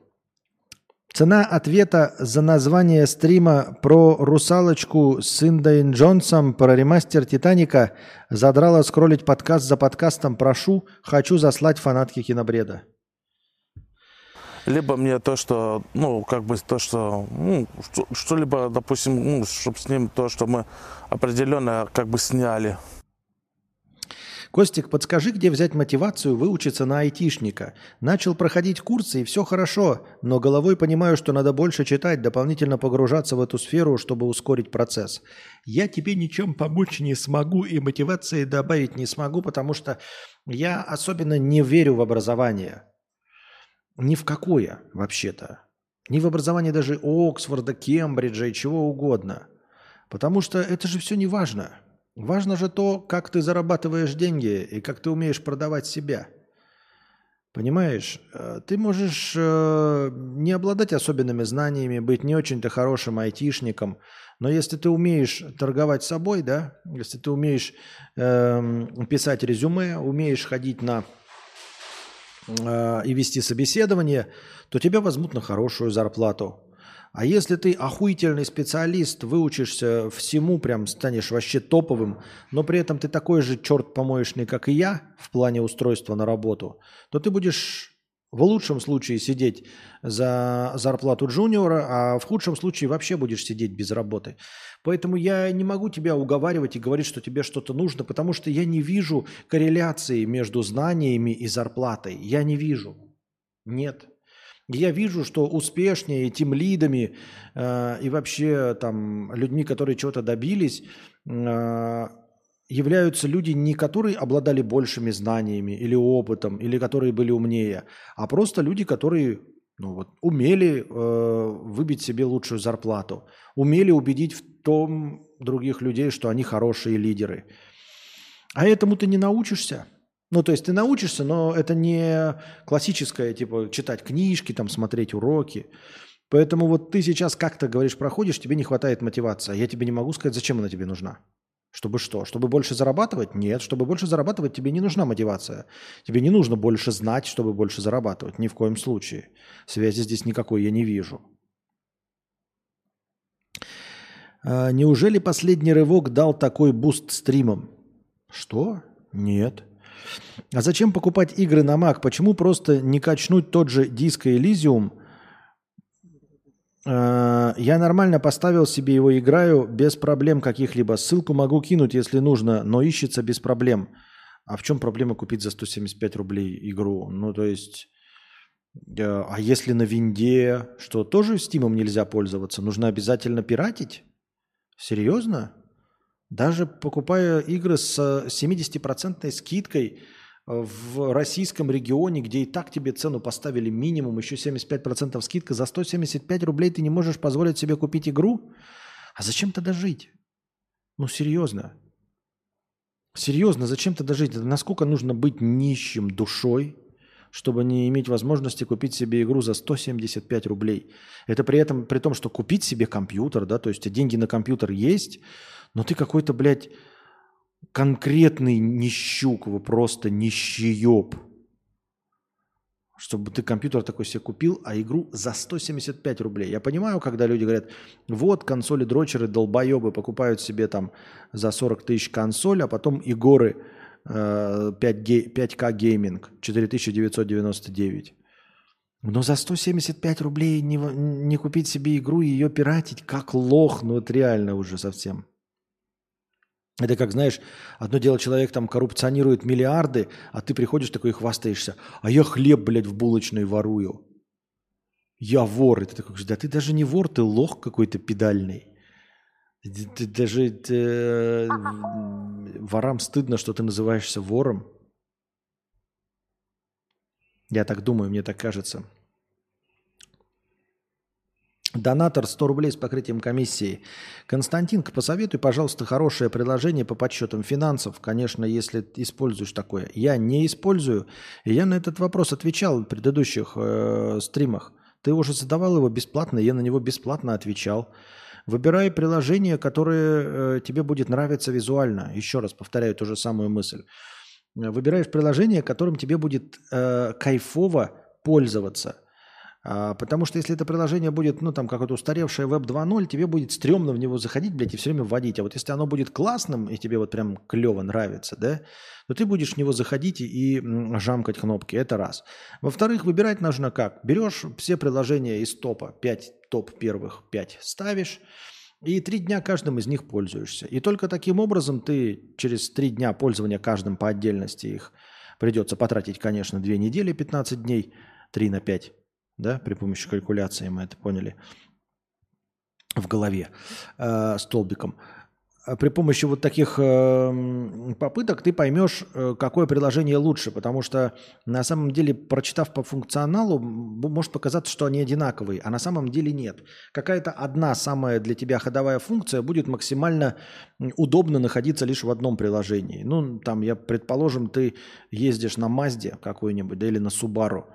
Speaker 1: Цена ответа за название стрима про русалочку с Индой Джонсом про ремастер Титаника задрала скроллить подкаст за подкастом. Прошу, хочу заслать фанатки кинобреда.
Speaker 3: Либо мне то, что, ну, как бы то, что, ну, что- что-либо, допустим, ну, чтобы с ним то, что мы определенно как бы сняли.
Speaker 1: Костик, подскажи, где взять мотивацию выучиться на айтишника. Начал проходить курсы, и все хорошо, но головой понимаю, что надо больше читать, дополнительно погружаться в эту сферу, чтобы ускорить процесс. Я тебе ничем помочь не смогу и мотивации добавить не смогу, потому что я особенно не верю в образование. Ни в какое, вообще-то. Ни в образование даже Оксфорда, Кембриджа и чего угодно. Потому что это же все не важно. Важно же то, как ты зарабатываешь деньги и как ты умеешь продавать себя. Понимаешь, Э, ты можешь э, не обладать особенными знаниями, быть не очень-то хорошим айтишником, но если ты умеешь торговать собой, да, если ты умеешь эм, писать резюме, умеешь ходить на э, и вести собеседование, то тебя возьмут на хорошую зарплату. А если ты охуительный специалист, выучишься всему, прям станешь вообще топовым, но при этом ты такой же черт помоечный, как и я, в плане устройства на работу, то ты будешь в лучшем случае сидеть за зарплату джуниора, а в худшем случае вообще будешь сидеть без работы. Поэтому я не могу тебя уговаривать и говорить, что тебе что-то нужно, потому что я не вижу корреляции между знаниями и зарплатой. Я не вижу. Нет. Я вижу, что успешнее тем лидами э, и вообще там людьми, которые чего-то добились, э, являются люди, не которые обладали большими знаниями или опытом, или которые были умнее, а просто люди, которые ну, вот, умели э, выбить себе лучшую зарплату, умели убедить в том других людей, что они хорошие лидеры. А этому ты не научишься. Ну, то есть ты научишься, но это не классическое, типа, читать книжки, там, смотреть уроки. Поэтому вот ты сейчас как-то, говоришь, проходишь, тебе не хватает мотивации. А Я тебе не могу сказать, зачем она тебе нужна. Чтобы что? Чтобы больше зарабатывать? Нет. Чтобы больше зарабатывать, тебе не нужна мотивация. Тебе не нужно больше знать, чтобы больше зарабатывать. Ни в коем случае. Связи здесь никакой я не вижу. А, неужели последний рывок дал такой буст стримам? Что? Нет. А зачем покупать игры на Mac? Почему просто не качнуть тот же Disco Elysium? Э, Я нормально поставил себе его, играю без проблем каких-либо. Ссылку могу кинуть, если нужно, но ищется без проблем. А в чем проблема купить за 175 рублей игру? Ну, то есть... э, А если на винде, что тоже стимом нельзя пользоваться? Нужно обязательно пиратить? Серьезно? Даже покупая игры с 70% скидкой в российском регионе, где и так тебе цену поставили минимум, еще 75% скидка, за 175 рублей ты не можешь позволить себе купить игру? А зачем тогда жить? Ну, серьезно. Серьезно, зачем тогда жить? Насколько нужно быть нищим душой, чтобы не иметь возможности купить себе игру за 175 рублей. Это при этом, при том, что купить себе компьютер, да, то есть деньги на компьютер есть, но ты какой-то, блядь, конкретный нищук, вы просто нищеёб. Чтобы ты компьютер такой себе купил, а игру за 175 рублей. Я понимаю, когда люди говорят, вот консоли дрочеры, долбоебы покупают себе там за 40 тысяч консоль, а потом и горы 5, 5К гейминг 4999. Но за 175 рублей не, не купить себе игру и ее пиратить, как лох, ну это реально уже совсем. Это как, знаешь, одно дело, человек там коррупционирует миллиарды, а ты приходишь такой и хвастаешься. А я хлеб, блядь, в булочной ворую. Я вор. И ты такой, да ты даже не вор, ты лох какой-то педальный. Ты, ты даже ты, э, ворам стыдно, что ты называешься вором. Я так думаю, мне так кажется. Донатор 100 рублей с покрытием комиссии. Константинка, посоветуй, пожалуйста, хорошее приложение по подсчетам финансов. Конечно, если используешь такое. Я не использую. Я на этот вопрос отвечал в предыдущих э, стримах. Ты уже задавал его бесплатно, я на него бесплатно отвечал. Выбирай приложение, которое э, тебе будет нравиться визуально. Еще раз повторяю ту же самую мысль. Выбираешь приложение, которым тебе будет э, кайфово пользоваться – потому что если это приложение будет, ну, там, какое-то устаревшее Web 2.0, тебе будет стрёмно в него заходить, блядь, и все время вводить. А вот если оно будет классным, и тебе вот прям клево нравится, да, то ты будешь в него заходить и жамкать кнопки. Это раз. Во-вторых, выбирать нужно как? Берешь все приложения из топа, 5 топ первых 5 ставишь, и три дня каждым из них пользуешься. И только таким образом ты через три дня пользования каждым по отдельности их придется потратить, конечно, две недели, 15 дней, 3 на 5 да, при помощи калькуляции мы это поняли в голове э, столбиком. А при помощи вот таких э, попыток ты поймешь, э, какое приложение лучше, потому что на самом деле, прочитав по функционалу, может показаться, что они одинаковые, а на самом деле нет. Какая-то одна самая для тебя ходовая функция будет максимально удобно находиться лишь в одном приложении. Ну, там, я, предположим, ты ездишь на Мазде какой-нибудь, да, или на Субару,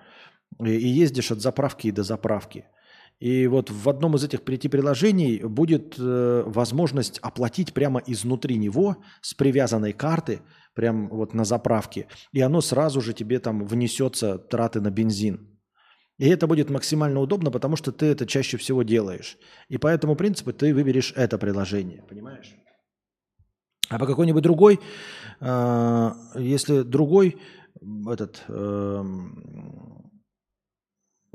Speaker 1: и ездишь от заправки до заправки. И вот в одном из этих прийти приложений будет э, возможность оплатить прямо изнутри него с привязанной карты, прямо вот на заправке. И оно сразу же тебе там внесется траты на бензин. И это будет максимально удобно, потому что ты это чаще всего делаешь. И по этому принципу ты выберешь это приложение, понимаешь? А по какой-нибудь другой, э, если другой этот э,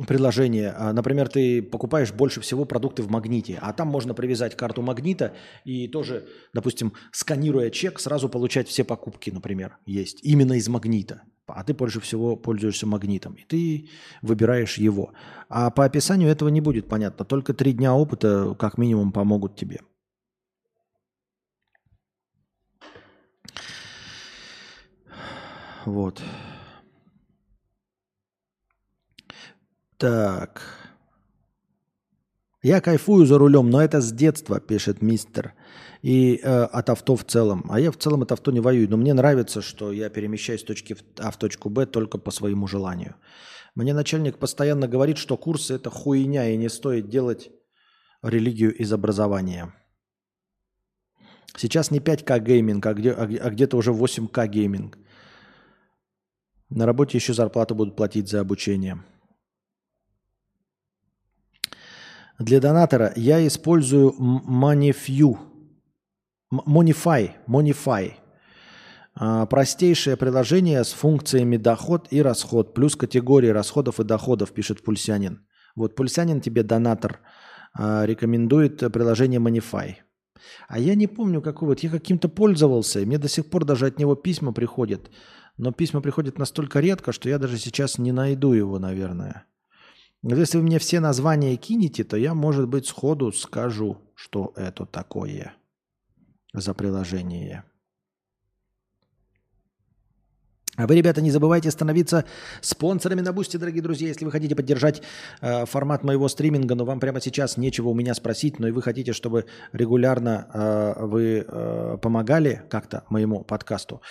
Speaker 1: приложение. А, например, ты покупаешь больше всего продукты в магните, а там можно привязать карту магнита и тоже, допустим, сканируя чек, сразу получать все покупки, например, есть именно из магнита. А ты больше всего пользуешься магнитом, и ты выбираешь его. А по описанию этого не будет понятно. Только три дня опыта как минимум помогут тебе. Вот. Так. Я кайфую за рулем, но это с детства, пишет мистер. И э, от авто в целом. А я в целом от авто не воюю. Но мне нравится, что я перемещаюсь с точки А в точку Б только по своему желанию. Мне начальник постоянно говорит, что курсы это хуйня и не стоит делать религию из образования. Сейчас не 5К гейминг, а, где, а, а где-то уже 8К гейминг. На работе еще зарплату будут платить за обучение. Для донатора я использую Monefy. Monefy. Monefy. Простейшее приложение с функциями доход и расход, плюс категории расходов и доходов, пишет Пульсянин. Вот Пульсянин тебе, донатор, а, рекомендует приложение Monefy. А я не помню, какой вот. Я каким-то пользовался, мне до сих пор даже от него письма приходят. Но письма приходят настолько редко, что я даже сейчас не найду его, наверное. Если вы мне все названия кинете, то я, может быть, сходу скажу, что это такое за приложение. А вы, ребята, не забывайте становиться спонсорами на Boosty, дорогие друзья, если вы хотите поддержать э, формат моего стриминга, но вам прямо сейчас нечего у меня спросить, но и вы хотите, чтобы регулярно э, вы э, помогали как-то моему подкасту,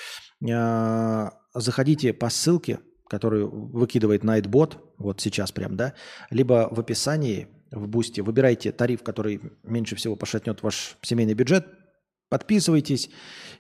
Speaker 1: э, заходите по ссылке, который выкидывает Nightbot, вот сейчас прям, да, либо в описании в Boosty выбирайте тариф, который меньше всего пошатнет ваш семейный бюджет, подписывайтесь,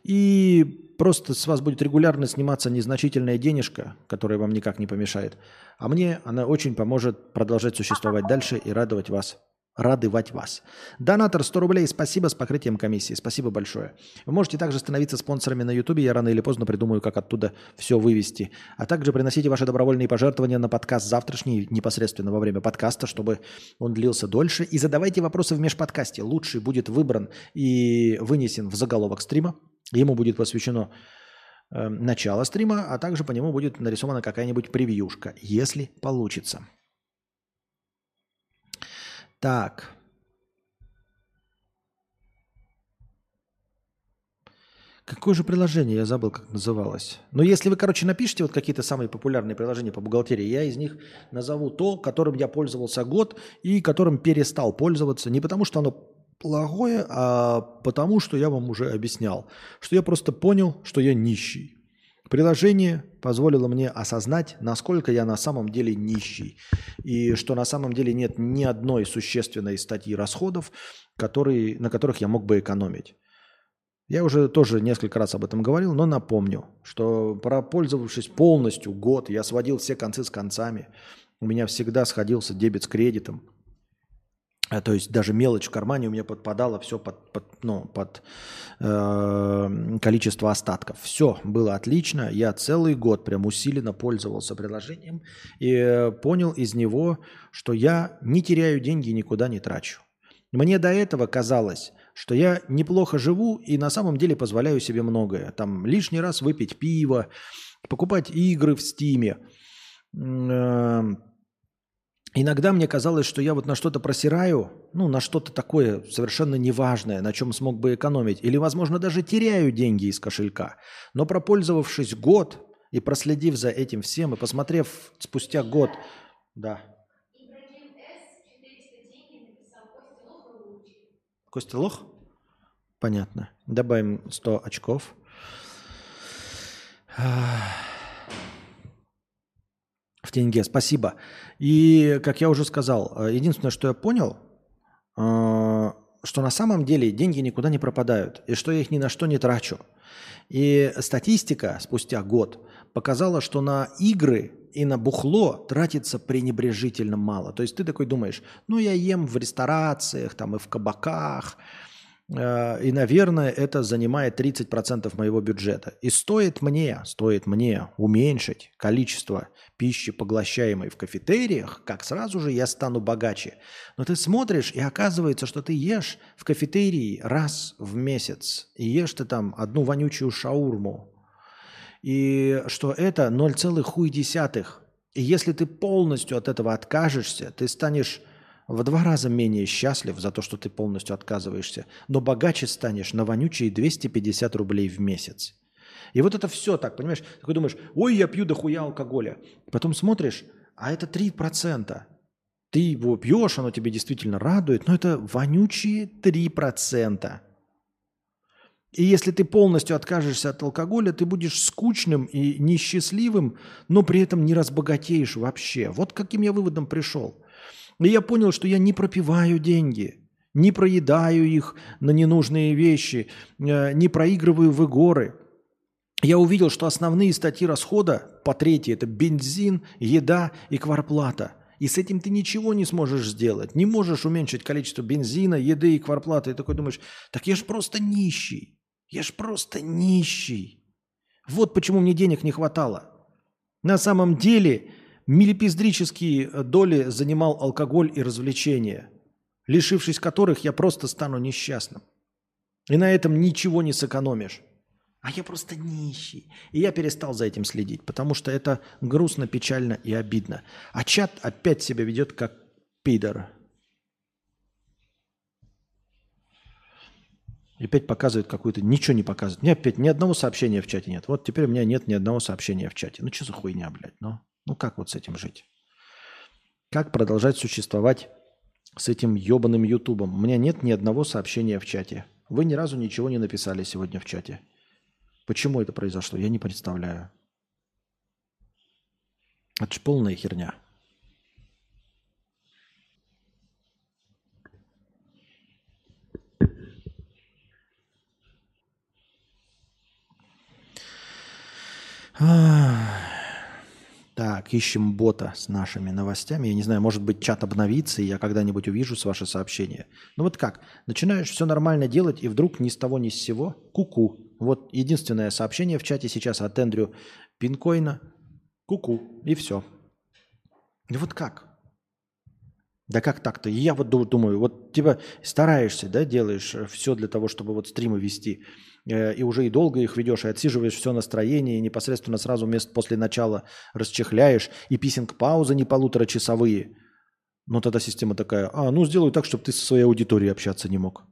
Speaker 1: и просто с вас будет регулярно сниматься незначительная денежка, которая вам никак не помешает. А мне она очень поможет продолжать существовать дальше и радовать вас радовать вас. Донатор 100 рублей, спасибо с покрытием комиссии. Спасибо большое. Вы можете также становиться спонсорами на YouTube. Я рано или поздно придумаю, как оттуда все вывести. А также приносите ваши добровольные пожертвования на подкаст завтрашний, непосредственно во время подкаста, чтобы он длился дольше. И задавайте вопросы в межподкасте. Лучший будет выбран и вынесен в заголовок стрима. Ему будет посвящено э, начало стрима, а также по нему будет нарисована какая-нибудь превьюшка, если получится. Так. Какое же приложение? Я забыл, как называлось. Но если вы, короче, напишите вот какие-то самые популярные приложения по бухгалтерии, я из них назову то, которым я пользовался год и которым перестал пользоваться. Не потому, что оно плохое, а потому, что я вам уже объяснял. Что я просто понял, что я нищий. Приложение позволило мне осознать, насколько я на самом деле нищий. И что на самом деле нет ни одной существенной статьи расходов, которые, на которых я мог бы экономить. Я уже тоже несколько раз об этом говорил, но напомню, что пропользовавшись полностью год, я сводил все концы с концами. У меня всегда сходился дебет с кредитом. А, то есть даже мелочь в кармане у меня подпадала все под, под, ну, под э, количество остатков. Все было отлично. Я целый год прям усиленно пользовался приложением и э, понял из него, что я не теряю деньги и никуда не трачу. Мне до этого казалось, что я неплохо живу и на самом деле позволяю себе многое. Там лишний раз выпить пиво, покупать игры в стиме, э, Иногда мне казалось, что я вот на что-то просираю, ну, на что-то такое совершенно неважное, на чем смог бы экономить, или, возможно, даже теряю деньги из кошелька. Но пропользовавшись год и проследив за этим всем, и посмотрев спустя год, да. Костя Лох? Понятно. Добавим 100 очков. В тенге, спасибо. И, как я уже сказал, э, единственное, что я понял, э, что на самом деле деньги никуда не пропадают, и что я их ни на что не трачу. И статистика спустя год показала, что на игры и на бухло тратится пренебрежительно мало. То есть ты такой думаешь, ну я ем в ресторациях, там и в кабаках, и, наверное, это занимает 30% моего бюджета. И стоит мне, стоит мне уменьшить количество пищи, поглощаемой в кафетериях, как сразу же я стану богаче. Но ты смотришь, и оказывается, что ты ешь в кафетерии раз в месяц. И ешь ты там одну вонючую шаурму. И что это 0,1. И если ты полностью от этого откажешься, ты станешь в два раза менее счастлив за то, что ты полностью отказываешься, но богаче станешь на вонючие 250 рублей в месяц. И вот это все так, понимаешь? Ты думаешь, ой, я пью дохуя алкоголя. Потом смотришь, а это 3%. Ты его пьешь, оно тебе действительно радует, но это вонючие 3%. И если ты полностью откажешься от алкоголя, ты будешь скучным и несчастливым, но при этом не разбогатеешь вообще. Вот каким я выводом пришел. И я понял, что я не пропиваю деньги, не проедаю их на ненужные вещи, э, не проигрываю в игоры. Я увидел, что основные статьи расхода по третьей – это бензин, еда и кварплата. И с этим ты ничего не сможешь сделать. Не можешь уменьшить количество бензина, еды и кварплаты. И такой думаешь, так я ж просто нищий. Я ж просто нищий. Вот почему мне денег не хватало. На самом деле Милипиздрические доли занимал алкоголь и развлечения, лишившись которых я просто стану несчастным. И на этом ничего не сэкономишь. А я просто нищий. И я перестал за этим следить, потому что это грустно, печально и обидно. А чат опять себя ведет как пидор. И опять показывает какую-то... Ничего не показывает. Мне опять ни одного сообщения в чате нет. Вот теперь у меня нет ни одного сообщения в чате. Ну что за хуйня, блядь, ну? Ну как вот с этим жить? Как продолжать существовать с этим ебаным ютубом? У меня нет ни одного сообщения в чате. Вы ни разу ничего не написали сегодня в чате. Почему это произошло? Я не представляю. Это ж полная херня. Так, ищем бота с нашими новостями. Я не знаю, может быть, чат обновится, и я когда-нибудь увижу с ваши сообщения. Ну вот как? Начинаешь все нормально делать, и вдруг ни с того ни с сего куку. Вот единственное сообщение в чате сейчас от Эндрю Пинкоина. Куку. И все. И вот как? Да как так-то? Я вот ду- думаю, вот типа стараешься, да, делаешь все для того, чтобы вот стримы вести, э, и уже и долго их ведешь, и отсиживаешь все настроение, и непосредственно сразу мест после начала расчехляешь, и писинг-паузы не полуторачасовые. Но тогда система такая, а, ну сделаю так, чтобы ты со своей аудиторией общаться не мог.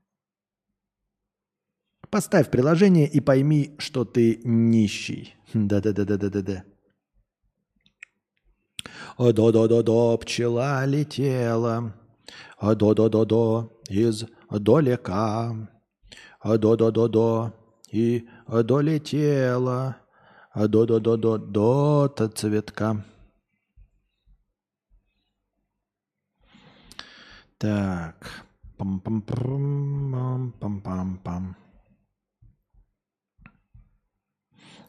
Speaker 1: Поставь приложение и пойми, что ты нищий. Да-да-да-да-да-да. До-до-до-до, пчела летела, до-до-до-до, издалека, до-до-до-до, и долетела, до-до-до-до, до цветка. Так, пам-пам-пам, пам-пам-пам.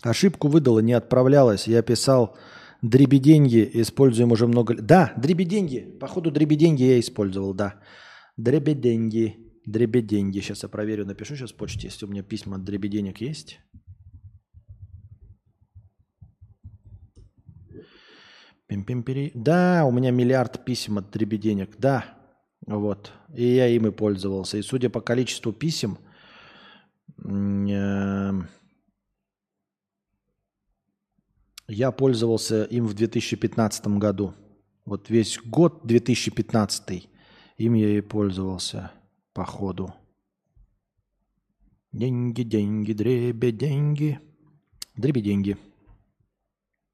Speaker 1: Ошибку выдала, не отправлялась. Я писал дребеденьги, используем уже много... Да, дребеденьги. Походу, дребеденьги я использовал, да. Дребеденьги. Дребеденьги. Сейчас я проверю, напишу сейчас в почте, если у меня письма от дребеденек есть. Пим-пим-пери. Да, у меня миллиард писем от дребеденек. Да, вот. И я им и пользовался. И судя по количеству писем, м, э, я пользовался им в 2015 году. Вот весь год 2015 им я и пользовался по ходу. Деньги, деньги, дребе, деньги. Дребе, деньги.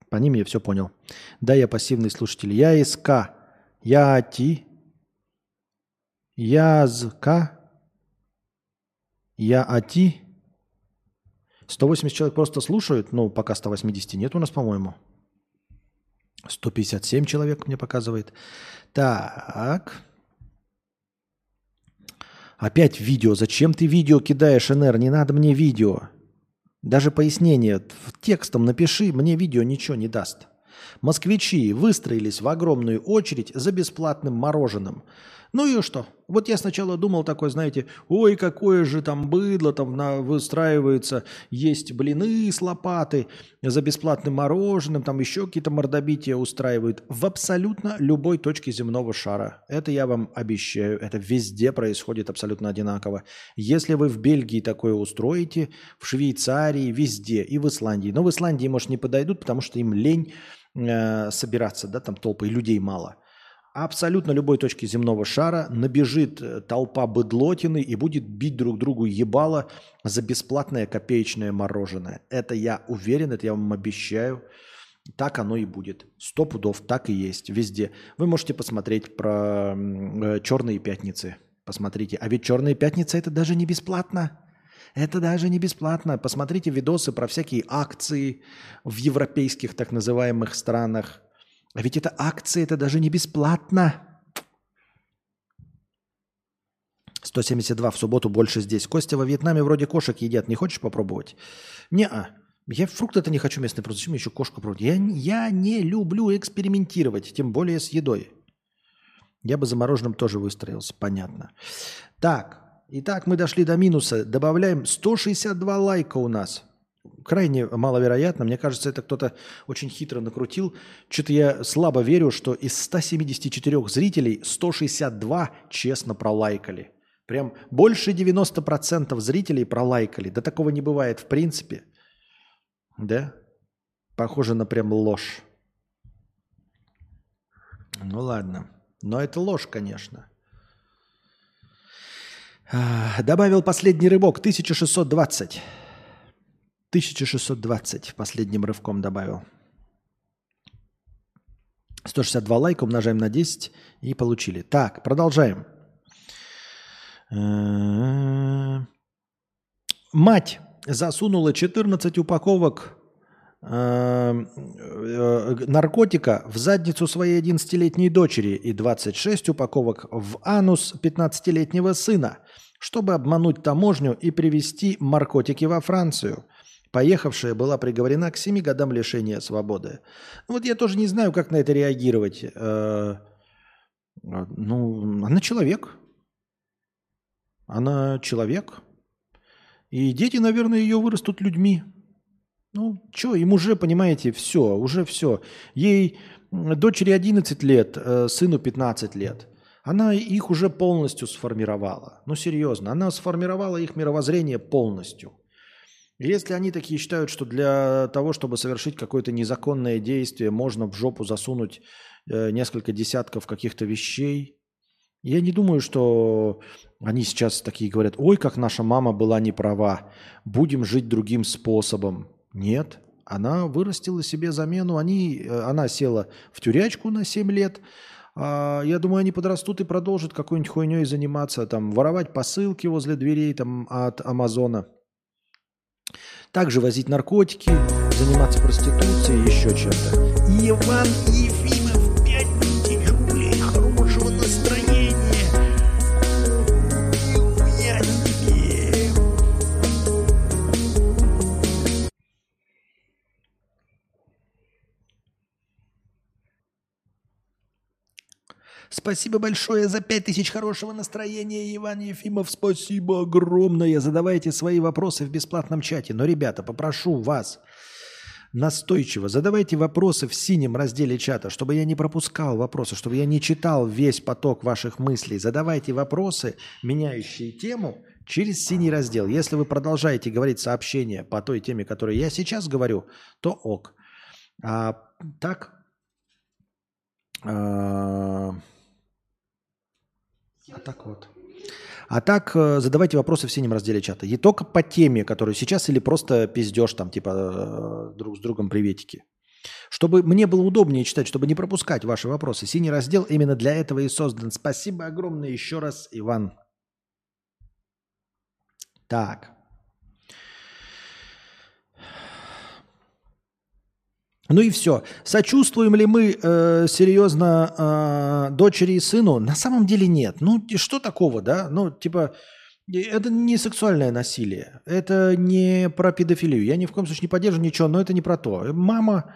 Speaker 1: По ним я все понял. Да, я пассивный слушатель. Я СК. Я АТИ. Я ЗК. Я АТИ. 180 человек просто слушают, ну, пока 180 нет у нас, по-моему. 157 человек мне показывает. Так. Опять видео. Зачем ты видео кидаешь, НР? Не надо мне видео. Даже пояснение текстом напиши, мне видео ничего не даст. Москвичи выстроились в огромную очередь за бесплатным мороженым. Ну и что? Вот я сначала думал такой, знаете, ой, какое же там быдло там на, выстраивается, есть блины с лопаты за бесплатным мороженым, там еще какие-то мордобития устраивают в абсолютно любой точке земного шара. Это я вам обещаю, это везде происходит абсолютно одинаково. Если вы в Бельгии такое устроите, в Швейцарии, везде, и в Исландии. Но в Исландии, может, не подойдут, потому что им лень э, собираться, да, там толпы, людей мало абсолютно любой точки земного шара набежит э, толпа быдлотины и будет бить друг другу ебало за бесплатное копеечное мороженое. Это я уверен, это я вам обещаю. Так оно и будет. Сто пудов так и есть везде. Вы можете посмотреть про э, черные пятницы. Посмотрите. А ведь черные пятницы это даже не бесплатно. Это даже не бесплатно. Посмотрите видосы про всякие акции в европейских так называемых странах. А ведь это акция, это даже не бесплатно. 172 в субботу больше здесь. Костя, во Вьетнаме вроде кошек едят. Не хочешь попробовать? Не-а. Я фрукты-то не хочу местный просто. Зачем еще кошку пробовать? Я, я не люблю экспериментировать, тем более с едой. Я бы за мороженым тоже выстроился, понятно. Так, итак, мы дошли до минуса. Добавляем 162 лайка у нас крайне маловероятно. Мне кажется, это кто-то очень хитро накрутил. Что-то я слабо верю, что из 174 зрителей 162 честно пролайкали. Прям больше 90% зрителей пролайкали. Да такого не бывает в принципе. Да? Похоже на прям ложь. Ну ладно. Но это ложь, конечно. Добавил последний рыбок. 1620. 1620 последним рывком добавил. 162 лайка умножаем на 10 и получили. Так, продолжаем. Мать засунула 14 упаковок наркотика в задницу своей 11-летней дочери и 26 упаковок в анус 15-летнего сына, чтобы обмануть таможню и привезти наркотики во Францию. Поехавшая была приговорена к 7 годам лишения свободы. Вот я тоже не знаю, как на это реагировать. Э, Ну, она человек. Она человек. И дети, наверное, ее вырастут людьми. Ну, что, им уже, понимаете, все, уже все. Ей дочери 11 лет, э, сыну 15 лет. Она их уже полностью сформировала. Ну, серьезно, она сформировала их мировоззрение полностью. Если они такие считают, что для того, чтобы совершить какое-то незаконное действие, можно в жопу засунуть э, несколько десятков каких-то вещей, я не думаю, что они сейчас такие говорят, ой, как наша мама была не права, будем жить другим способом. Нет, она вырастила себе замену, они, э, она села в тюрячку на 7 лет, а, я думаю, они подрастут и продолжат какой-нибудь хуйней заниматься, там, воровать посылки возле дверей там, от Амазона. Также возить наркотики, заниматься проституцией, еще чем-то. Иван Ефимов, Спасибо большое за 5000 хорошего настроения, Иван Ефимов. Спасибо огромное. Задавайте свои вопросы в бесплатном чате. Но, ребята, попрошу вас настойчиво задавайте вопросы в синем разделе чата, чтобы я не пропускал вопросы, чтобы я не читал весь поток ваших мыслей. Задавайте вопросы, меняющие тему, через синий раздел. Если вы продолжаете говорить сообщения по той теме, которую я сейчас говорю, то ок. А так... а, а так вот. А так э, задавайте вопросы в синем разделе чата. И только по теме, которую сейчас, или просто пиздешь там, типа, э, друг с другом приветики. Чтобы мне было удобнее читать, чтобы не пропускать ваши вопросы. Синий раздел именно для этого и создан. Спасибо огромное еще раз, Иван. Так. Ну и все. Сочувствуем ли мы э, серьезно э, дочери и сыну? На самом деле нет. Ну что такого, да? Ну типа это не сексуальное насилие, это не про педофилию. Я ни в коем случае не поддерживаю ничего, но это не про то. Мама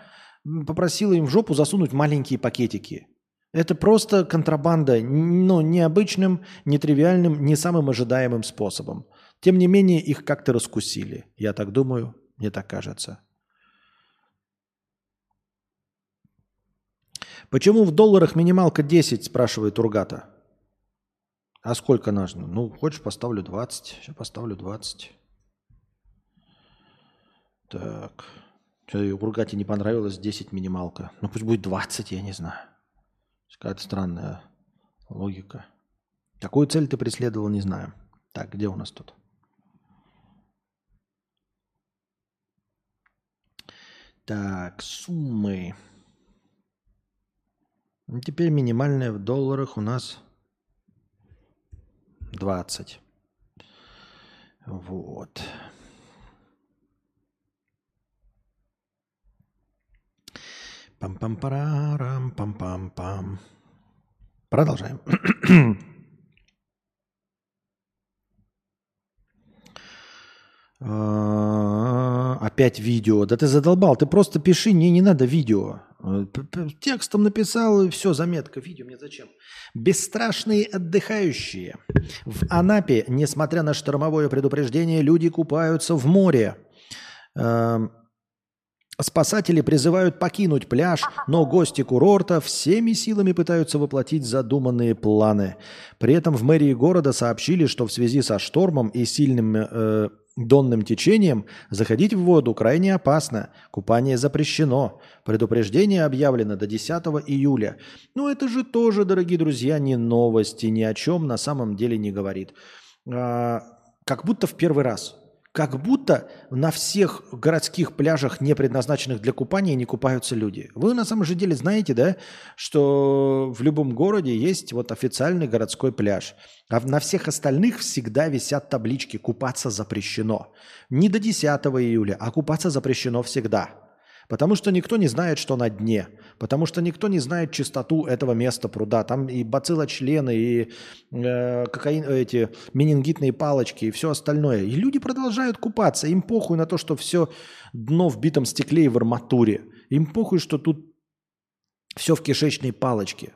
Speaker 1: попросила им в жопу засунуть маленькие пакетики. Это просто контрабанда, ну, необычным, нетривиальным, не самым ожидаемым способом. Тем не менее, их как-то раскусили. Я так думаю, мне так кажется. Почему в долларах минималка 10, спрашивает Ургата. А сколько нужно? Ну, хочешь, поставлю 20. Сейчас поставлю 20. Так. Что, Ургате не понравилось 10 минималка. Ну, пусть будет 20, я не знаю. Какая-то странная логика. Какую цель ты преследовал, не знаю. Так, где у нас тут? Так, суммы. Ну, теперь минимальная в долларах у нас 20. Вот. Пам-пам-парам, пам-пам-пам. Продолжаем. Опять видео. Да ты задолбал. Ты просто пиши, не, не надо видео. Э, Текстом написал, и все, заметка. Видео мне зачем? Бесстрашные отдыхающие. В Анапе, несмотря на штормовое предупреждение, люди купаются в море. Эм, Спасатели призывают покинуть пляж, но гости курорта всеми силами пытаются воплотить задуманные планы. При этом в мэрии города сообщили, что в связи со штормом и сильным э, донным течением заходить в воду крайне опасно. Купание запрещено. Предупреждение объявлено до 10 июля. Ну это же тоже, дорогие друзья, не новости, ни о чем на самом деле не говорит. А, как будто в первый раз. Как будто на всех городских пляжах, не предназначенных для купания, не купаются люди. Вы на самом же деле знаете, да, что в любом городе есть вот официальный городской пляж. А на всех остальных всегда висят таблички «Купаться запрещено». Не до 10 июля, а купаться запрещено всегда. Потому что никто не знает, что на дне. Потому что никто не знает чистоту этого места пруда. Там и бациллочлены, и э, кокаин, эти менингитные палочки, и все остальное. И люди продолжают купаться. Им похуй на то, что все дно в битом стекле и в арматуре. Им похуй, что тут все в кишечной палочке.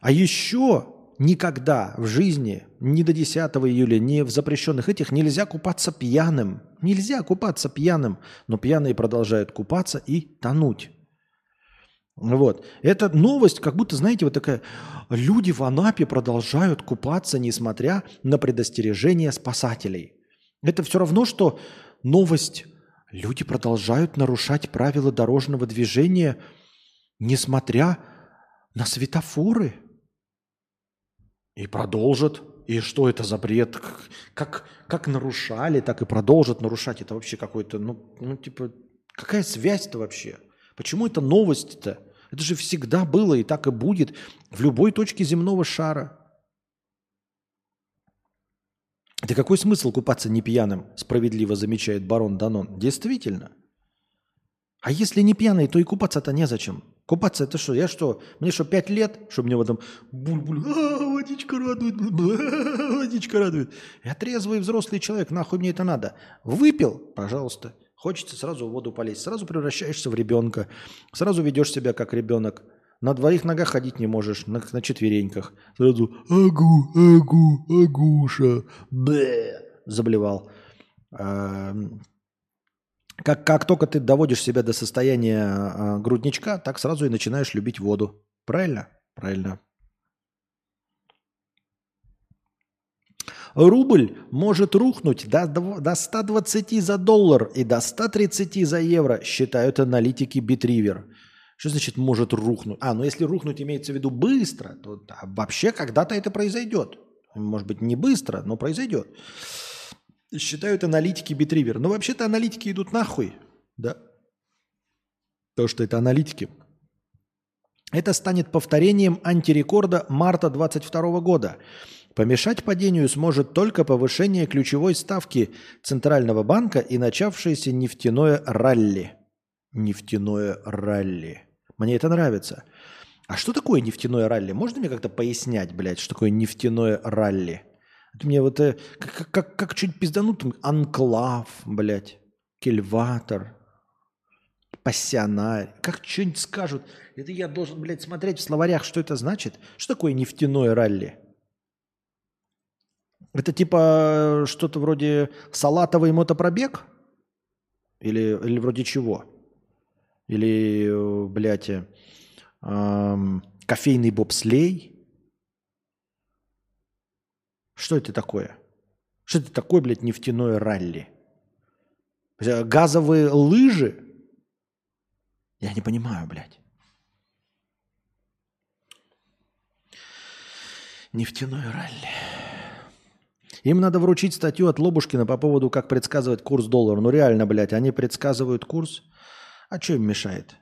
Speaker 1: А еще никогда в жизни, ни до 10 июля, ни в запрещенных этих, нельзя купаться пьяным. Нельзя купаться пьяным. Но пьяные продолжают купаться и тонуть. Вот. Это новость, как будто, знаете, вот такая, люди в Анапе продолжают купаться, несмотря на предостережение спасателей. Это все равно, что новость, люди продолжают нарушать правила дорожного движения, несмотря на светофоры. И продолжат. И что это за бред? Как, как, нарушали, так и продолжат нарушать. Это вообще какой-то, ну, ну типа, какая связь-то вообще? Почему это новость-то? Это же всегда было и так и будет в любой точке земного шара. Да какой смысл купаться не пьяным, справедливо замечает барон Данон. Действительно. А если не пьяный, то и купаться-то незачем. Купаться это что? Я что? Мне что, пять лет, чтобы мне в этом буль-буль, а, водичка радует, а, водичка радует. Я трезвый взрослый человек, нахуй мне это надо. Выпил, пожалуйста. Хочется сразу в воду полезть. Сразу превращаешься в ребенка. Сразу ведешь себя как ребенок. На двоих ногах ходить не можешь, на, на четвереньках. Сразу агу, агу, агуша, бе, заблевал. Как, как только ты доводишь себя до состояния э, грудничка, так сразу и начинаешь любить воду. Правильно? Правильно. Рубль может рухнуть до, до 120 за доллар и до 130 за евро, считают аналитики Bitриver. Что значит может рухнуть? А, ну если рухнуть имеется в виду быстро, то да, вообще когда-то это произойдет. Может быть не быстро, но произойдет считают аналитики Битривер. Но вообще-то аналитики идут нахуй, да? То, что это аналитики. Это станет повторением антирекорда марта 2022 года. Помешать падению сможет только повышение ключевой ставки Центрального банка и начавшееся нефтяное ралли. Нефтяное ралли. Мне это нравится. А что такое нефтяное ралли? Можно мне как-то пояснять, блядь, что такое нефтяное ралли? Мне вот э, как, как, как чуть пизданутым анклав, блядь, кельватор, пассионарь. Как что-нибудь скажут. Это я должен, блядь, смотреть в словарях, что это значит. Что такое нефтяное ралли? Это типа э, что-то вроде салатовый мотопробег? Или, или вроде чего? Или, э, блядь, эм, кофейный бобслей? Что это такое? Что это такое, блядь, нефтяное ралли? Газовые лыжи? Я не понимаю, блядь. Нефтяное ралли. Им надо вручить статью от Лобушкина по поводу, как предсказывать курс доллара. Ну реально, блядь, они предсказывают курс. А что им мешает?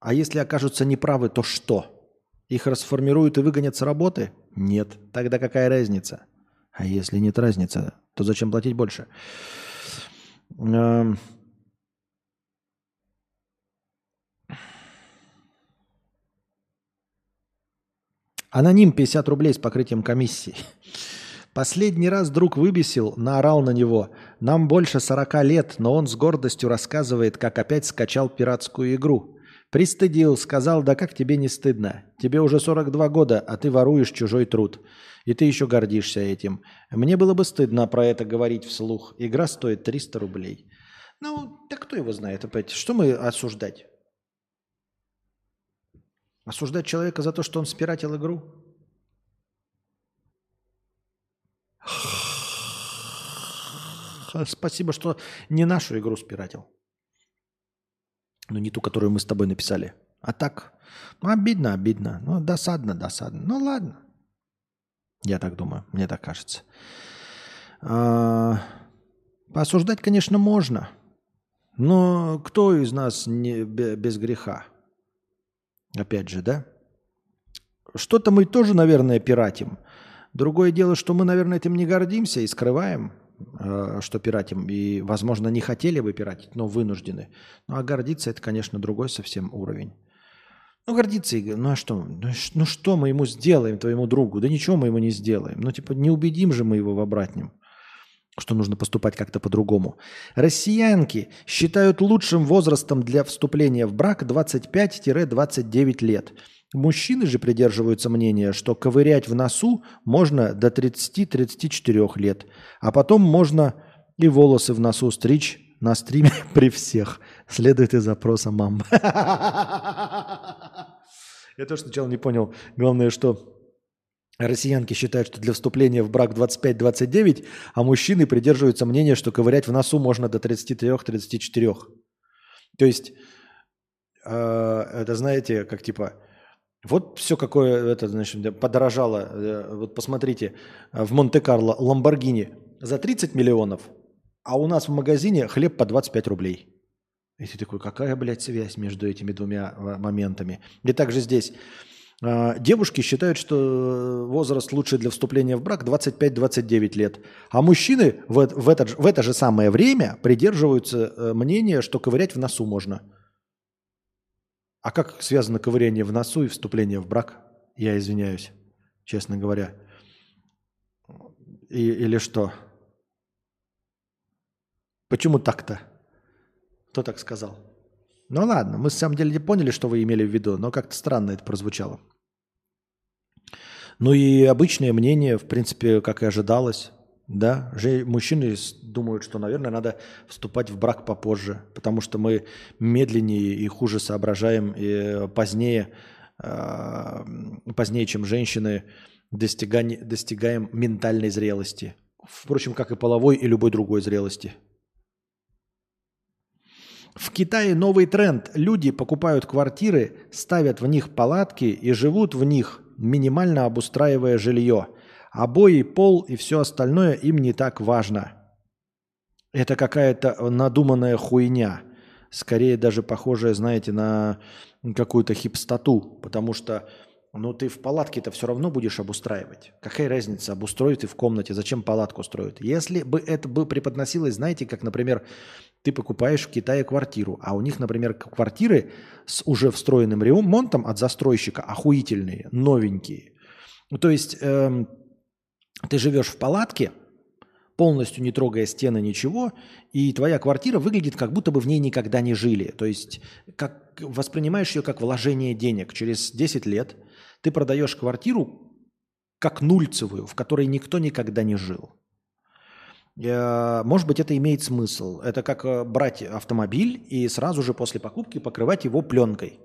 Speaker 1: А если окажутся неправы, то что? Их расформируют и выгонят с работы? Нет. Тогда какая разница? А если нет разницы, то зачем платить больше? Эм. Аноним 50 рублей с покрытием комиссии. Последний раз друг выбесил, наорал на него. Нам больше 40 лет, но он с гордостью рассказывает, как опять скачал пиратскую игру. Пристыдил, сказал, да как тебе не стыдно? Тебе уже 42 года, а ты воруешь чужой труд. И ты еще гордишься этим. Мне было бы стыдно про это говорить вслух. Игра стоит 300 рублей. Ну, так кто его знает опять? Что мы осуждать? Осуждать человека за то, что он спиратил игру? Спасибо, что не нашу игру спиратил. Ну, не ту, которую мы с тобой написали. А так, ну, обидно, обидно. Ну, досадно, досадно. Ну, ладно. Я так думаю, мне так кажется. А, поосуждать, конечно, можно. Но кто из нас не, без греха? Опять же, да? Что-то мы тоже, наверное, пиратим. Другое дело, что мы, наверное, этим не гордимся и скрываем. Э, что пиратим, и, возможно, не хотели бы пиратить, но вынуждены. Ну, а гордиться это, конечно, другой совсем уровень. Ну, гордиться, ну а что? Ну, ну что мы ему сделаем, твоему другу? Да ничего мы ему не сделаем. Ну, типа, не убедим же мы его в обратном, что нужно поступать как-то по-другому. Россиянки считают лучшим возрастом для вступления в брак 25-29 лет. Мужчины же придерживаются мнения, что ковырять в носу можно до 30-34 лет, а потом можно и волосы в носу стричь на стриме при всех. Следует из запроса мам. Я тоже сначала не понял. Главное, что россиянки считают, что для вступления в брак 25-29, а мужчины придерживаются мнения, что ковырять в носу можно до 33-34. То есть, э, это знаете, как типа, вот все какое, это, значит, подорожало. Э, Вот посмотрите, э, в Монте-Карло Ламборгини за 30 миллионов, а у нас в магазине хлеб по 25 рублей. И ты такой, какая, блядь, связь между этими двумя э, моментами? И также здесь девушки считают, что возраст лучший для вступления в брак 25-29 лет. А мужчины в, в, этот, в это же самое время придерживаются мнения, что ковырять в носу можно. А как связано ковыряние в носу и вступление в брак? Я извиняюсь, честно говоря. И- или что? Почему так-то? Кто так сказал? Ну ладно, мы на самом деле не поняли, что вы имели в виду, но как-то странно это прозвучало. Ну и обычное мнение, в принципе, как и ожидалось. Да, мужчины думают, что, наверное, надо вступать в брак попозже, потому что мы медленнее и хуже соображаем и позднее, э, позднее, чем женщины, достигаем ментальной зрелости. Впрочем, как и половой и любой другой зрелости. В Китае новый тренд. Люди покупают квартиры, ставят в них палатки и живут в них, минимально обустраивая жилье. Обои, пол и все остальное им не так важно. Это какая-то надуманная хуйня. Скорее даже похожая, знаете, на какую-то хипстоту. Потому что ну, ты в палатке-то все равно будешь обустраивать. Какая разница, обустроить ты в комнате, зачем палатку строят? Если бы это бы преподносилось, знаете, как, например, ты покупаешь в Китае квартиру, а у них, например, квартиры с уже встроенным ремонтом от застройщика охуительные, новенькие. Ну, то есть эм, ты живешь в палатке, полностью не трогая стены, ничего, и твоя квартира выглядит, как будто бы в ней никогда не жили. То есть как, воспринимаешь ее как вложение денег. Через 10 лет ты продаешь квартиру как нульцевую, в которой никто никогда не жил. Э, Может быть, это имеет смысл. Это как э, брать автомобиль и сразу же после покупки покрывать его пленкой.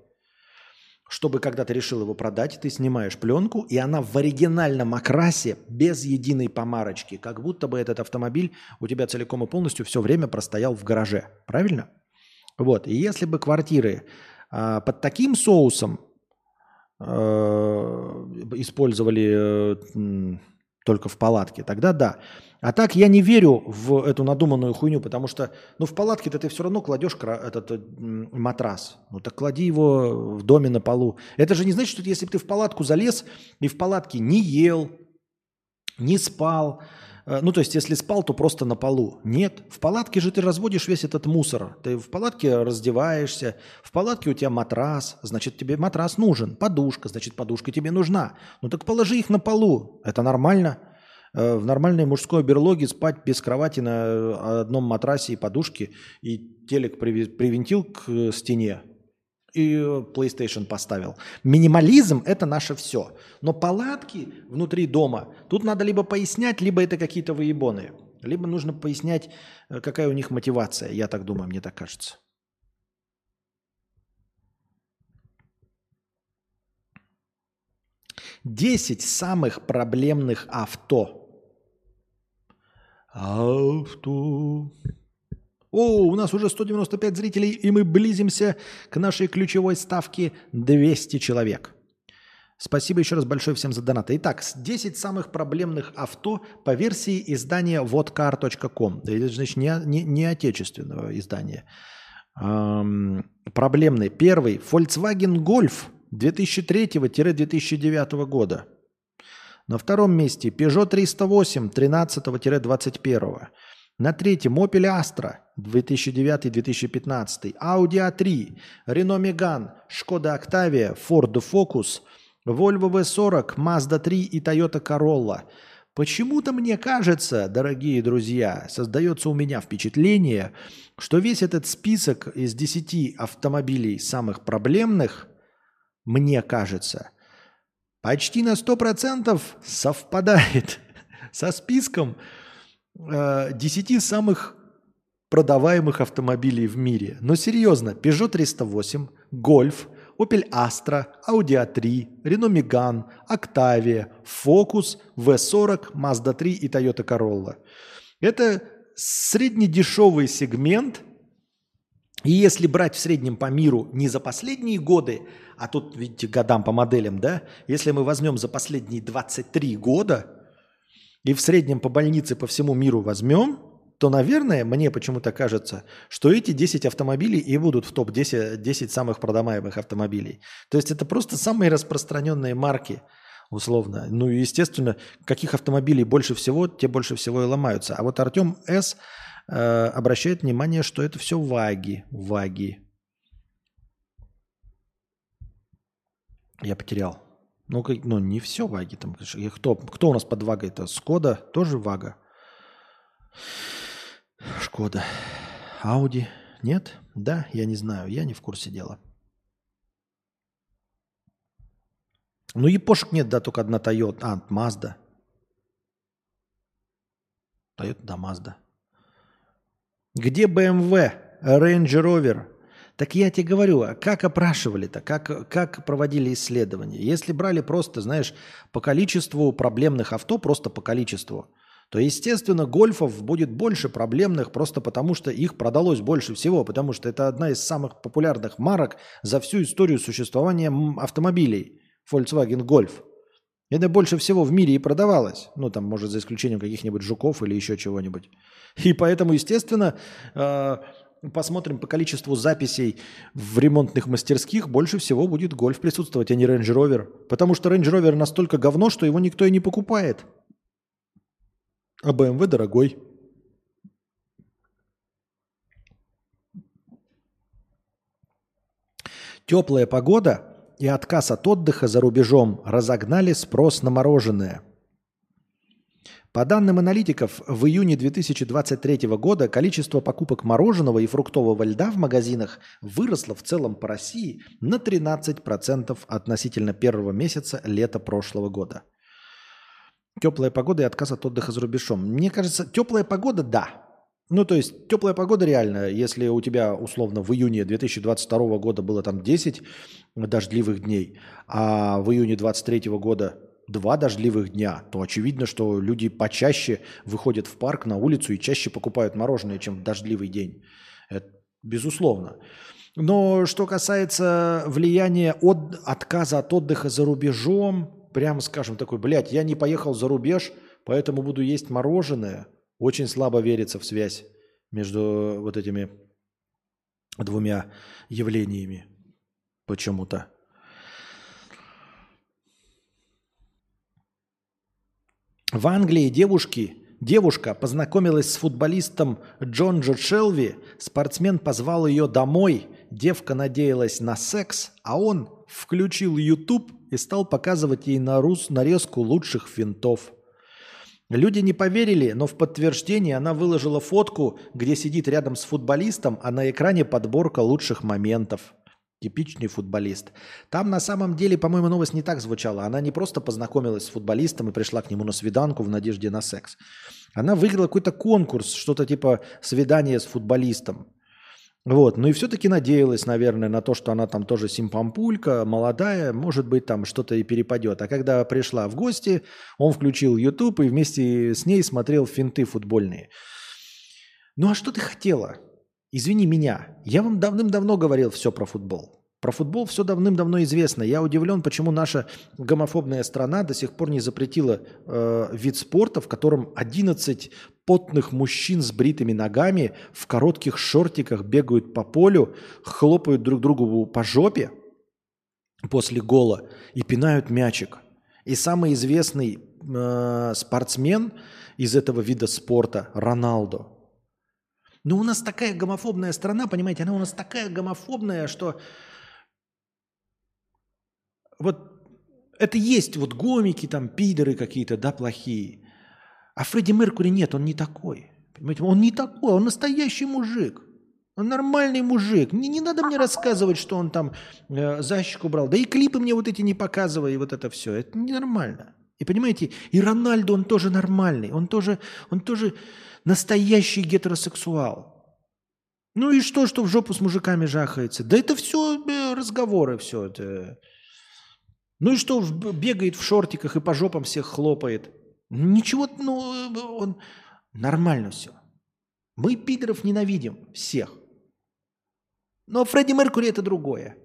Speaker 1: Чтобы, когда ты решил его продать, ты снимаешь пленку, и она в оригинальном окрасе, без единой помарочки, как будто бы этот автомобиль у тебя целиком и полностью все время простоял в гараже. Правильно? Вот. И если бы квартиры а, под таким соусом э, использовали э, только в палатке, тогда да. А так я не верю в эту надуманную хуйню, потому что, ну, в палатке-то ты все равно кладешь этот э, матрас. Ну, так клади его в доме на полу. Это же не значит, что если бы ты в палатку залез и в палатке не ел, не спал, э, ну, то есть, если спал, то просто на полу. Нет, в палатке же ты разводишь весь этот мусор. Ты в палатке раздеваешься, в палатке у тебя матрас, значит, тебе матрас нужен. Подушка, значит, подушка тебе нужна. Ну, так положи их на полу, это нормально. Э, В нормальной мужской берлоге спать без кровати на э, одном матрасе и подушке, и телек приви- привинтил к э, стене, и PlayStation поставил. Минимализм – это наше все. Но палатки внутри дома, тут надо либо пояснять, либо это какие-то выебоны. Либо нужно пояснять, какая у них мотивация. Я так думаю, мне так кажется. Десять самых проблемных авто. Авто. О, у нас уже 195 зрителей, и мы близимся к нашей ключевой ставке 200 человек. Спасибо еще раз большое всем за донаты. Итак, с 10 самых проблемных авто по версии издания vodcar.com. Это значит не, не, не отечественного издания. Эм, проблемный. Первый. Volkswagen Golf 2003-2009 года. На втором месте Peugeot 308 13-21. На третьем Opel Astra 2009-2015. Audi A3, Renault Megane, Skoda Octavia, Ford Focus, Volvo V40, Mazda 3 и Toyota Corolla. Почему-то мне кажется, дорогие друзья, создается у меня впечатление, что весь этот список из 10 автомобилей самых проблемных, мне кажется, почти на 100% совпадает со списком э, 10 самых продаваемых автомобилей в мире. Но серьезно, Peugeot 308, Golf, Opel Astra, Audi A3, Renault Megane, Octavia, Focus, V40, Mazda 3 и Toyota Corolla. Это среднедешевый сегмент, и если брать в среднем по миру не за последние годы, а тут, видите, годам по моделям, да, если мы возьмем за последние 23 года и в среднем по больнице по всему миру возьмем, то, наверное, мне почему-то кажется, что эти 10 автомобилей и будут в топ-10 10 самых продаваемых автомобилей. То есть это просто самые распространенные марки, условно. Ну и, естественно, каких автомобилей больше всего, те больше всего и ломаются. А вот Артем С. Э, обращает внимание, что это все ваги. Ваги. Я потерял. Ну, как, ну не все ваги. Там, кто, кто у нас под вагой? Это Скода, тоже вага. Шкода. Ауди. Нет? Да, я не знаю. Я не в курсе дела. Ну, япошек нет, да, только одна Toyota. А, Mazda. Toyota, да, Mazda. Где BMW, Range Rover? Так я тебе говорю, а как опрашивали-то, как, как проводили исследования? Если брали просто, знаешь, по количеству проблемных авто, просто по количеству, то, естественно, гольфов будет больше проблемных просто потому, что их продалось больше всего, потому что это одна из самых популярных марок за всю историю существования автомобилей. Volkswagen Golf. Это больше всего в мире и продавалось. Ну, там, может, за исключением каких-нибудь жуков или еще чего-нибудь. И поэтому, естественно, э, посмотрим по количеству записей в ремонтных мастерских, больше всего будет гольф присутствовать, а не Range Rover. Потому что Range Rover настолько говно, что его никто и не покупает. А BMW дорогой. Теплая погода и отказ от отдыха за рубежом разогнали спрос на мороженое. По данным аналитиков, в июне 2023 года количество покупок мороженого и фруктового льда в магазинах выросло в целом по России на 13% относительно первого месяца лета прошлого года. Теплая погода и отказ от отдыха за рубежом. Мне кажется, теплая погода – да. Ну, то есть теплая погода реально, если у тебя условно в июне 2022 года было там 10 дождливых дней, а в июне 2023 года два дождливых дня, то очевидно, что люди почаще выходят в парк, на улицу и чаще покупают мороженое, чем в дождливый день. Это безусловно. Но что касается влияния от отказа от отдыха за рубежом, прямо скажем такой, блядь, я не поехал за рубеж, поэтому буду есть мороженое – очень слабо верится в связь между вот этими двумя явлениями почему-то. В Англии девушки, девушка познакомилась с футболистом Джон Джо Шелви, спортсмен позвал ее домой, девка надеялась на секс, а он включил YouTube и стал показывать ей на рус нарезку лучших финтов – Люди не поверили, но в подтверждение она выложила фотку, где сидит рядом с футболистом, а на экране подборка лучших моментов. Типичный футболист. Там на самом деле, по-моему, новость не так звучала. Она не просто познакомилась с футболистом и пришла к нему на свиданку в надежде на секс. Она выиграла какой-то конкурс, что-то типа свидание с футболистом. Вот, ну и все-таки надеялась, наверное, на то, что она там тоже симпампулька, молодая, может быть, там что-то и перепадет. А когда пришла в гости, он включил YouTube и вместе с ней смотрел финты футбольные. Ну а что ты хотела? Извини меня, я вам давным-давно говорил все про футбол. Про футбол все давным-давно известно. Я удивлен, почему наша гомофобная страна до сих пор не запретила э, вид спорта, в котором 11 потных мужчин с бритыми ногами в коротких шортиках бегают по полю, хлопают друг другу по жопе после гола и пинают мячик. И самый известный э, спортсмен из этого вида спорта Роналдо. Но у нас такая гомофобная страна, понимаете, она у нас такая гомофобная, что вот это есть вот гомики, там, пидоры какие-то, да, плохие. А Фредди Меркури нет, он не такой. Понимаете, он не такой, он настоящий мужик. Он нормальный мужик. Не, не надо мне рассказывать, что он там э, защику брал. Да и клипы мне вот эти не показывай, и вот это все. Это ненормально. И понимаете, и Рональдо, он тоже нормальный. Он тоже, он тоже настоящий гетеросексуал. Ну и что, что в жопу с мужиками жахается? Да это все э, разговоры, все это. Ну и что, бегает в шортиках и по жопам всех хлопает. Ничего, ну, он нормально все. Мы пидоров ненавидим всех. Но Фредди Меркури это другое.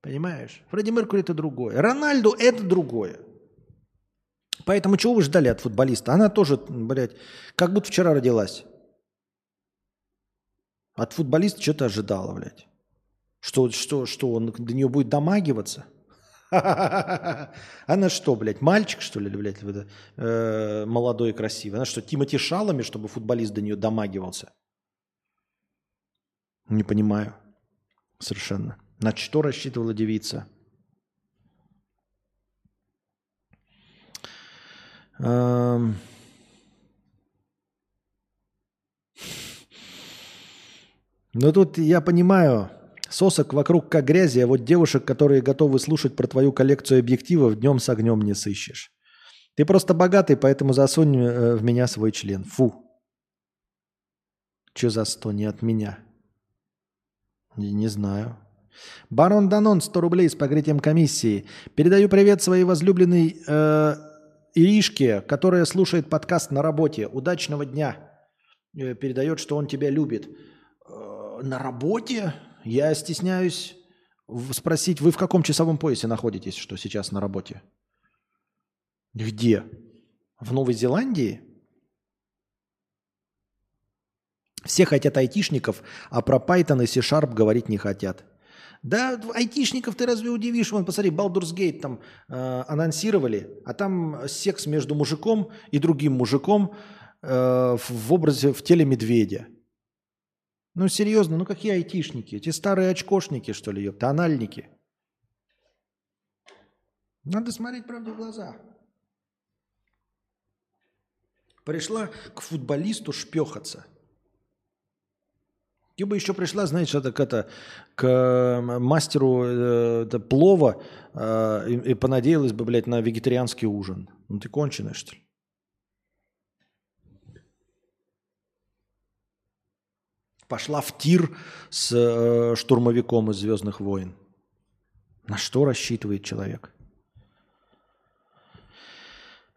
Speaker 1: Понимаешь? Фредди Меркури это другое. Рональду это другое. Поэтому чего вы ждали от футболиста? Она тоже, блядь, как будто вчера родилась. От футболиста что-то ожидала, блядь. Что, что, что он до нее будет домагиваться? Она что, блядь, мальчик, что ли, блядь, э, молодой и красивый? Она что, Тимати Шалами, чтобы футболист до нее домагивался? Не понимаю. Совершенно. На что рассчитывала девица? Ну тут я понимаю, Сосок вокруг как грязи, а вот девушек, которые готовы слушать про твою коллекцию объективов, днем с огнем не сыщешь. Ты просто богатый, поэтому засунь э, в меня свой член. Фу. Че за сто не от меня? Не, не знаю. Барон Данон, 100 рублей с покрытием комиссии. Передаю привет своей возлюбленной э, Иришке, которая слушает подкаст на работе. Удачного дня. Э, передает, что он тебя любит. Э, на работе? Я стесняюсь спросить, вы в каком часовом поясе находитесь, что сейчас на работе? Где? В Новой Зеландии? Все хотят айтишников, а про Python и C-Sharp говорить не хотят. Да, айтишников ты разве удивишь? Вон, посмотри, Baldur's Gate там э, анонсировали, а там секс между мужиком и другим мужиком э, в образе, в теле медведя. Ну, серьезно, ну какие айтишники? Эти старые очкошники, что ли, ёпта, анальники. Надо смотреть правде в глаза. Пришла к футболисту шпехаться. Ты бы еще пришла, знаешь, это, к, это, к мастеру э, это, плова э, и, и понадеялась бы, блядь, на вегетарианский ужин. Ну ты конченая, что ли? Пошла в тир с э, штурмовиком из Звездных войн. На что рассчитывает человек?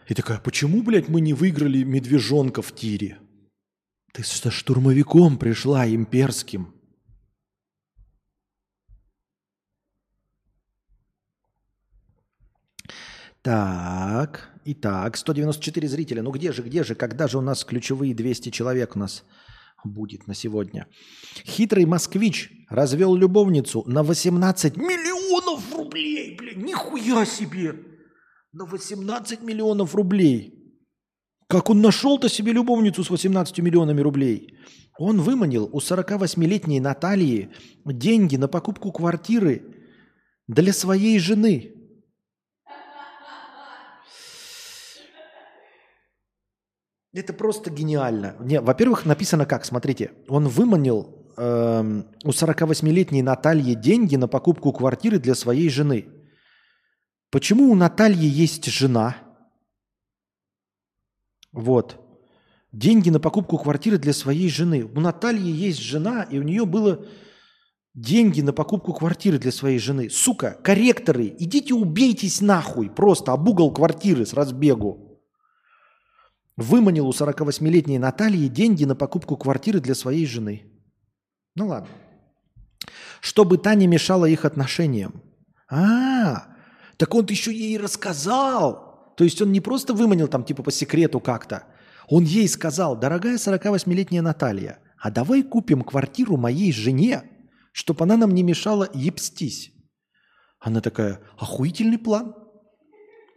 Speaker 1: И такая, почему, блядь, мы не выиграли медвежонка в тире? Ты со штурмовиком пришла, имперским. Так, итак, 194 зрителя. Ну где же, где же, когда же у нас ключевые 200 человек у нас будет на сегодня. Хитрый москвич развел любовницу на 18 миллионов рублей. Блин, нихуя себе! На 18 миллионов рублей. Как он нашел-то себе любовницу с 18 миллионами рублей? Он выманил у 48-летней Натальи деньги на покупку квартиры для своей жены. Это просто гениально. Не, во-первых, написано как, смотрите, он выманил э, у 48-летней Натальи деньги на покупку квартиры для своей жены. Почему у Натальи есть жена? Вот. Деньги на покупку квартиры для своей жены. У Натальи есть жена, и у нее было деньги на покупку квартиры для своей жены. Сука, корректоры, идите убейтесь нахуй просто об угол квартиры с разбегу выманил у 48-летней Натальи деньги на покупку квартиры для своей жены. Ну ладно. Чтобы та не мешала их отношениям. А, так он еще ей рассказал. То есть он не просто выманил там типа по секрету как-то. Он ей сказал, дорогая 48-летняя Наталья, а давай купим квартиру моей жене, чтобы она нам не мешала ебстись. Она такая, охуительный план.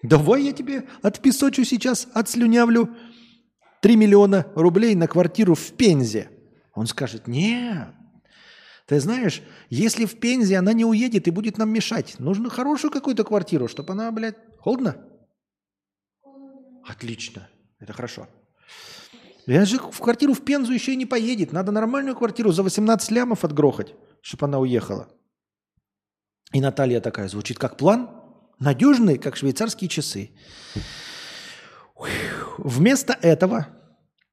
Speaker 1: Давай я тебе отпесочу сейчас, отслюнявлю 3 миллиона рублей на квартиру в Пензе. Он скажет, нет, ты знаешь, если в Пензе она не уедет и будет нам мешать, нужно хорошую какую-то квартиру, чтобы она, блядь, холодно? Отлично, это хорошо. Я же в квартиру в Пензу еще и не поедет. Надо нормальную квартиру за 18 лямов отгрохать, чтобы она уехала. И Наталья такая, звучит как план, надежный, как швейцарские часы. Вместо этого,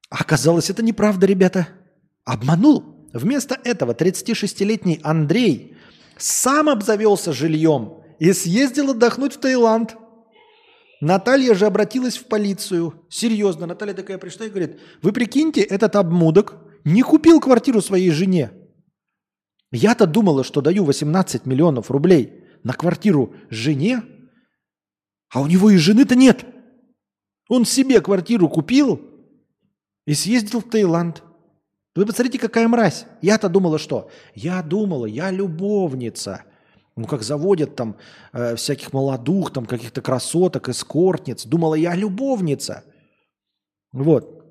Speaker 1: оказалось, это неправда, ребята, обманул. Вместо этого 36-летний Андрей сам обзавелся жильем и съездил отдохнуть в Таиланд. Наталья же обратилась в полицию. Серьезно, Наталья такая пришла и говорит, вы прикиньте, этот обмудок не купил квартиру своей жене. Я-то думала, что даю 18 миллионов рублей на квартиру жене, а у него и жены-то нет. Он себе квартиру купил и съездил в Таиланд. Вы посмотрите, какая мразь. Я-то думала, что? Я думала, я любовница. Ну, как заводят там э, всяких молодух, там каких-то красоток, эскортниц. Думала, я любовница. Вот.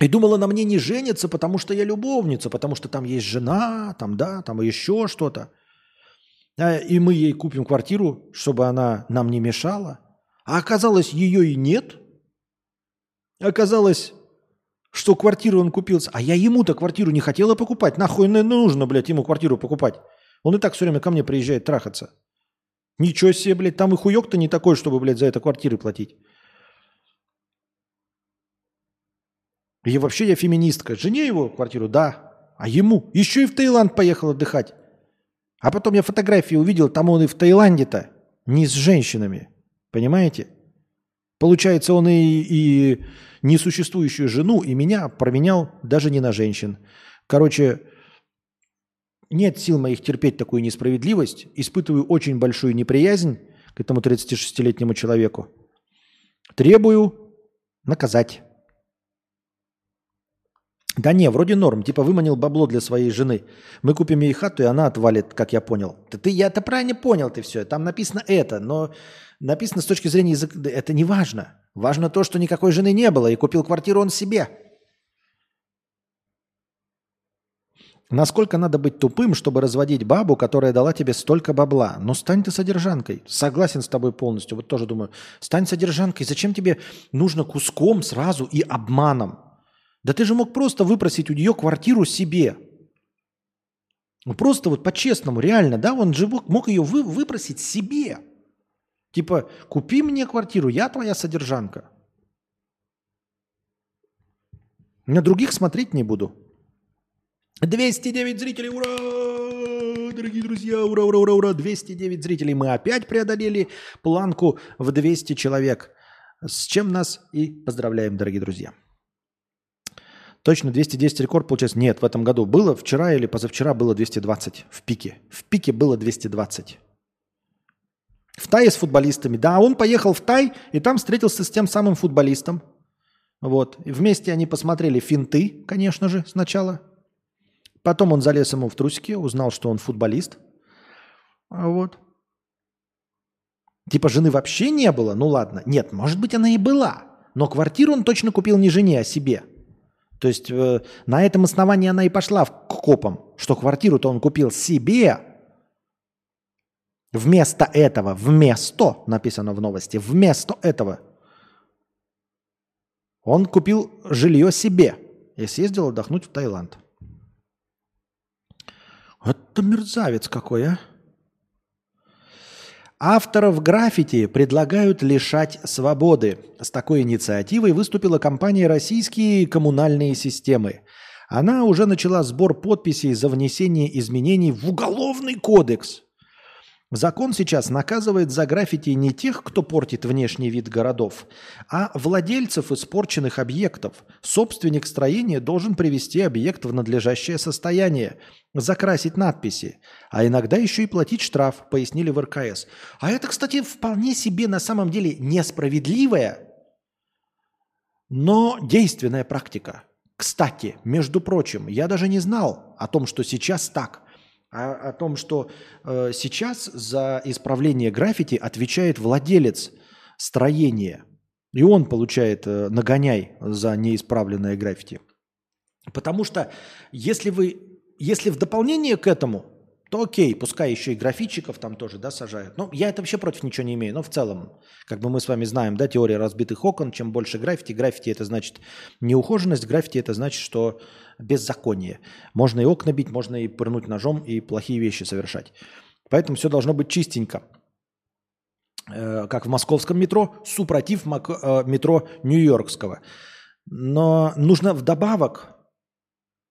Speaker 1: И думала, на мне не женится, потому что я любовница, потому что там есть жена, там, да, там еще что-то. И мы ей купим квартиру, чтобы она нам не мешала. А оказалось, ее и нет. Оказалось, что квартиру он купил. А я ему-то квартиру не хотела покупать. Нахуй нужно, блядь, ему квартиру покупать. Он и так все время ко мне приезжает трахаться. Ничего себе, блядь, там и хуёк-то не такой, чтобы, блядь, за это квартиры платить. И вообще я феминистка. Жене его квартиру, да. А ему еще и в Таиланд поехал отдыхать. А потом я фотографии увидел, там он и в Таиланде-то не с женщинами. Понимаете? Получается, он и, и несуществующую жену, и меня променял даже не на женщин. Короче, нет сил моих терпеть такую несправедливость. Испытываю очень большую неприязнь к этому 36-летнему человеку. Требую наказать. Да не, вроде норм. Типа выманил бабло для своей жены. Мы купим ей хату, и она отвалит, как я понял. Ты, ты я-то правильно понял ты все. Там написано это, но написано с точки зрения языка. Это не важно. Важно то, что никакой жены не было, и купил квартиру он себе. Насколько надо быть тупым, чтобы разводить бабу, которая дала тебе столько бабла? Ну, стань ты содержанкой. Согласен с тобой полностью. Вот тоже думаю, стань содержанкой. Зачем тебе нужно куском сразу и обманом? Да ты же мог просто выпросить у нее квартиру себе. Ну, просто вот по-честному, реально, да, он же мог ее вы, выпросить себе. Типа, купи мне квартиру, я твоя содержанка. На других смотреть не буду. 209 зрителей, ура! Дорогие друзья, ура, ура, ура, ура! 209 зрителей. Мы опять преодолели планку в 200 человек. С чем нас и поздравляем, дорогие друзья. Точно 210 рекорд получается? Нет, в этом году было. Вчера или позавчера было 220 в пике. В пике было 220. В Тае с футболистами. Да, он поехал в Тай и там встретился с тем самым футболистом. Вот. И вместе они посмотрели финты, конечно же, сначала. Потом он залез ему в трусики, узнал, что он футболист. А вот. Типа жены вообще не было? Ну ладно. Нет, может быть, она и была. Но квартиру он точно купил не жене, а себе. То есть э, на этом основании она и пошла к копам, что квартиру-то он купил себе. Вместо этого, вместо, написано в новости, вместо этого он купил жилье себе и съездил отдохнуть в Таиланд. Это мерзавец какой, а? Авторов граффити предлагают лишать свободы. С такой инициативой выступила компания «Российские коммунальные системы». Она уже начала сбор подписей за внесение изменений в Уголовный кодекс – Закон сейчас наказывает за граффити не тех, кто портит внешний вид городов, а владельцев испорченных объектов. Собственник строения должен привести объект в надлежащее состояние, закрасить надписи, а иногда еще и платить штраф, пояснили в РКС. А это, кстати, вполне себе на самом деле несправедливая, но действенная практика. Кстати, между прочим, я даже не знал о том, что сейчас так – а о том, что э, сейчас за исправление граффити отвечает владелец строение. И он получает э, нагоняй за неисправленное граффити. Потому что если вы, если в дополнение к этому, то окей, пускай еще и графичиков там тоже, да, сажают. Ну, я это вообще против ничего не имею, но в целом, как бы мы с вами знаем, да, теория разбитых окон, чем больше граффити, граффити это значит неухоженность, граффити это значит, что беззаконие. Можно и окна бить, можно и пырнуть ножом и плохие вещи совершать. Поэтому все должно быть чистенько. Э, как в московском метро, супротив э, метро нью-йоркского. Но нужно вдобавок,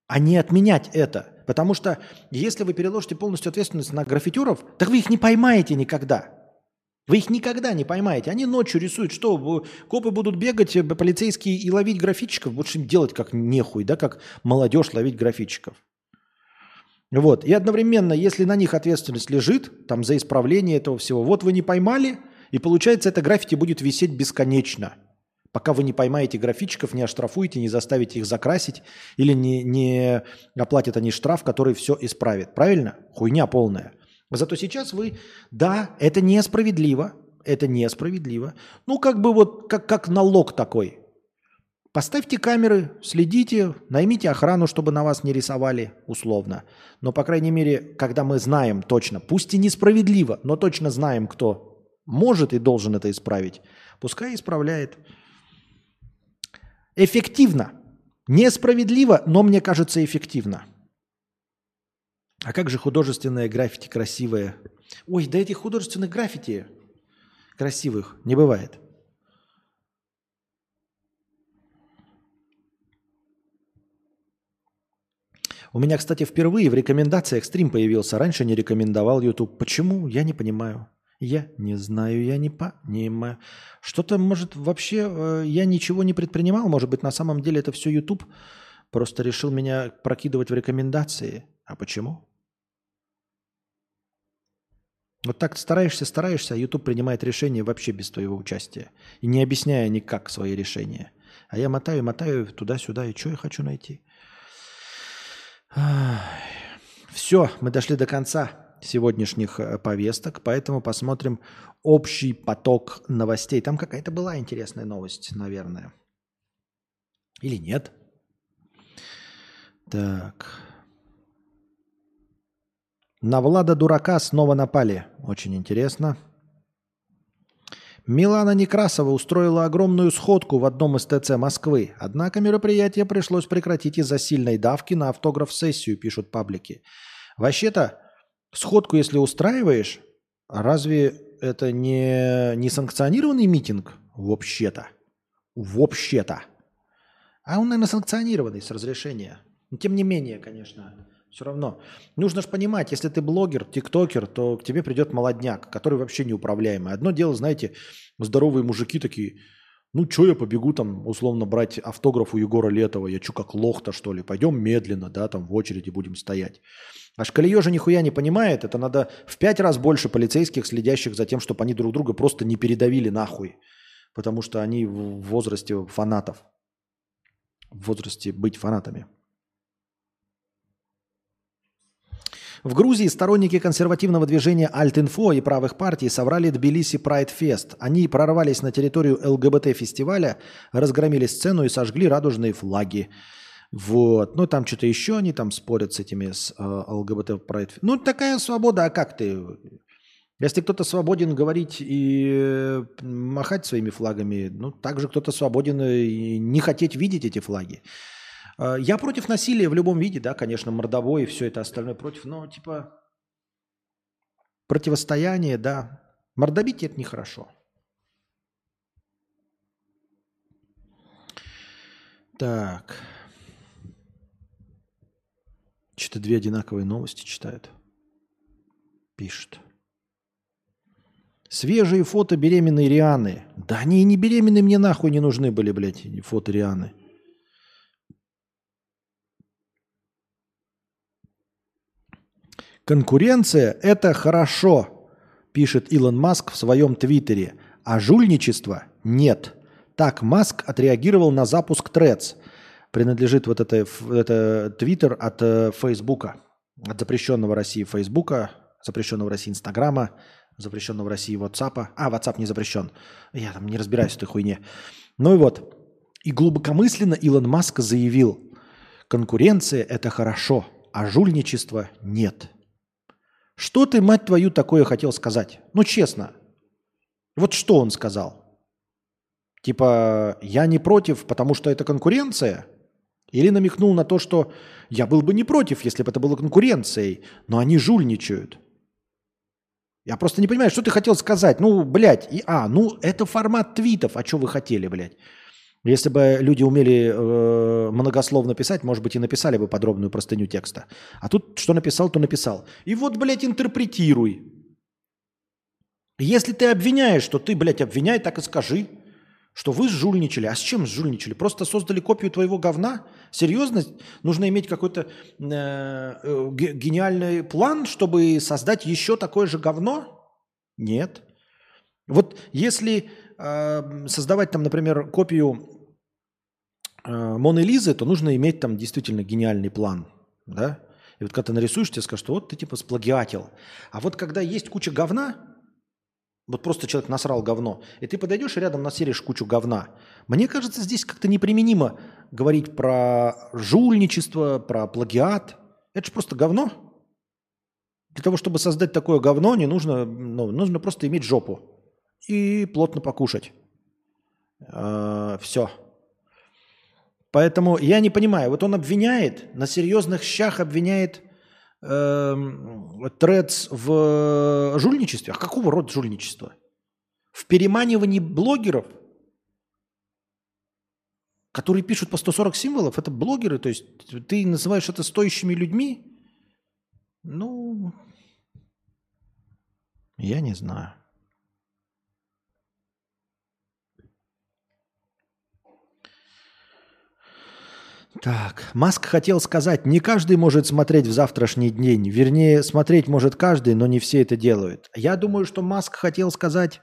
Speaker 1: а не отменять это – Потому что если вы переложите полностью ответственность на граффитеров, так вы их не поймаете никогда. Вы их никогда не поймаете. Они ночью рисуют, что копы будут бегать, э, полицейские и ловить графичиков. Больше им делать как нехуй, да, как молодежь ловить графичиков. Вот. И одновременно, если на них ответственность лежит, там, за исправление этого всего, вот вы не поймали, и получается, это граффити будет висеть бесконечно – Пока вы не поймаете графичиков, не оштрафуете, не заставите их закрасить или не, не оплатят они штраф, который все исправит. Правильно? Хуйня полная. Зато сейчас вы, да, это несправедливо, это несправедливо. Ну, как бы вот, как, как налог такой. Поставьте камеры, следите, наймите охрану, чтобы на вас не рисовали, условно. Но, по крайней мере, когда мы знаем точно, пусть и несправедливо, но точно знаем, кто может и должен это исправить, пускай исправляет. Эффективно. Несправедливо, но мне кажется эффективно. А как же художественное граффити красивое? Ой, да этих художественных граффити красивых не бывает. У меня, кстати, впервые в рекомендациях стрим появился. Раньше не рекомендовал YouTube. Почему? Я не понимаю. Я не знаю, я не понимаю. Что-то, может, вообще э, я ничего не предпринимал. Может быть, на самом деле это все YouTube просто решил меня прокидывать в рекомендации. А почему? Вот так стараешься, стараешься, а YouTube принимает решение вообще без твоего участия. И не объясняя никак свои решения. А я мотаю, мотаю туда-сюда, и что я хочу найти? Все, мы дошли до конца сегодняшних э, повесток, поэтому посмотрим общий поток новостей. Там какая-то была интересная новость, наверное. Или нет? Так. На Влада Дурака снова напали. Очень интересно. Милана Некрасова устроила огромную сходку в одном из ТЦ Москвы. Однако мероприятие пришлось прекратить из-за сильной давки на автограф-сессию, пишут паблики. Вообще-то, Сходку, если устраиваешь, разве это не, не санкционированный митинг? Вообще-то. Вообще-то. А он, наверное, санкционированный с разрешения. Но тем не менее, конечно, все равно. Нужно же понимать, если ты блогер, тиктокер, то к тебе придет молодняк, который вообще неуправляемый. Одно дело, знаете, здоровые мужики такие, ну, что я побегу там, условно, брать автограф у Егора Летова, я что, как лох-то, что ли? Пойдем медленно, да, там в очереди будем стоять. А шкалье же нихуя не понимает, это надо в пять раз больше полицейских, следящих за тем, чтобы они друг друга просто не передавили нахуй. Потому что они в возрасте фанатов. В возрасте быть фанатами. В Грузии сторонники консервативного движения Альтинфо и правых партий соврали Тбилиси Прайд Фест. Они прорвались на территорию ЛГБТ-фестиваля, разгромили сцену и сожгли радужные флаги. Вот. Ну, там что-то еще они там спорят с этими, с э, ЛГБТ проект. Ну, такая свобода, а как ты? Если кто-то свободен говорить и махать своими флагами, ну, также кто-то свободен и не хотеть видеть эти флаги. Э, я против насилия в любом виде, да, конечно, мордовой и все это остальное против, но, типа, противостояние, да. Мордобить это нехорошо. Так. Что-то две одинаковые новости читают. Пишут. Свежие фото беременной Рианы. Да они и не беременные мне нахуй не нужны были, блядь, фото Рианы. Конкуренция – это хорошо, пишет Илон Маск в своем твиттере, а жульничество – нет. Так Маск отреагировал на запуск Threads – принадлежит вот это, это Твиттер от э, Фейсбука, от запрещенного России Фейсбука, запрещенного России Инстаграма, запрещенного в России WhatsApp. А, WhatsApp не запрещен. Я там не разбираюсь в этой хуйне. Ну и вот. И глубокомысленно Илон Маск заявил, конкуренция – это хорошо, а жульничество – нет. Что ты, мать твою, такое хотел сказать? Ну, честно. Вот что он сказал? Типа, я не против, потому что это конкуренция? Или намекнул на то, что я был бы не против, если бы это было конкуренцией, но они жульничают. Я просто не понимаю, что ты хотел сказать. Ну, блядь, и, а, ну, это формат твитов. А что вы хотели, блядь? Если бы люди умели э, многословно писать, может быть, и написали бы подробную простыню текста. А тут что написал, то написал. И вот, блядь, интерпретируй. Если ты обвиняешь, то ты, блядь, обвиняй, так и скажи, что вы жульничали. А с чем жульничали? Просто создали копию твоего говна? Серьезно? Нужно иметь какой-то э, э, гениальный план, чтобы создать еще такое же говно? Нет. Вот если э, создавать там, например, копию Моны Лизы, то нужно иметь там действительно гениальный план. Да? И вот когда ты нарисуешь, тебе скажут, что вот ты типа сплагиатил. А вот когда есть куча говна, вот просто человек насрал говно, и ты подойдешь и рядом насеришь кучу говна. Мне кажется, здесь как-то неприменимо говорить про жульничество, про плагиат. Это же просто говно. Для того, чтобы создать такое говно, не нужно, ну, нужно просто иметь жопу и плотно покушать. Э, все. Поэтому я не понимаю. Вот он обвиняет, на серьезных щах обвиняет э, Трец в жульничестве. А какого рода жульничество? В переманивании блогеров, которые пишут по 140 символов, это блогеры, то есть ты называешь это стоящими людьми? Ну, я не знаю. Так, Маск хотел сказать, не каждый может смотреть в завтрашний день. Вернее, смотреть может каждый, но не все это делают. Я думаю, что Маск хотел сказать...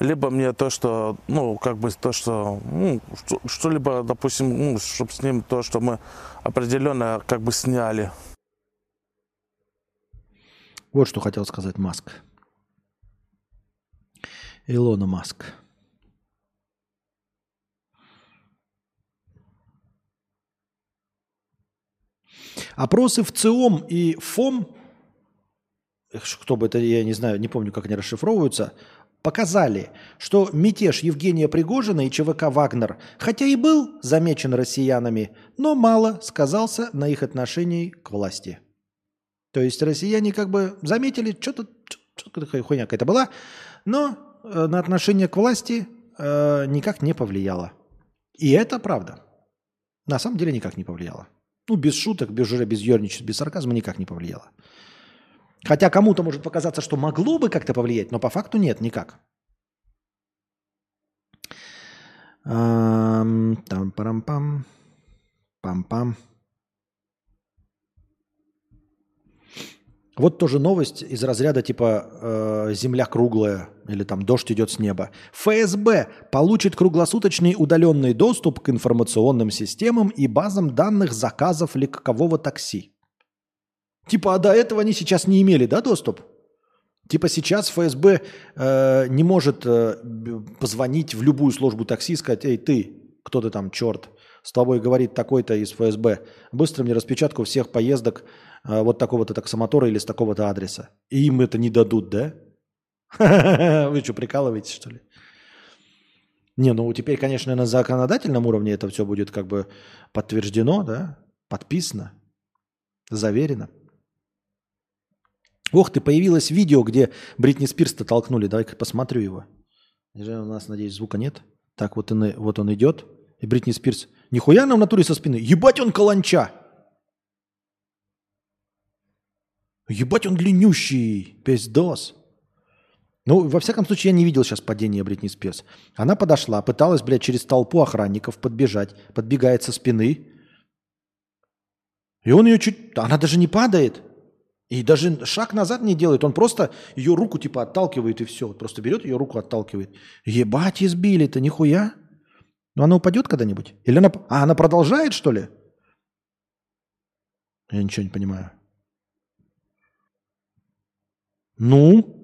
Speaker 3: Либо мне то, что, ну, как бы то, что, ну, что-либо, допустим, ну, чтобы с ним то, что мы определенно как бы сняли.
Speaker 1: Вот что хотел сказать Маск. Илона Маск. Опросы в ЦИОМ и ФОМ, кто бы это, я не знаю, не помню, как они расшифровываются, показали, что мятеж Евгения Пригожина и ЧВК «Вагнер», хотя и был замечен россиянами, но мало сказался на их отношении к власти. То есть россияне как бы заметили, что-то что хуйня какая-то была, но э, на отношение к власти э, никак не повлияло. И это правда. На самом деле никак не повлияло. Ну, без шуток, без уже без ерничества, без сарказма никак не повлияло. Хотя кому-то может показаться, что могло бы как-то повлиять, но по факту нет, никак. Там парам-пам. Пам-пам. Вот тоже новость из разряда типа э, «Земля круглая» или там «Дождь идет с неба». ФСБ получит круглосуточный удаленный доступ к информационным системам и базам данных заказов легкового такси. Типа, а до этого они сейчас не имели, да, доступ? Типа сейчас ФСБ э, не может э, позвонить в любую службу такси и сказать, эй, ты, кто ты там, черт, с тобой говорит такой-то из ФСБ, быстро мне распечатку всех поездок вот такого-то таксомотора или с такого-то адреса. И им это не дадут, да? Вы что, прикалываетесь, что ли? Не, ну теперь, конечно, на законодательном уровне это все будет как бы подтверждено, да, подписано, заверено. Ох ты, появилось видео, где Бритни Спирс-то толкнули. Давай-ка посмотрю его. У нас, надеюсь, звука нет. Так, вот он, вот он идет. И Бритни Спирс. Нихуя нам в натуре со спины. Ебать он каланча. Ебать, он длиннющий, пиздос. Ну, во всяком случае, я не видел сейчас падения Бритни Спирс. Она подошла, пыталась, блядь, через толпу охранников подбежать, подбегает со спины. И он ее чуть... Она даже не падает. И даже шаг назад не делает. Он просто ее руку типа отталкивает и все. Просто берет ее руку, отталкивает. Ебать, избили-то, нихуя. Ну, она упадет когда-нибудь? Или она... А, она продолжает, что ли? Я ничего не понимаю. Ну?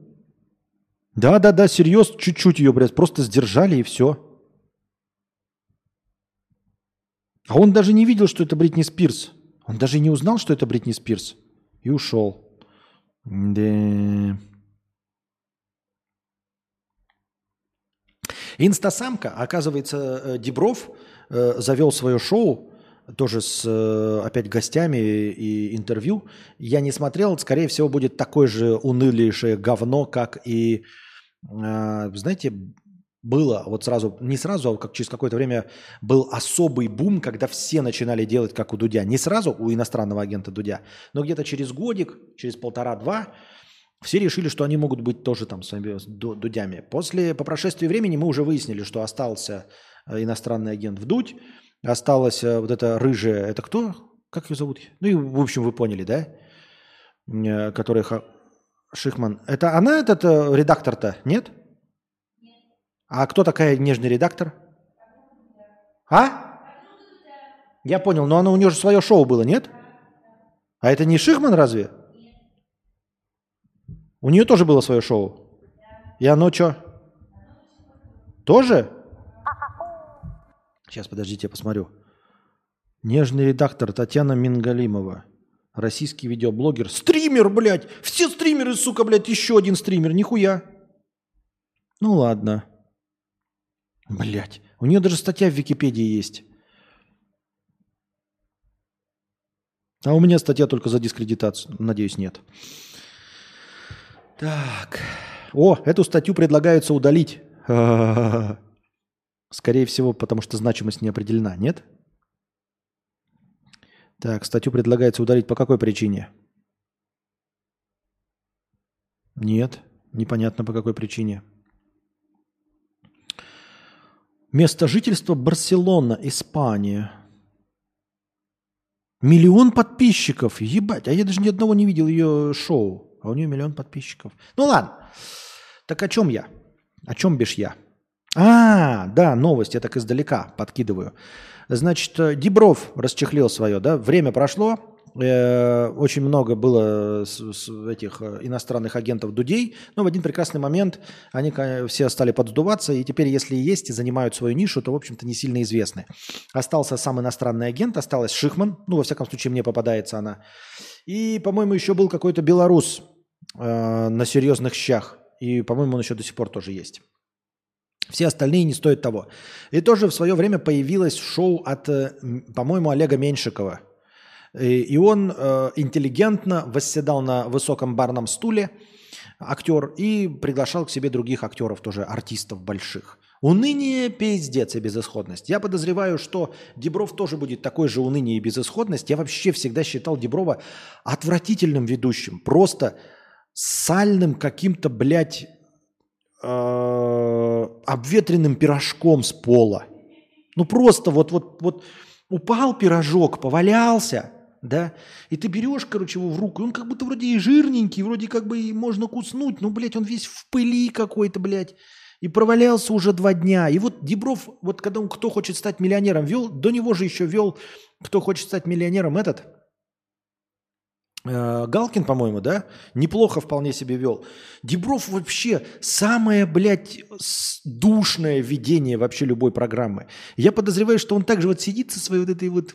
Speaker 1: Да-да-да, серьезно, чуть-чуть ее, блядь, просто сдержали и все. А он даже не видел, что это Бритни Спирс. Он даже не узнал, что это Бритни Спирс. И ушел. Да. Инстасамка, оказывается, э, Дебров э, завел свое шоу, тоже с э, опять гостями и интервью. Я не смотрел, скорее всего, будет такое же унылейшее говно, как и, э, знаете, было вот сразу, не сразу, а как через какое-то время был особый бум, когда все начинали делать как у Дудя. Не сразу у иностранного агента Дудя, но где-то через годик, через полтора-два все решили, что они могут быть тоже там своими Дудями. После, по прошествии времени мы уже выяснили, что остался э, иностранный агент Вдудь, осталась э, вот эта рыжая, это кто? Как ее зовут? Ну и, в общем, вы поняли, да? Э, Которая Шихман. Это она, этот редактор-то, нет? А кто такая нежный редактор? А? Я понял, но она, у нее же свое шоу было, нет? А это не Шихман разве? У нее тоже было свое шоу. И оно что? Тоже? Сейчас, подождите, я посмотрю. Нежный редактор Татьяна Мингалимова. Российский видеоблогер. Стример, блядь! Все стримеры, сука, блядь, еще один стример. Нихуя. Ну ладно. Блять, у нее даже статья в Википедии есть. А у меня статья только за дискредитацию. Надеюсь, нет. Так. О, эту статью предлагается удалить. Скорее всего, потому что значимость не определена, нет? Так, статью предлагается удалить по какой причине? Нет, непонятно по какой причине. Место жительства Барселона, Испания. Миллион подписчиков. Ебать, а я даже ни одного не видел ее шоу. А у нее миллион подписчиков. Ну ладно. Так о чем я? О чем бишь я? А, да, новость, я так издалека подкидываю. Значит, Дебров расчехлил свое, да, время прошло, Э, очень много было этих э, иностранных агентов Дудей, но в один прекрасный момент они все стали поддуваться, и теперь, если есть и занимают свою нишу, то, в общем-то, не сильно известны. Остался сам иностранный агент, осталась Шихман, ну, во всяком случае, мне попадается она. И, по-моему, еще был какой-то белорус э, на серьезных щах, и, по-моему, он еще до сих пор тоже есть. Все остальные не стоят того. И тоже в свое время появилось шоу от, э, по-моему, Олега Меньшикова – и он э, интеллигентно восседал на высоком барном стуле, актер, и приглашал к себе других актеров, тоже артистов больших. Уныние, пиздец и безысходность. Я подозреваю, что Дебров тоже будет такой же уныние и безысходность. Я вообще всегда считал Деброва отвратительным ведущим. Просто сальным каким-то, блядь, обветренным пирожком с пола. Ну просто вот, вот, вот упал пирожок, повалялся, да, и ты берешь, короче, его в руку, и он как будто вроде и жирненький, вроде как бы и можно куснуть, но, блядь, он весь в пыли какой-то, блядь, и провалялся уже два дня. И вот Дебров, вот когда он «Кто хочет стать миллионером» вел, до него же еще вел «Кто хочет стать миллионером» этот, э, Галкин, по-моему, да, неплохо вполне себе вел. Дебров вообще самое, блядь, душное видение вообще любой программы. Я подозреваю, что он также вот сидит со своей вот этой вот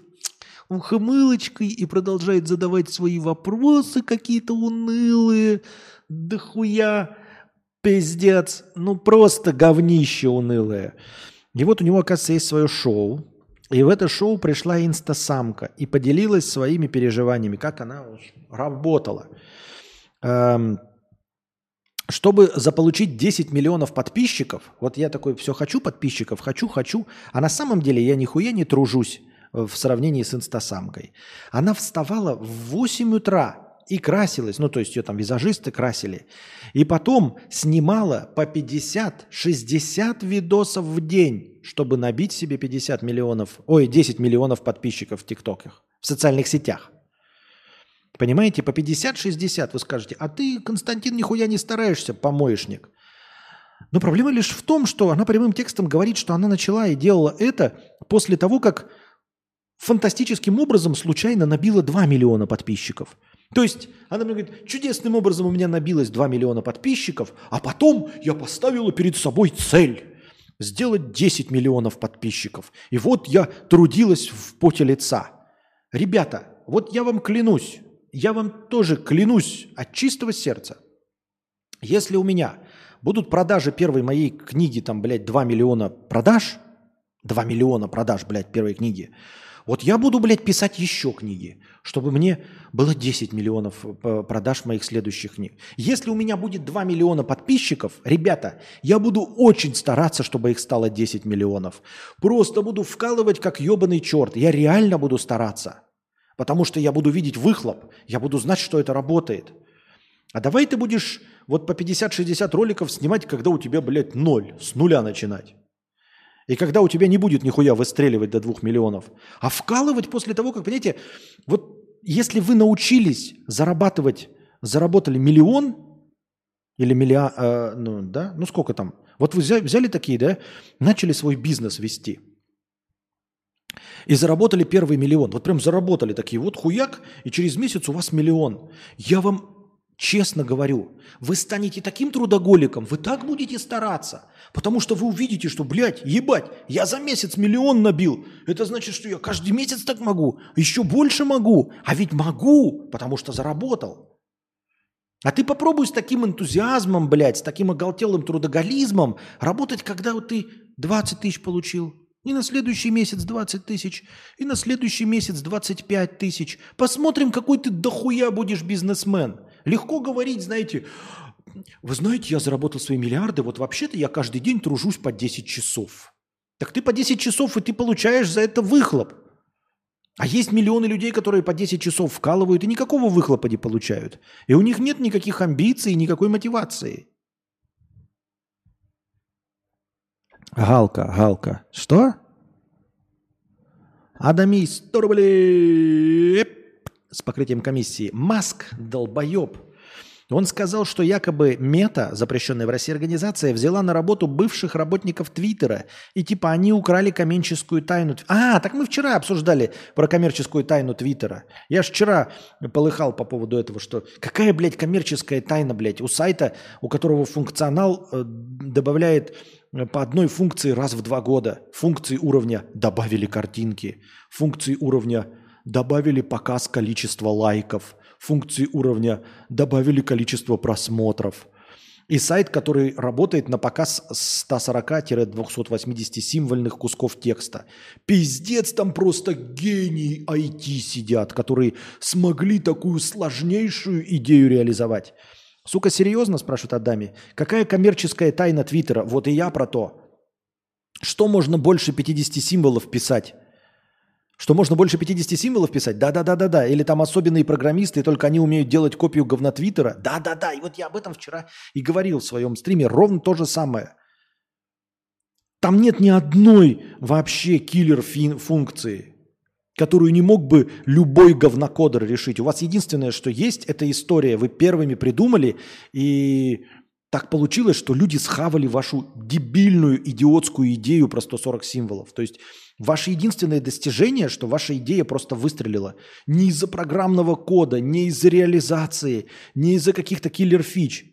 Speaker 1: ухмылочкой и продолжает задавать свои вопросы какие-то унылые, да хуя, пиздец, ну просто говнище унылое. И вот у него, оказывается, есть свое шоу, и в это шоу пришла инстасамка и поделилась своими переживаниями, как она работала. Эм, чтобы заполучить 10 миллионов подписчиков, вот я такой, все хочу подписчиков, хочу, хочу, а на самом деле я нихуя не тружусь в сравнении с инстасамкой. Она вставала в 8 утра и красилась, ну то есть ее там визажисты красили, и потом снимала по 50-60 видосов в день, чтобы набить себе 50 миллионов, ой, 10 миллионов подписчиков в ТикТоках, в социальных сетях. Понимаете, по 50-60 вы скажете, а ты, Константин, нихуя не стараешься, помоечник. Но проблема лишь в том, что она прямым текстом говорит, что она начала и делала это после того, как фантастическим образом случайно набила 2 миллиона подписчиков. То есть она мне говорит, чудесным образом у меня набилось 2 миллиона подписчиков, а потом я поставила перед собой цель сделать 10 миллионов подписчиков. И вот я трудилась в поте лица. Ребята, вот я вам клянусь, я вам тоже клянусь от чистого сердца. Если у меня будут продажи первой моей книги, там, блядь, 2 миллиона продаж, 2 миллиона продаж, блядь, первой книги, вот я буду, блядь, писать еще книги, чтобы мне было 10 миллионов э, продаж моих следующих книг. Если у меня будет 2 миллиона подписчиков, ребята, я буду очень стараться, чтобы их стало 10 миллионов. Просто буду вкалывать как ебаный черт. Я реально буду стараться. Потому что я буду видеть выхлоп. Я буду знать, что это работает. А давай ты будешь вот по 50-60 роликов снимать, когда у тебя, блядь, ноль. С нуля начинать. И когда у тебя не будет нихуя выстреливать до двух миллионов, а вкалывать после того, как, понимаете, вот если вы научились зарабатывать, заработали миллион или миллион, э, ну да, ну сколько там, вот вы взяли, взяли такие, да, начали свой бизнес вести и заработали первый миллион, вот прям заработали такие, вот хуяк, и через месяц у вас миллион. Я вам Честно говорю, вы станете таким трудоголиком, вы так будете стараться, потому что вы увидите, что, блядь, ебать, я за месяц миллион набил. Это значит, что я каждый месяц так могу, еще больше могу. А ведь могу, потому что заработал. А ты попробуй с таким энтузиазмом, блядь, с таким оголтелым трудоголизмом работать, когда вот ты 20 тысяч получил, и на следующий месяц 20 тысяч, и на следующий месяц 25 тысяч. Посмотрим, какой ты дохуя будешь бизнесмен. Легко говорить, знаете, вы знаете, я заработал свои миллиарды, вот вообще-то я каждый день тружусь по 10 часов. Так ты по 10 часов, и ты получаешь за это выхлоп. А есть миллионы людей, которые по 10 часов вкалывают и никакого выхлопа не получают. И у них нет никаких амбиций, никакой мотивации. Галка, Галка. Что? Адами 100 рублей с покрытием комиссии. Маск, долбоеб. Он сказал, что якобы Мета, запрещенная в России организация, взяла на работу бывших работников Твиттера. И типа они украли коммерческую тайну. А, так мы вчера обсуждали про коммерческую тайну Твиттера. Я ж вчера полыхал по поводу этого, что какая, блядь, коммерческая тайна, блядь, у сайта, у которого функционал э, добавляет э, по одной функции раз в два года. Функции уровня добавили картинки, функции уровня добавили показ количества лайков, функции уровня добавили количество просмотров. И сайт, который работает на показ 140-280 символьных кусков текста. Пиздец, там просто гении IT сидят, которые смогли такую сложнейшую идею реализовать. Сука, серьезно, спрашивает Адами, какая коммерческая тайна Твиттера? Вот и я про то. Что можно больше 50 символов писать? Что можно больше 50 символов писать? Да-да-да-да-да. Или там особенные программисты, только они умеют делать копию говна Твиттера? Да-да-да. И вот я об этом вчера и говорил в своем стриме. Ровно то же самое. Там нет ни одной вообще киллер-функции, которую не мог бы любой говнокодер решить. У вас единственное, что есть, это история. Вы первыми придумали, и так получилось, что люди схавали вашу дебильную, идиотскую идею про 140 символов. То есть ваше единственное достижение, что ваша идея просто выстрелила. Не из-за программного кода, не из-за реализации, не из-за каких-то киллер-фич.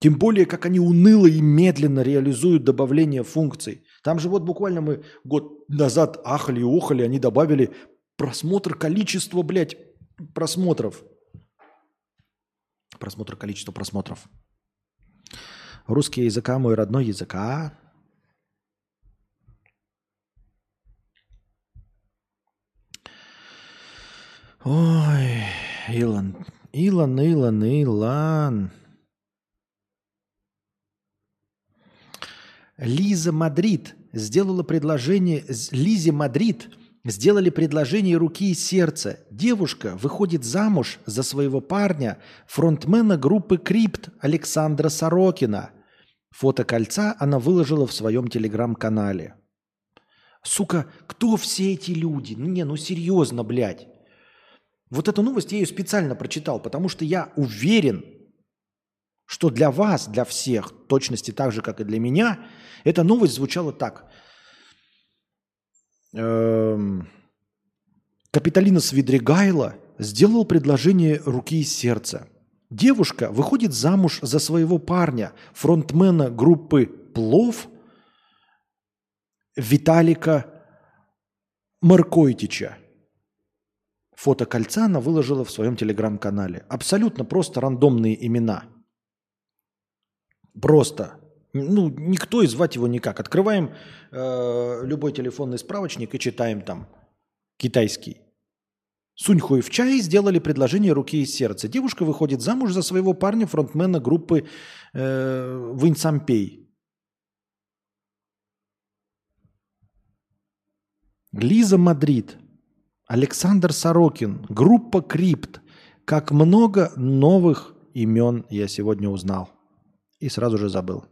Speaker 1: Тем более, как они уныло и медленно реализуют добавление функций. Там же вот буквально мы год назад ахали и охали, они добавили просмотр количества, блядь, просмотров. Просмотр количества просмотров. Русский языка мой родной языка. Ой, Илон, Илон, Илон, Илон. Лиза Мадрид сделала предложение, Лизе Мадрид сделали предложение руки и сердца. Девушка выходит замуж за своего парня, фронтмена группы Крипт Александра Сорокина – Фото кольца она выложила в своем телеграм-канале. Сука, кто все эти люди? Ну не, ну серьезно, блядь. Вот эту новость я ее специально прочитал, потому что я уверен, что для вас, для всех, точности так же, как и для меня, эта новость звучала так. Эм, Капиталина Свидригайла сделал предложение руки и сердца. Девушка выходит замуж за своего парня, фронтмена группы «Плов» Виталика Маркойтича. Фото кольца она выложила в своем телеграм-канале. Абсолютно просто рандомные имена. Просто. Ну, никто и звать его никак. Открываем э, любой телефонный справочник и читаем там китайский. Суньхуй в чай сделали предложение руки и сердца. Девушка выходит замуж за своего парня, фронтмена группы э, Винсампей. Лиза Мадрид, Александр Сорокин, группа Крипт. Как много новых имен я сегодня узнал. И сразу же забыл.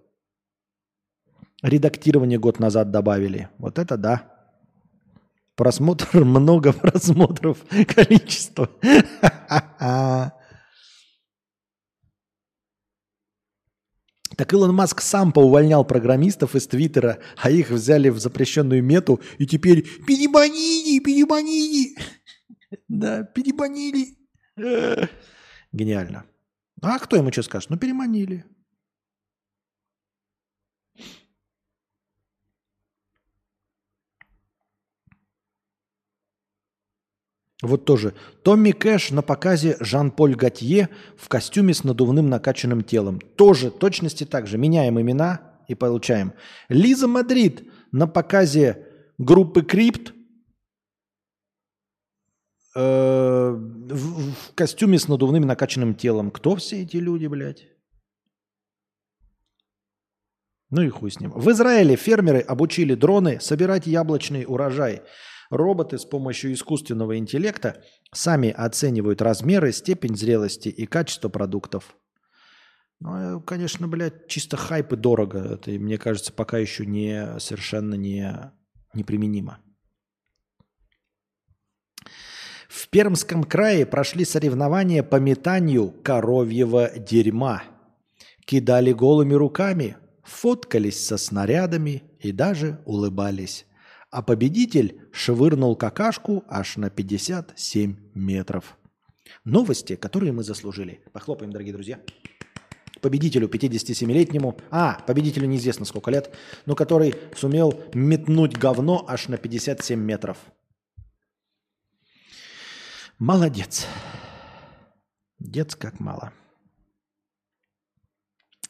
Speaker 1: Редактирование год назад добавили. Вот это да. Просмотр, много просмотров, количество. Так Илон Маск сам поувольнял программистов из Твиттера, а их взяли в запрещенную мету, и теперь перебанили, перебанили. Да, перебанили. Гениально. А кто ему что скажет? Ну, переманили. Вот тоже. Томми Кэш на показе Жан-Поль Готье в костюме с надувным накачанным телом. Тоже точности так же. Меняем имена и получаем. Лиза Мадрид на показе группы Крипт э, в, в костюме с надувным накачанным телом. Кто все эти люди, блядь? Ну и хуй с ним. В Израиле фермеры обучили дроны собирать яблочный урожай – Роботы с помощью искусственного интеллекта сами оценивают размеры, степень зрелости и качество продуктов. Ну, э, конечно, блядь, чисто хайп и дорого. Это, мне кажется, пока еще не совершенно не, неприменимо. В Пермском крае прошли соревнования по метанию коровьего дерьма. Кидали голыми руками, фоткались со снарядами и даже улыбались а победитель швырнул какашку аж на 57 метров. Новости, которые мы заслужили. Похлопаем, дорогие друзья. Победителю 57-летнему, а, победителю неизвестно сколько лет, но который сумел метнуть говно аж на 57 метров. Молодец. Дец как мало.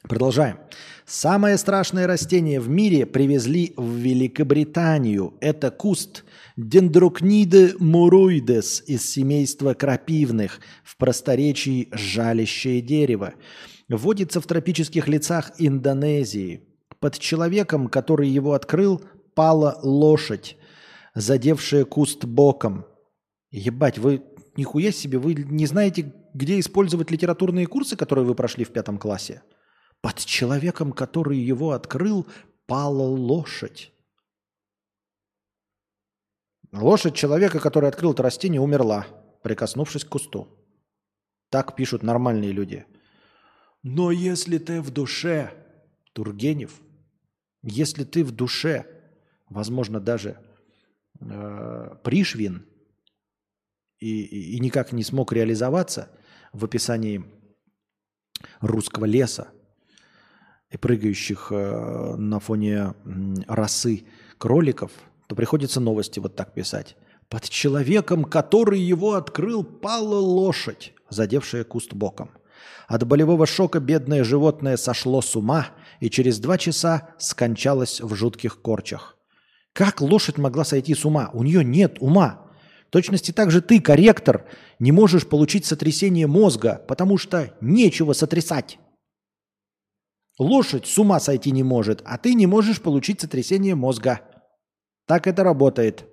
Speaker 1: Продолжаем. Самое страшное растение в мире привезли в Великобританию. Это куст дендрокниды муруидес из семейства крапивных, в просторечии жалящее дерево. Водится в тропических лесах Индонезии. Под человеком, который его открыл, пала лошадь, задевшая куст боком. Ебать, вы нихуя себе, вы не знаете, где использовать литературные курсы, которые вы прошли в пятом классе? Под человеком, который его открыл, пала лошадь. Лошадь человека, который открыл это растение, умерла, прикоснувшись к кусту. Так пишут нормальные люди. Но если ты в душе, Тургенев, если ты в душе, возможно, даже э, Пришвин, и, и, и никак не смог реализоваться в описании русского леса, и прыгающих э, на фоне росы кроликов, то приходится новости вот так писать. Под человеком, который его открыл, пала лошадь, задевшая куст боком. От болевого шока бедное животное сошло с ума и через два часа скончалось в жутких корчах. Как лошадь могла сойти с ума? У нее нет ума. В точности так же ты, корректор, не можешь получить сотрясение мозга, потому что нечего сотрясать. Лошадь с ума сойти не может, а ты не можешь получить сотрясение мозга. Так это работает.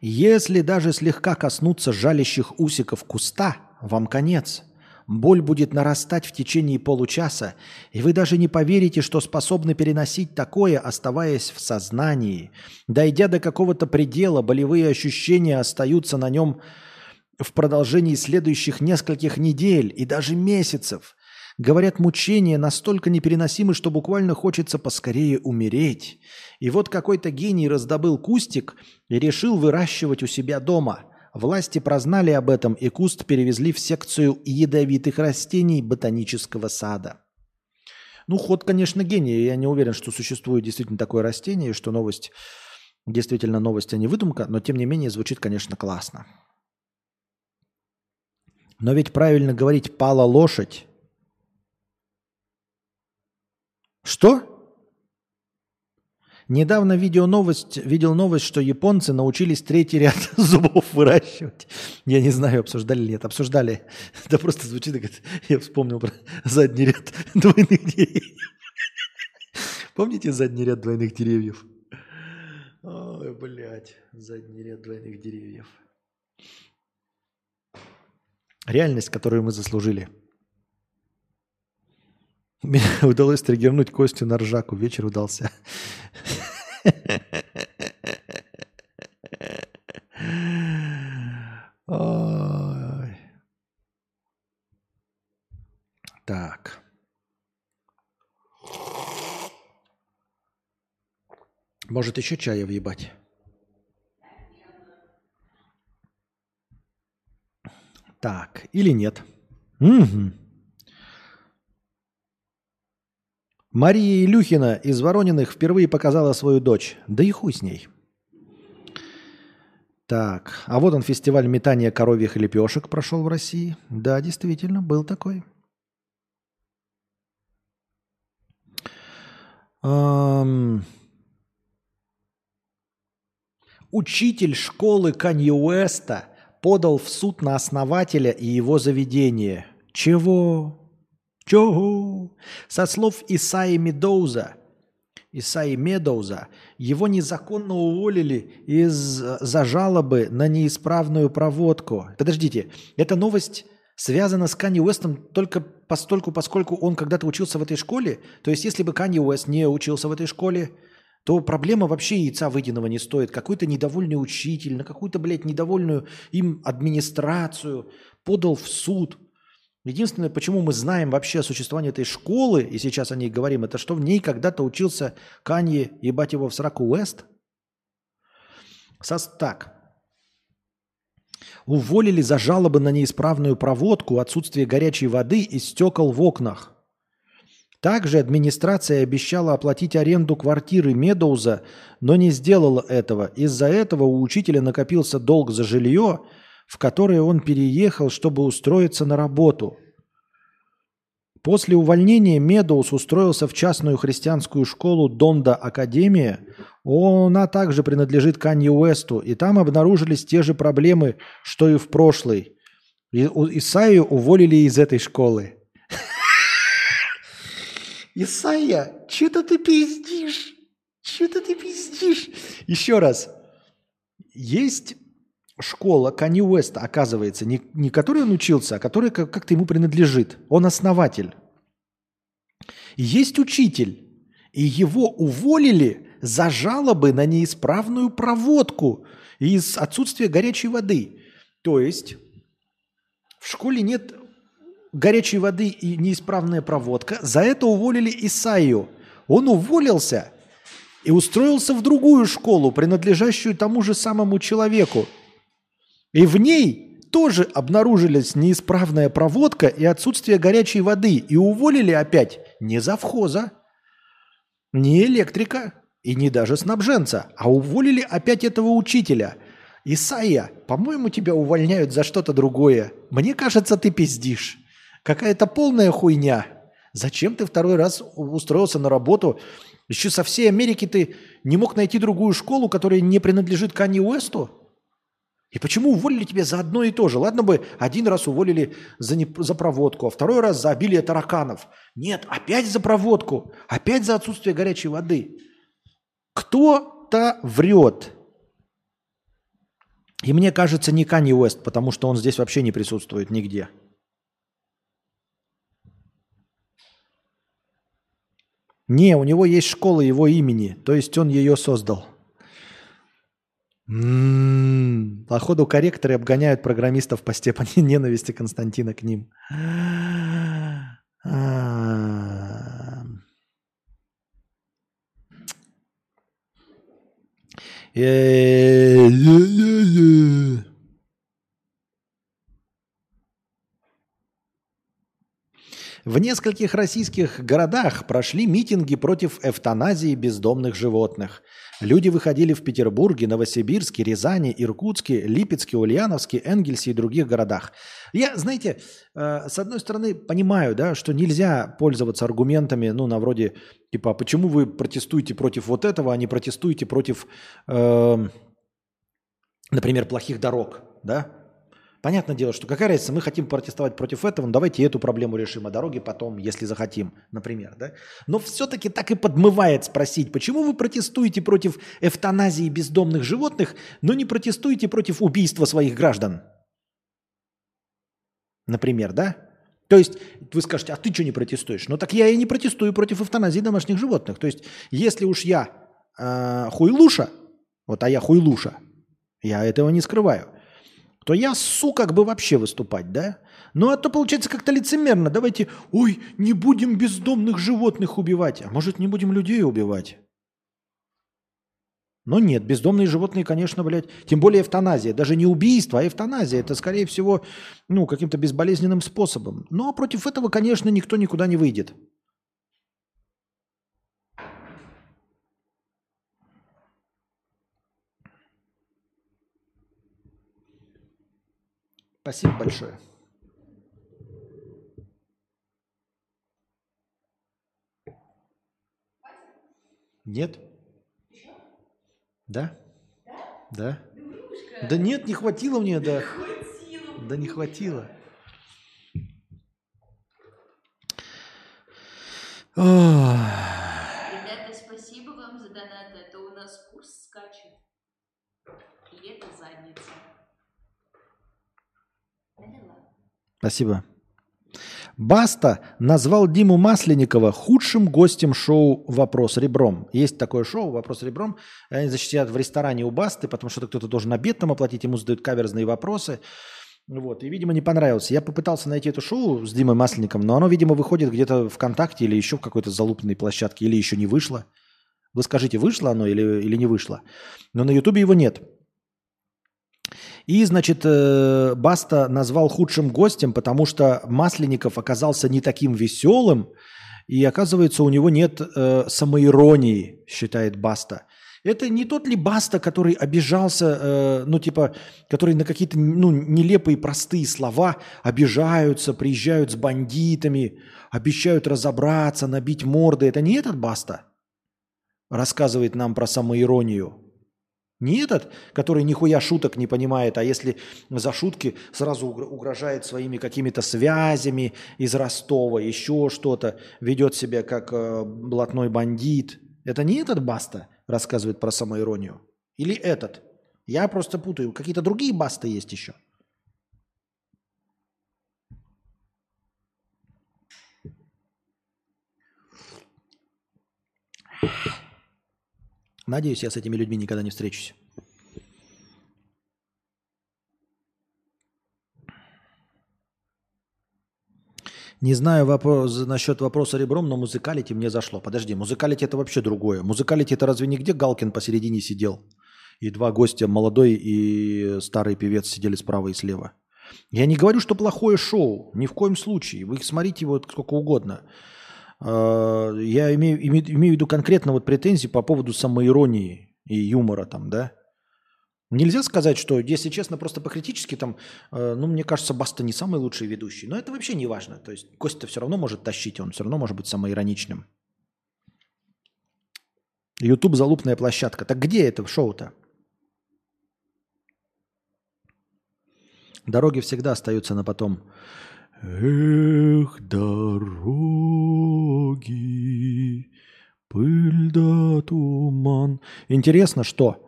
Speaker 1: Если даже слегка коснуться жалящих усиков куста, вам конец. Боль будет нарастать в течение получаса, и вы даже не поверите, что способны переносить такое, оставаясь в сознании. Дойдя до какого-то предела, болевые ощущения остаются на нем в продолжении следующих нескольких недель и даже месяцев. Говорят, мучения настолько непереносимы, что буквально хочется поскорее умереть. И вот какой-то гений раздобыл кустик и решил выращивать у себя дома. Власти прознали об этом, и куст перевезли в секцию ядовитых растений ботанического сада. Ну, ход, конечно, гения. Я не уверен, что существует действительно такое растение, и что новость действительно новость, а не выдумка, но тем не менее звучит, конечно, классно. Но ведь правильно говорить «пала лошадь». Что? Недавно видел новость, видел новость, что японцы научились третий ряд зубов выращивать. Я не знаю, обсуждали ли это. Обсуждали. Да просто звучит, как я вспомнил про задний ряд двойных деревьев. Помните задний ряд двойных деревьев? Ой, блядь, задний ряд двойных деревьев. Реальность, которую мы заслужили. Мне удалось триггернуть Костю на ржаку. Вечер удался. Так. Может еще чая въебать? Так, или нет? Угу. Мария Илюхина из Ворониных впервые показала свою дочь. Да и хуй с ней. Так, а вот он фестиваль метания коровьих лепешек прошел в России. Да, действительно, был такой. Эм... Учитель школы Канье Уэста подал в суд на основателя и его заведение. Чего? Чего? Со слов Исаи Медоуза, Исаи Медоуза, его незаконно уволили из-за жалобы на неисправную проводку. Подождите, эта новость связана с Канни Уэстом только постольку, поскольку он когда-то учился в этой школе? То есть если бы Канни Уэст не учился в этой школе, то проблема вообще яйца выеденного не стоит. Какой-то недовольный учитель, на какую-то, блядь, недовольную им администрацию подал в суд. Единственное, почему мы знаем вообще о существовании этой школы, и сейчас о ней говорим, это что в ней когда-то учился Канье, ебать его в сраку Уэст. Сос так. Уволили за жалобы на неисправную проводку, отсутствие горячей воды и стекол в окнах. Также администрация обещала оплатить аренду квартиры Медоуза, но не сделала этого. Из-за этого у учителя накопился долг за жилье, в которое он переехал, чтобы устроиться на работу. После увольнения Медоуз устроился в частную христианскую школу Донда Академия. Она также принадлежит Канье Уэсту, и там обнаружились те же проблемы, что и в прошлой. Исаию уволили из этой школы. Исайя, что-то ты пиздишь. Что-то ты пиздишь. Еще раз. Есть школа Канни Уэста, оказывается, не, не которой он учился, а которая как-то ему принадлежит. Он основатель. Есть учитель, и его уволили за жалобы на неисправную проводку из отсутствия горячей воды. То есть в школе нет горячей воды и неисправная проводка. За это уволили Исаию. Он уволился и устроился в другую школу, принадлежащую тому же самому человеку. И в ней тоже обнаружились неисправная проводка и отсутствие горячей воды. И уволили опять не завхоза, не электрика и не даже снабженца, а уволили опять этого учителя. Исайя, по-моему, тебя увольняют за что-то другое. Мне кажется, ты пиздишь. Какая-то полная хуйня. Зачем ты второй раз устроился на работу? Еще со всей Америки ты не мог найти другую школу, которая не принадлежит Канни Уэсту? И почему уволили тебя за одно и то же? Ладно бы один раз уволили за, не, за проводку, а второй раз за обилие тараканов. Нет, опять за проводку, опять за отсутствие горячей воды. Кто-то врет. И мне кажется, не Канни Уэст, потому что он здесь вообще не присутствует нигде. Не, у него есть школа его имени, то есть он ее создал. М-м-м. Походу, корректоры обгоняют программистов по степени ненависти Константина к ним. А, э, ля-ля-ля. В нескольких российских городах прошли митинги против эвтаназии бездомных животных. Люди выходили в Петербурге, Новосибирске, Рязани, Иркутске, Липецке, Ульяновске, Энгельсе и других городах. Я, знаете, э, с одной стороны понимаю, да, что нельзя пользоваться аргументами, ну, на вроде, типа, «А почему вы протестуете против вот этого, а не протестуете против, э, например, плохих дорог, да? Понятное дело, что какая разница, мы хотим протестовать против этого, ну давайте эту проблему решим, а дороги потом, если захотим, например. Да? Но все-таки так и подмывает спросить, почему вы протестуете против эвтаназии бездомных животных, но не протестуете против убийства своих граждан? Например, да? То есть вы скажете, а ты что не протестуешь? Ну так я и не протестую против эвтаназии домашних животных. То есть если уж я э, хуйлуша, вот а я хуйлуша, я этого не скрываю – то я су как бы вообще выступать, да? Ну, а то получается как-то лицемерно. Давайте, ой, не будем бездомных животных убивать. А может, не будем людей убивать? Но нет, бездомные животные, конечно, блядь, тем более эвтаназия. Даже не убийство, а эвтаназия. Это, скорее всего, ну, каким-то безболезненным способом. Но против этого, конечно, никто никуда не выйдет. Спасибо большое. Нет? Да? Да? Да нет, не хватило мне, да. Да не хватило.
Speaker 5: Ребята, спасибо вам за донаты. Это у нас курс скачет. И это задница. Поняла?
Speaker 1: Спасибо. Баста назвал Диму Масленникова худшим гостем шоу «Вопрос ребром». Есть такое шоу «Вопрос ребром». Они защитят в ресторане у Басты, потому что кто-то должен обед там оплатить, ему задают каверзные вопросы. Вот, и, видимо, не понравился. Я попытался найти это шоу с Димой Масленником, но оно, видимо, выходит где-то ВКонтакте или еще в какой-то залупленной площадке, или еще не вышло. Вы скажите, вышло оно или, или не вышло. Но на Ютубе его нет. И, значит, э, Баста назвал худшим гостем, потому что Масленников оказался не таким веселым, и оказывается, у него нет э, самоиронии, считает Баста. Это не тот ли Баста, который обижался, э, ну, типа, который на какие-то ну, нелепые простые слова обижаются, приезжают с бандитами, обещают разобраться, набить морды. Это не этот Баста? Рассказывает нам про самоиронию. Не этот, который нихуя шуток не понимает, а если за шутки сразу угр- угрожает своими какими-то связями из Ростова, еще что-то, ведет себя как э, блатной бандит. Это не этот Баста рассказывает про самоиронию? Или этот? Я просто путаю. Какие-то другие Басты есть еще? Надеюсь, я с этими людьми никогда не встречусь. Не знаю вопрос, насчет вопроса ребром, но музыкалити мне зашло. Подожди, музыкалити это вообще другое. Музыкалити это разве нигде Галкин посередине сидел? И два гостя, молодой и старый певец, сидели справа и слева. Я не говорю, что плохое шоу. Ни в коем случае. Вы смотрите его сколько угодно. А, Я имею, имею, имею в виду конкретно вот претензии по поводу самоиронии и юмора там, да? Нельзя сказать, что, если честно, просто по-критически там, э, ну, мне кажется, Баста не самый лучший ведущий. Но это вообще не важно. То есть гость-то все равно может тащить, он все равно может быть самоироничным. Ютуб залупная площадка. Так где это шоу-то? Дороги всегда остаются на потом. Эх, дороги, пыль да туман. Интересно, что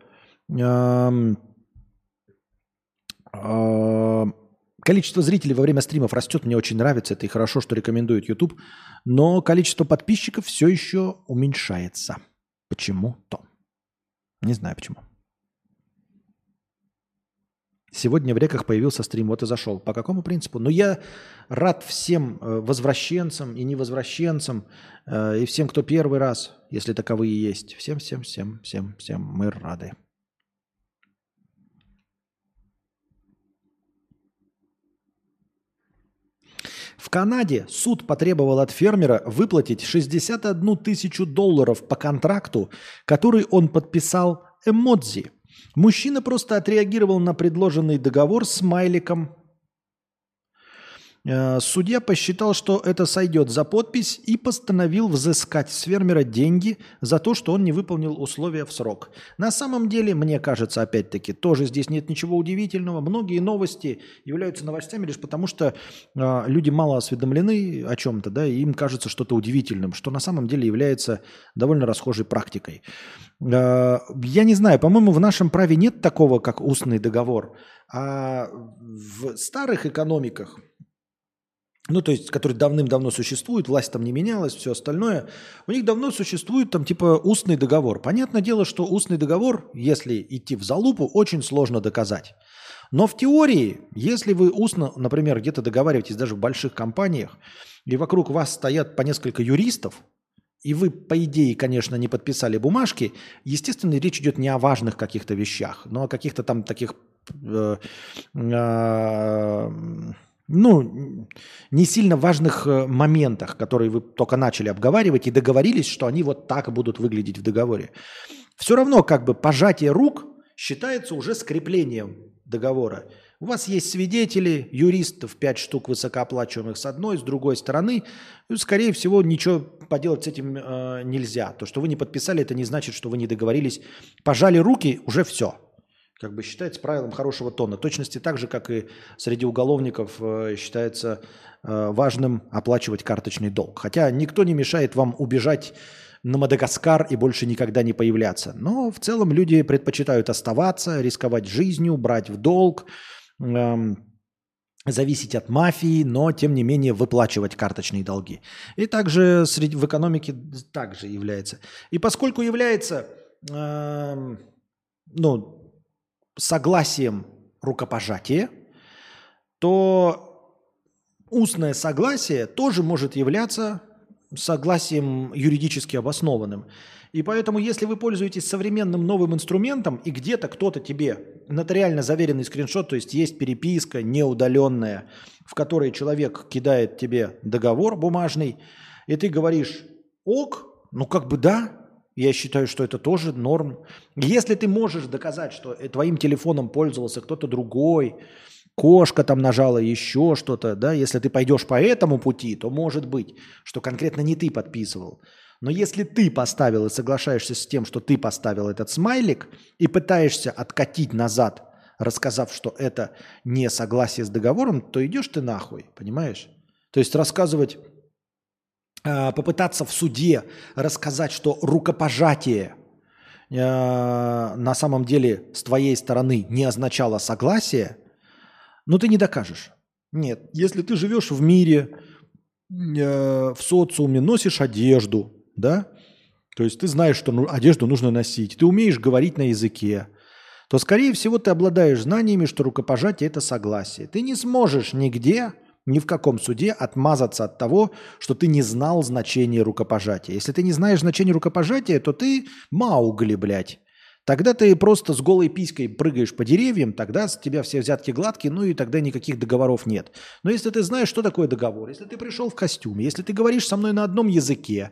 Speaker 1: Ам, а, количество зрителей во время стримов растет, мне очень нравится, это и хорошо, что рекомендует YouTube, но количество подписчиков все еще уменьшается. Почему-то. Не знаю почему. Сегодня в реках появился стрим, вот и зашел. По какому принципу? Ну, я рад всем э, возвращенцам и невозвращенцам, э, и всем, кто первый раз, если таковые есть. Всем, всем, всем, всем, всем мы рады. В Канаде суд потребовал от фермера выплатить 61 тысячу долларов по контракту, который он подписал эмодзи. Мужчина просто отреагировал на предложенный договор смайликом Э, Судья посчитал, что это сойдет за подпись и постановил взыскать с фермера деньги за то, что он не выполнил условия в срок. На самом деле, мне кажется, опять-таки, тоже здесь нет ничего удивительного. Многие новости являются новостями лишь потому, что э, люди мало осведомлены о чем-то, да, и им кажется что-то удивительным, что на самом деле является довольно расхожей практикой. Э, я не знаю, по-моему, в нашем праве нет такого, как устный договор. А в старых экономиках, ну, то есть, который давным-давно существует, власть там не менялась, все остальное, у них давно существует там типа устный договор. Понятное дело, что устный договор, если идти в залупу, очень сложно доказать. Но в теории, если вы устно, например, где-то договариваетесь даже в больших компаниях, и вокруг вас стоят по несколько юристов, и вы, по идее, конечно, не подписали бумажки, естественно, речь идет не о важных каких-то вещах, но о каких-то там таких э, э, ну, не сильно важных э, моментах, которые вы только начали обговаривать и договорились, что они вот так будут выглядеть в договоре. Все равно как бы пожатие рук считается уже скреплением договора. У вас есть свидетели, юристов, пять штук высокооплачиваемых с одной, с другой стороны. И, скорее всего, ничего поделать с этим э, нельзя. То, что вы не подписали, это не значит, что вы не договорились. Пожали руки, уже все как бы считается правилом хорошего тона. Точности так же, как и среди уголовников э, считается э, важным оплачивать карточный долг. Хотя никто не мешает вам убежать на Мадагаскар и больше никогда не появляться. Но в целом люди предпочитают оставаться, рисковать жизнью, брать в долг, эм, зависеть от мафии, но тем не менее выплачивать карточные долги. И также среди, в экономике также является. И поскольку является, э, ну, согласием рукопожатия, то устное согласие тоже может являться согласием юридически обоснованным. И поэтому, если вы пользуетесь современным новым инструментом, и где-то кто-то тебе нотариально заверенный скриншот, то есть есть переписка неудаленная, в которой человек кидает тебе договор бумажный, и ты говоришь «ок», ну как бы да, я считаю, что это тоже норм. Если ты можешь доказать, что э, твоим телефоном пользовался кто-то другой, кошка там нажала еще что-то, да, если ты пойдешь по этому пути, то может быть, что конкретно не ты подписывал. Но если ты поставил и соглашаешься с тем, что ты поставил этот смайлик и пытаешься откатить назад, рассказав, что это не согласие с договором, то идешь ты нахуй, понимаешь? То есть рассказывать попытаться в суде рассказать, что рукопожатие э, на самом деле с твоей стороны не означало согласие, ну ты не докажешь. Нет, если ты живешь в мире, э, в социуме, носишь одежду, да, то есть ты знаешь, что ну, одежду нужно носить, ты умеешь говорить на языке, то, скорее всего, ты обладаешь знаниями, что рукопожатие – это согласие. Ты не сможешь нигде ни в каком суде отмазаться от того, что ты не знал значения рукопожатия. Если ты не знаешь значения рукопожатия, то ты маугли, блядь. Тогда ты просто с голой писькой прыгаешь по деревьям, тогда с тебя все взятки гладкие, ну и тогда никаких договоров нет. Но если ты знаешь, что такое договор, если ты пришел в костюме, если ты говоришь со мной на одном языке,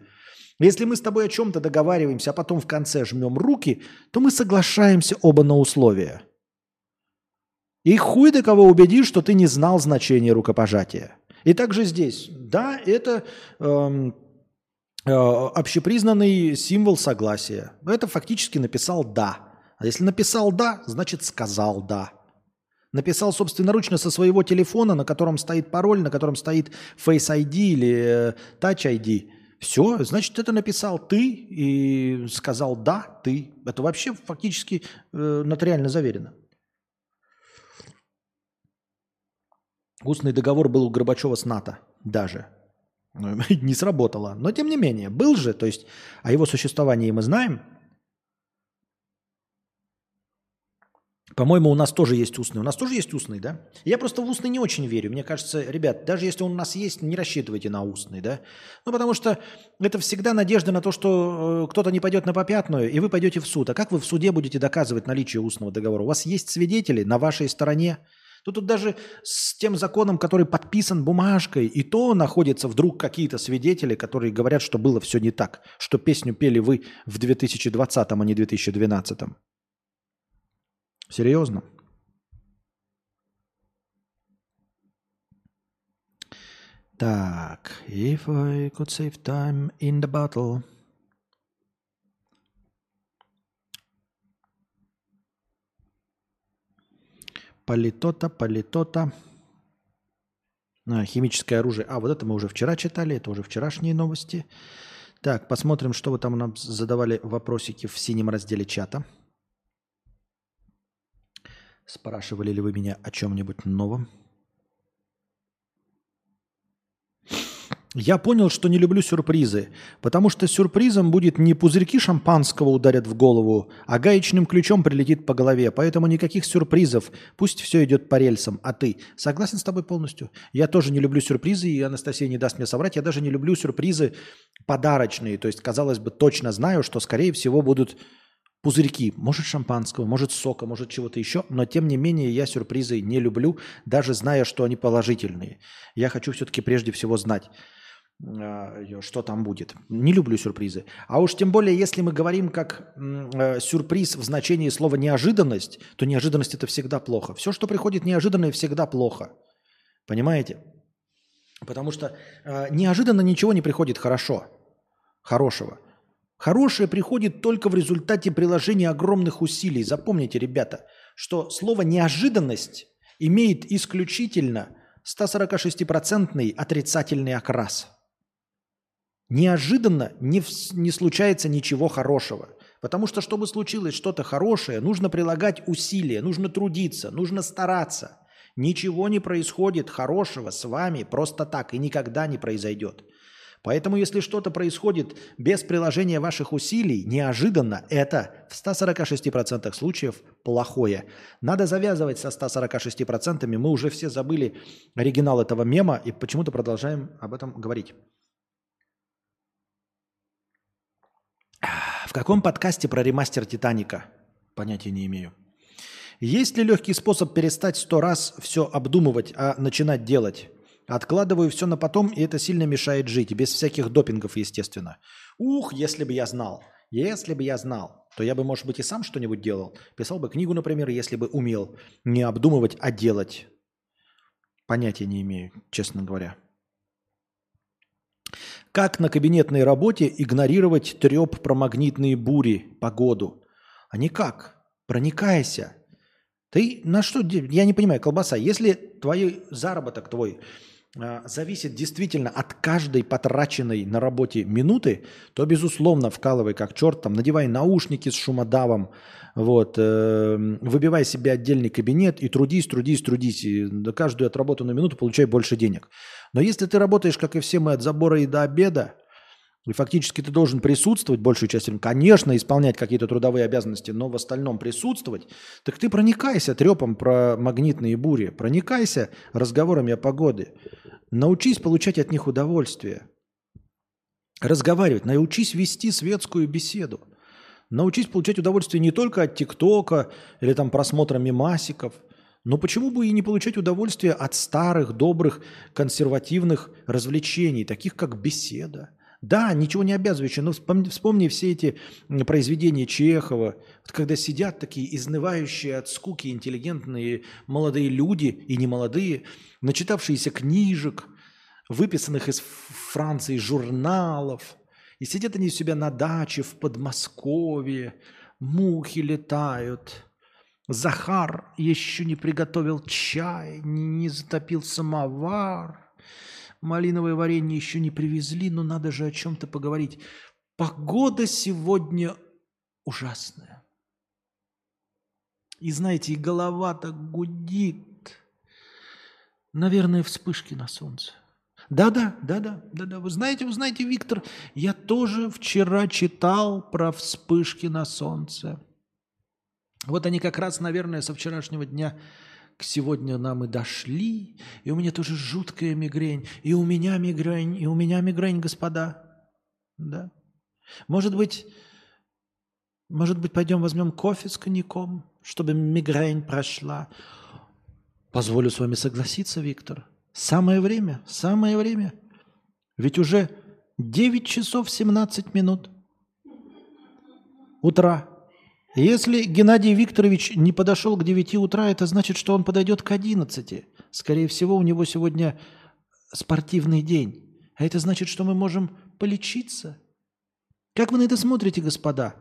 Speaker 1: если мы с тобой о чем-то договариваемся, а потом в конце жмем руки, то мы соглашаемся оба на условия – и хуй до кого убедишь, что ты не знал значения рукопожатия. И также здесь. Да, это эм, э, общепризнанный символ согласия. Это фактически написал «да». А если написал «да», значит сказал «да». Написал собственноручно со своего телефона, на котором стоит пароль, на котором стоит Face ID или э, Touch ID. Все, значит, это написал ты и сказал «да, ты». Это вообще фактически э, нотариально заверено. Устный договор был у Горбачева с НАТО даже. Ну, не сработало. Но тем не менее, был же, то есть о его существовании мы знаем. По-моему, у нас тоже есть устный. У нас тоже есть устный, да? Я просто в устный не очень верю. Мне кажется, ребят, даже если он у нас есть, не рассчитывайте на устный, да? Ну, потому что это всегда надежда на то, что э, кто-то не пойдет на попятную, и вы пойдете в суд. А как вы в суде будете доказывать наличие устного договора? У вас есть свидетели на вашей стороне. То тут даже с тем законом, который подписан бумажкой, и то находятся вдруг какие-то свидетели, которые говорят, что было все не так, что песню пели вы в 2020, а не 2012. Серьезно? Так, if I could save time in the battle. Политота, политота. А, химическое оружие. А, вот это мы уже вчера читали, это уже вчерашние новости. Так, посмотрим, что вы там нам задавали вопросики в синем разделе чата. Спрашивали ли вы меня о чем-нибудь новом? Я понял, что не люблю сюрпризы, потому что сюрпризом будет не пузырьки шампанского ударят в голову, а гаечным ключом прилетит по голове. Поэтому никаких сюрпризов. Пусть все идет по рельсам. А ты? Согласен с тобой полностью? Я тоже не люблю сюрпризы, и Анастасия не даст мне соврать. Я даже не люблю сюрпризы подарочные. То есть, казалось бы, точно знаю, что, скорее всего, будут пузырьки. Может шампанского, может сока, может чего-то еще. Но, тем не менее, я сюрпризы не люблю, даже зная, что они положительные. Я хочу все-таки прежде всего знать что там будет. Не люблю сюрпризы. А уж тем более, если мы говорим как э, сюрприз в значении слова неожиданность, то неожиданность это всегда плохо. Все, что приходит неожиданно, всегда плохо. Понимаете? Потому что э, неожиданно ничего не приходит хорошо, хорошего. Хорошее приходит только в результате приложения огромных усилий. Запомните, ребята, что слово «неожиданность» имеет исключительно 146% отрицательный окрас. Неожиданно не, в- не случается ничего хорошего. Потому что, чтобы случилось что-то хорошее, нужно прилагать усилия, нужно трудиться, нужно стараться. Ничего не происходит хорошего с вами просто так и никогда не произойдет. Поэтому, если что-то происходит без приложения ваших усилий, неожиданно, это в 146% случаев плохое. Надо завязывать со 146%. Мы уже все забыли оригинал этого мема и почему-то продолжаем об этом говорить. В каком подкасте про ремастер Титаника? Понятия не имею. Есть ли легкий способ перестать сто раз все обдумывать, а начинать делать? Откладываю все на потом, и это сильно мешает жить. Без всяких допингов, естественно. Ух, если бы я знал. Если бы я знал, то я бы, может быть, и сам что-нибудь делал. Писал бы книгу, например, если бы умел не обдумывать, а делать. Понятия не имею, честно говоря. Как на кабинетной работе игнорировать треп про магнитные бури, погоду? А никак. Проникайся. Ты на что? Я не понимаю, колбаса. Если твой заработок твой а, зависит действительно от каждой потраченной на работе минуты, то, безусловно, вкалывай как черт, там, надевай наушники с шумодавом, вот, э, выбивай себе отдельный кабинет и трудись, трудись, трудись. И каждую отработанную минуту получай больше денег. Но если ты работаешь, как и все мы, от забора и до обеда, и фактически ты должен присутствовать большую часть времени, конечно, исполнять какие-то трудовые обязанности, но в остальном присутствовать, так ты проникайся трепом про магнитные бури, проникайся разговорами о погоде. Научись получать от них удовольствие. Разговаривать, научись вести светскую беседу. Научись получать удовольствие не только от ТикТока или там просмотра мемасиков, но почему бы и не получать удовольствие от старых, добрых, консервативных развлечений, таких как беседа. Да, ничего не обязывающее, но вспомни, вспомни все эти произведения Чехова, вот когда сидят такие изнывающие от скуки интеллигентные молодые люди и немолодые, начитавшиеся книжек, выписанных из Франции журналов, и сидят они у себя на даче в Подмосковье, мухи летают, Захар еще не приготовил чай, не затопил самовар. Малиновое варенье еще не привезли, но надо же о чем-то поговорить. Погода сегодня ужасная. И знаете, и голова так гудит. Наверное, вспышки на солнце. Да-да, да-да, да-да. Вы знаете, вы знаете, Виктор, я тоже вчера читал про вспышки на солнце. Вот они как раз, наверное, со вчерашнего дня к сегодня нам и дошли. И у меня тоже жуткая мигрень. И у меня мигрень, и у меня мигрень, господа. Да. Может быть, может быть, пойдем возьмем кофе с коньяком, чтобы мигрень прошла. Позволю с вами согласиться, Виктор. Самое время, самое время. Ведь уже 9 часов 17 минут утра. Если Геннадий Викторович не подошел к 9 утра, это значит, что он подойдет к 11. Скорее всего, у него сегодня спортивный день. А это значит, что мы можем полечиться. Как вы на это смотрите, господа?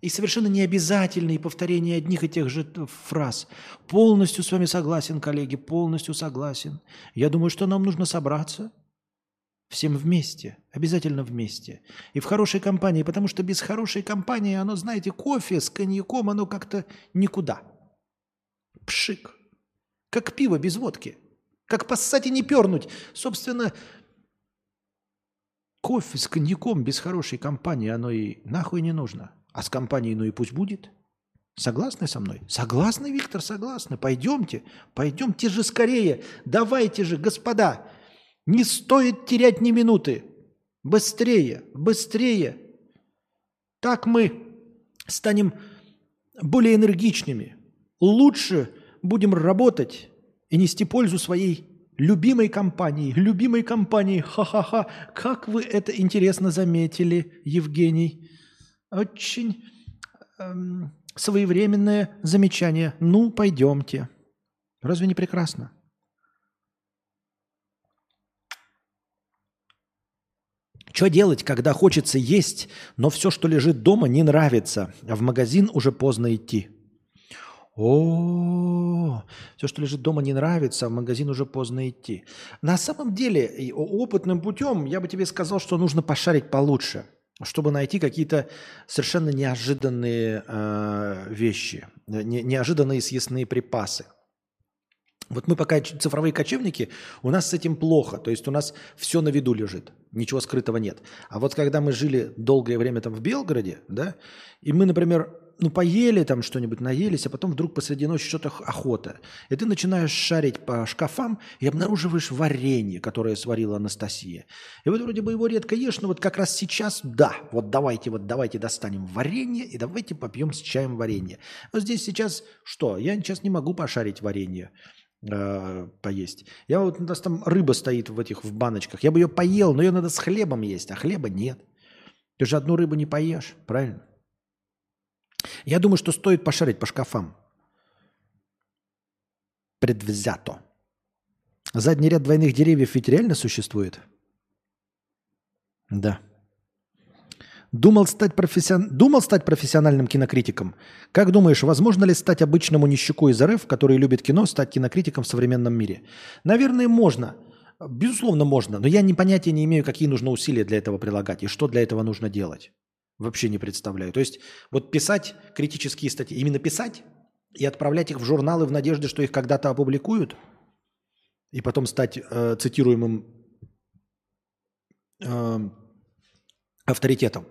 Speaker 1: И совершенно не обязательные повторения одних и тех же фраз. Полностью с вами согласен, коллеги, полностью согласен. Я думаю, что нам нужно собраться – Всем вместе, обязательно вместе. И в хорошей компании, потому что без хорошей компании, оно, знаете, кофе с коньяком, оно как-то никуда. Пшик. Как пиво без водки. Как поссать и не пернуть. Собственно, кофе с коньяком без хорошей компании, оно и нахуй не нужно. А с компанией, ну и пусть будет. Согласны со мной? Согласны, Виктор, согласны. Пойдемте, пойдемте же скорее. Давайте же, господа. Не стоит терять ни минуты. Быстрее, быстрее. Так мы станем более энергичными. Лучше будем работать и нести пользу своей любимой компании. Любимой компании. Ха-ха-ха. Как вы это интересно заметили, Евгений. Очень эм, своевременное замечание. Ну, пойдемте. Разве не прекрасно? Что делать, когда хочется есть, но все, что лежит дома, не нравится, а в магазин уже поздно идти? О, все, что лежит дома, не нравится, а в магазин уже поздно идти. На самом деле, опытным путем я бы тебе сказал, что нужно пошарить получше, чтобы найти какие-то совершенно неожиданные э, вещи, не, неожиданные съестные припасы. Вот мы пока цифровые кочевники, у нас с этим плохо. То есть у нас все на виду лежит, ничего скрытого нет. А вот когда мы жили долгое время там в Белгороде, да, и мы, например, ну, поели там что-нибудь, наелись, а потом вдруг посреди ночи что-то охота. И ты начинаешь шарить по шкафам и обнаруживаешь варенье, которое сварила Анастасия. И вот вроде бы его редко ешь, но вот как раз сейчас, да, вот давайте, вот давайте достанем варенье и давайте попьем с чаем варенье. Но здесь сейчас что? Я сейчас не могу пошарить варенье э, поесть. Я вот у нас там рыба стоит в этих в баночках. Я бы ее поел, но ее надо с хлебом есть, а хлеба нет. Ты же одну рыбу не поешь, правильно? Я думаю, что стоит пошарить по шкафам. Предвзято. Задний ряд двойных деревьев ведь реально существует? Да. Думал стать, профессион... Думал стать профессиональным кинокритиком? Как думаешь, возможно ли стать обычному нищеку из РФ, который любит кино, стать кинокритиком в современном мире? Наверное, можно. Безусловно, можно. Но я ни понятия не имею, какие нужно усилия для этого прилагать и что для этого нужно делать. Вообще не представляю. То есть вот писать критические статьи, именно писать и отправлять их в журналы в надежде, что их когда-то опубликуют, и потом стать э, цитируемым э, авторитетом.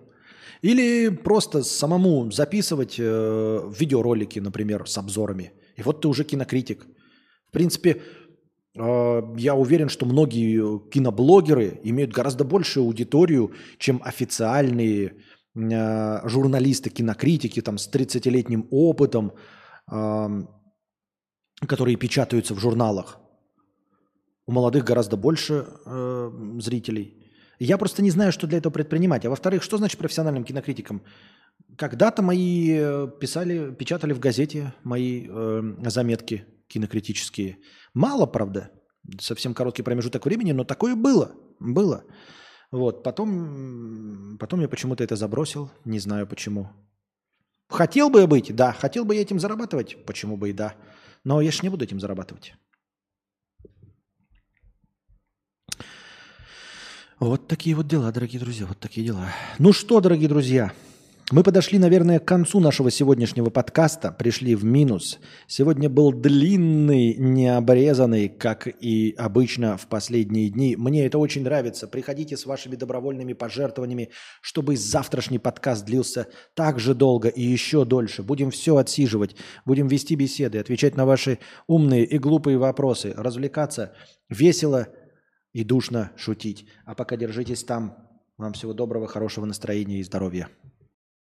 Speaker 1: Или просто самому записывать э, видеоролики, например, с обзорами. И вот ты уже кинокритик. В принципе, э, я уверен, что многие киноблогеры имеют гораздо большую аудиторию, чем официальные э, журналисты, кинокритики там, с 30-летним опытом, э, которые печатаются в журналах. У молодых гораздо больше э, зрителей. Я просто не знаю, что для этого предпринимать. А во-вторых, что значит профессиональным кинокритиком? Когда-то мои э, писали, печатали в газете мои э, заметки кинокритические. Мало, правда, совсем короткий промежуток времени, но такое было, было. Вот, потом, потом я почему-то это забросил, не знаю почему. Хотел бы я быть, да, хотел бы я этим зарабатывать, почему бы и да. Но я же не буду этим зарабатывать. Вот такие вот дела, дорогие друзья, вот такие дела. Ну что, дорогие друзья, Мы подошли, наверное, к концу нашего сегодняшнего подкаста, пришли в минус. Сегодня был длинный, необрезанный, как и обычно в последние дни. Мне это очень нравится. Приходите с вашими добровольными пожертвованиями, чтобы завтрашний подкаст длился так же долго и еще дольше. Будем все отсиживать, будем вести беседы, отвечать на ваши умные и глупые вопросы, развлекаться, весело и душно шутить. А пока держитесь там. Вам всего доброго, хорошего настроения и здоровья.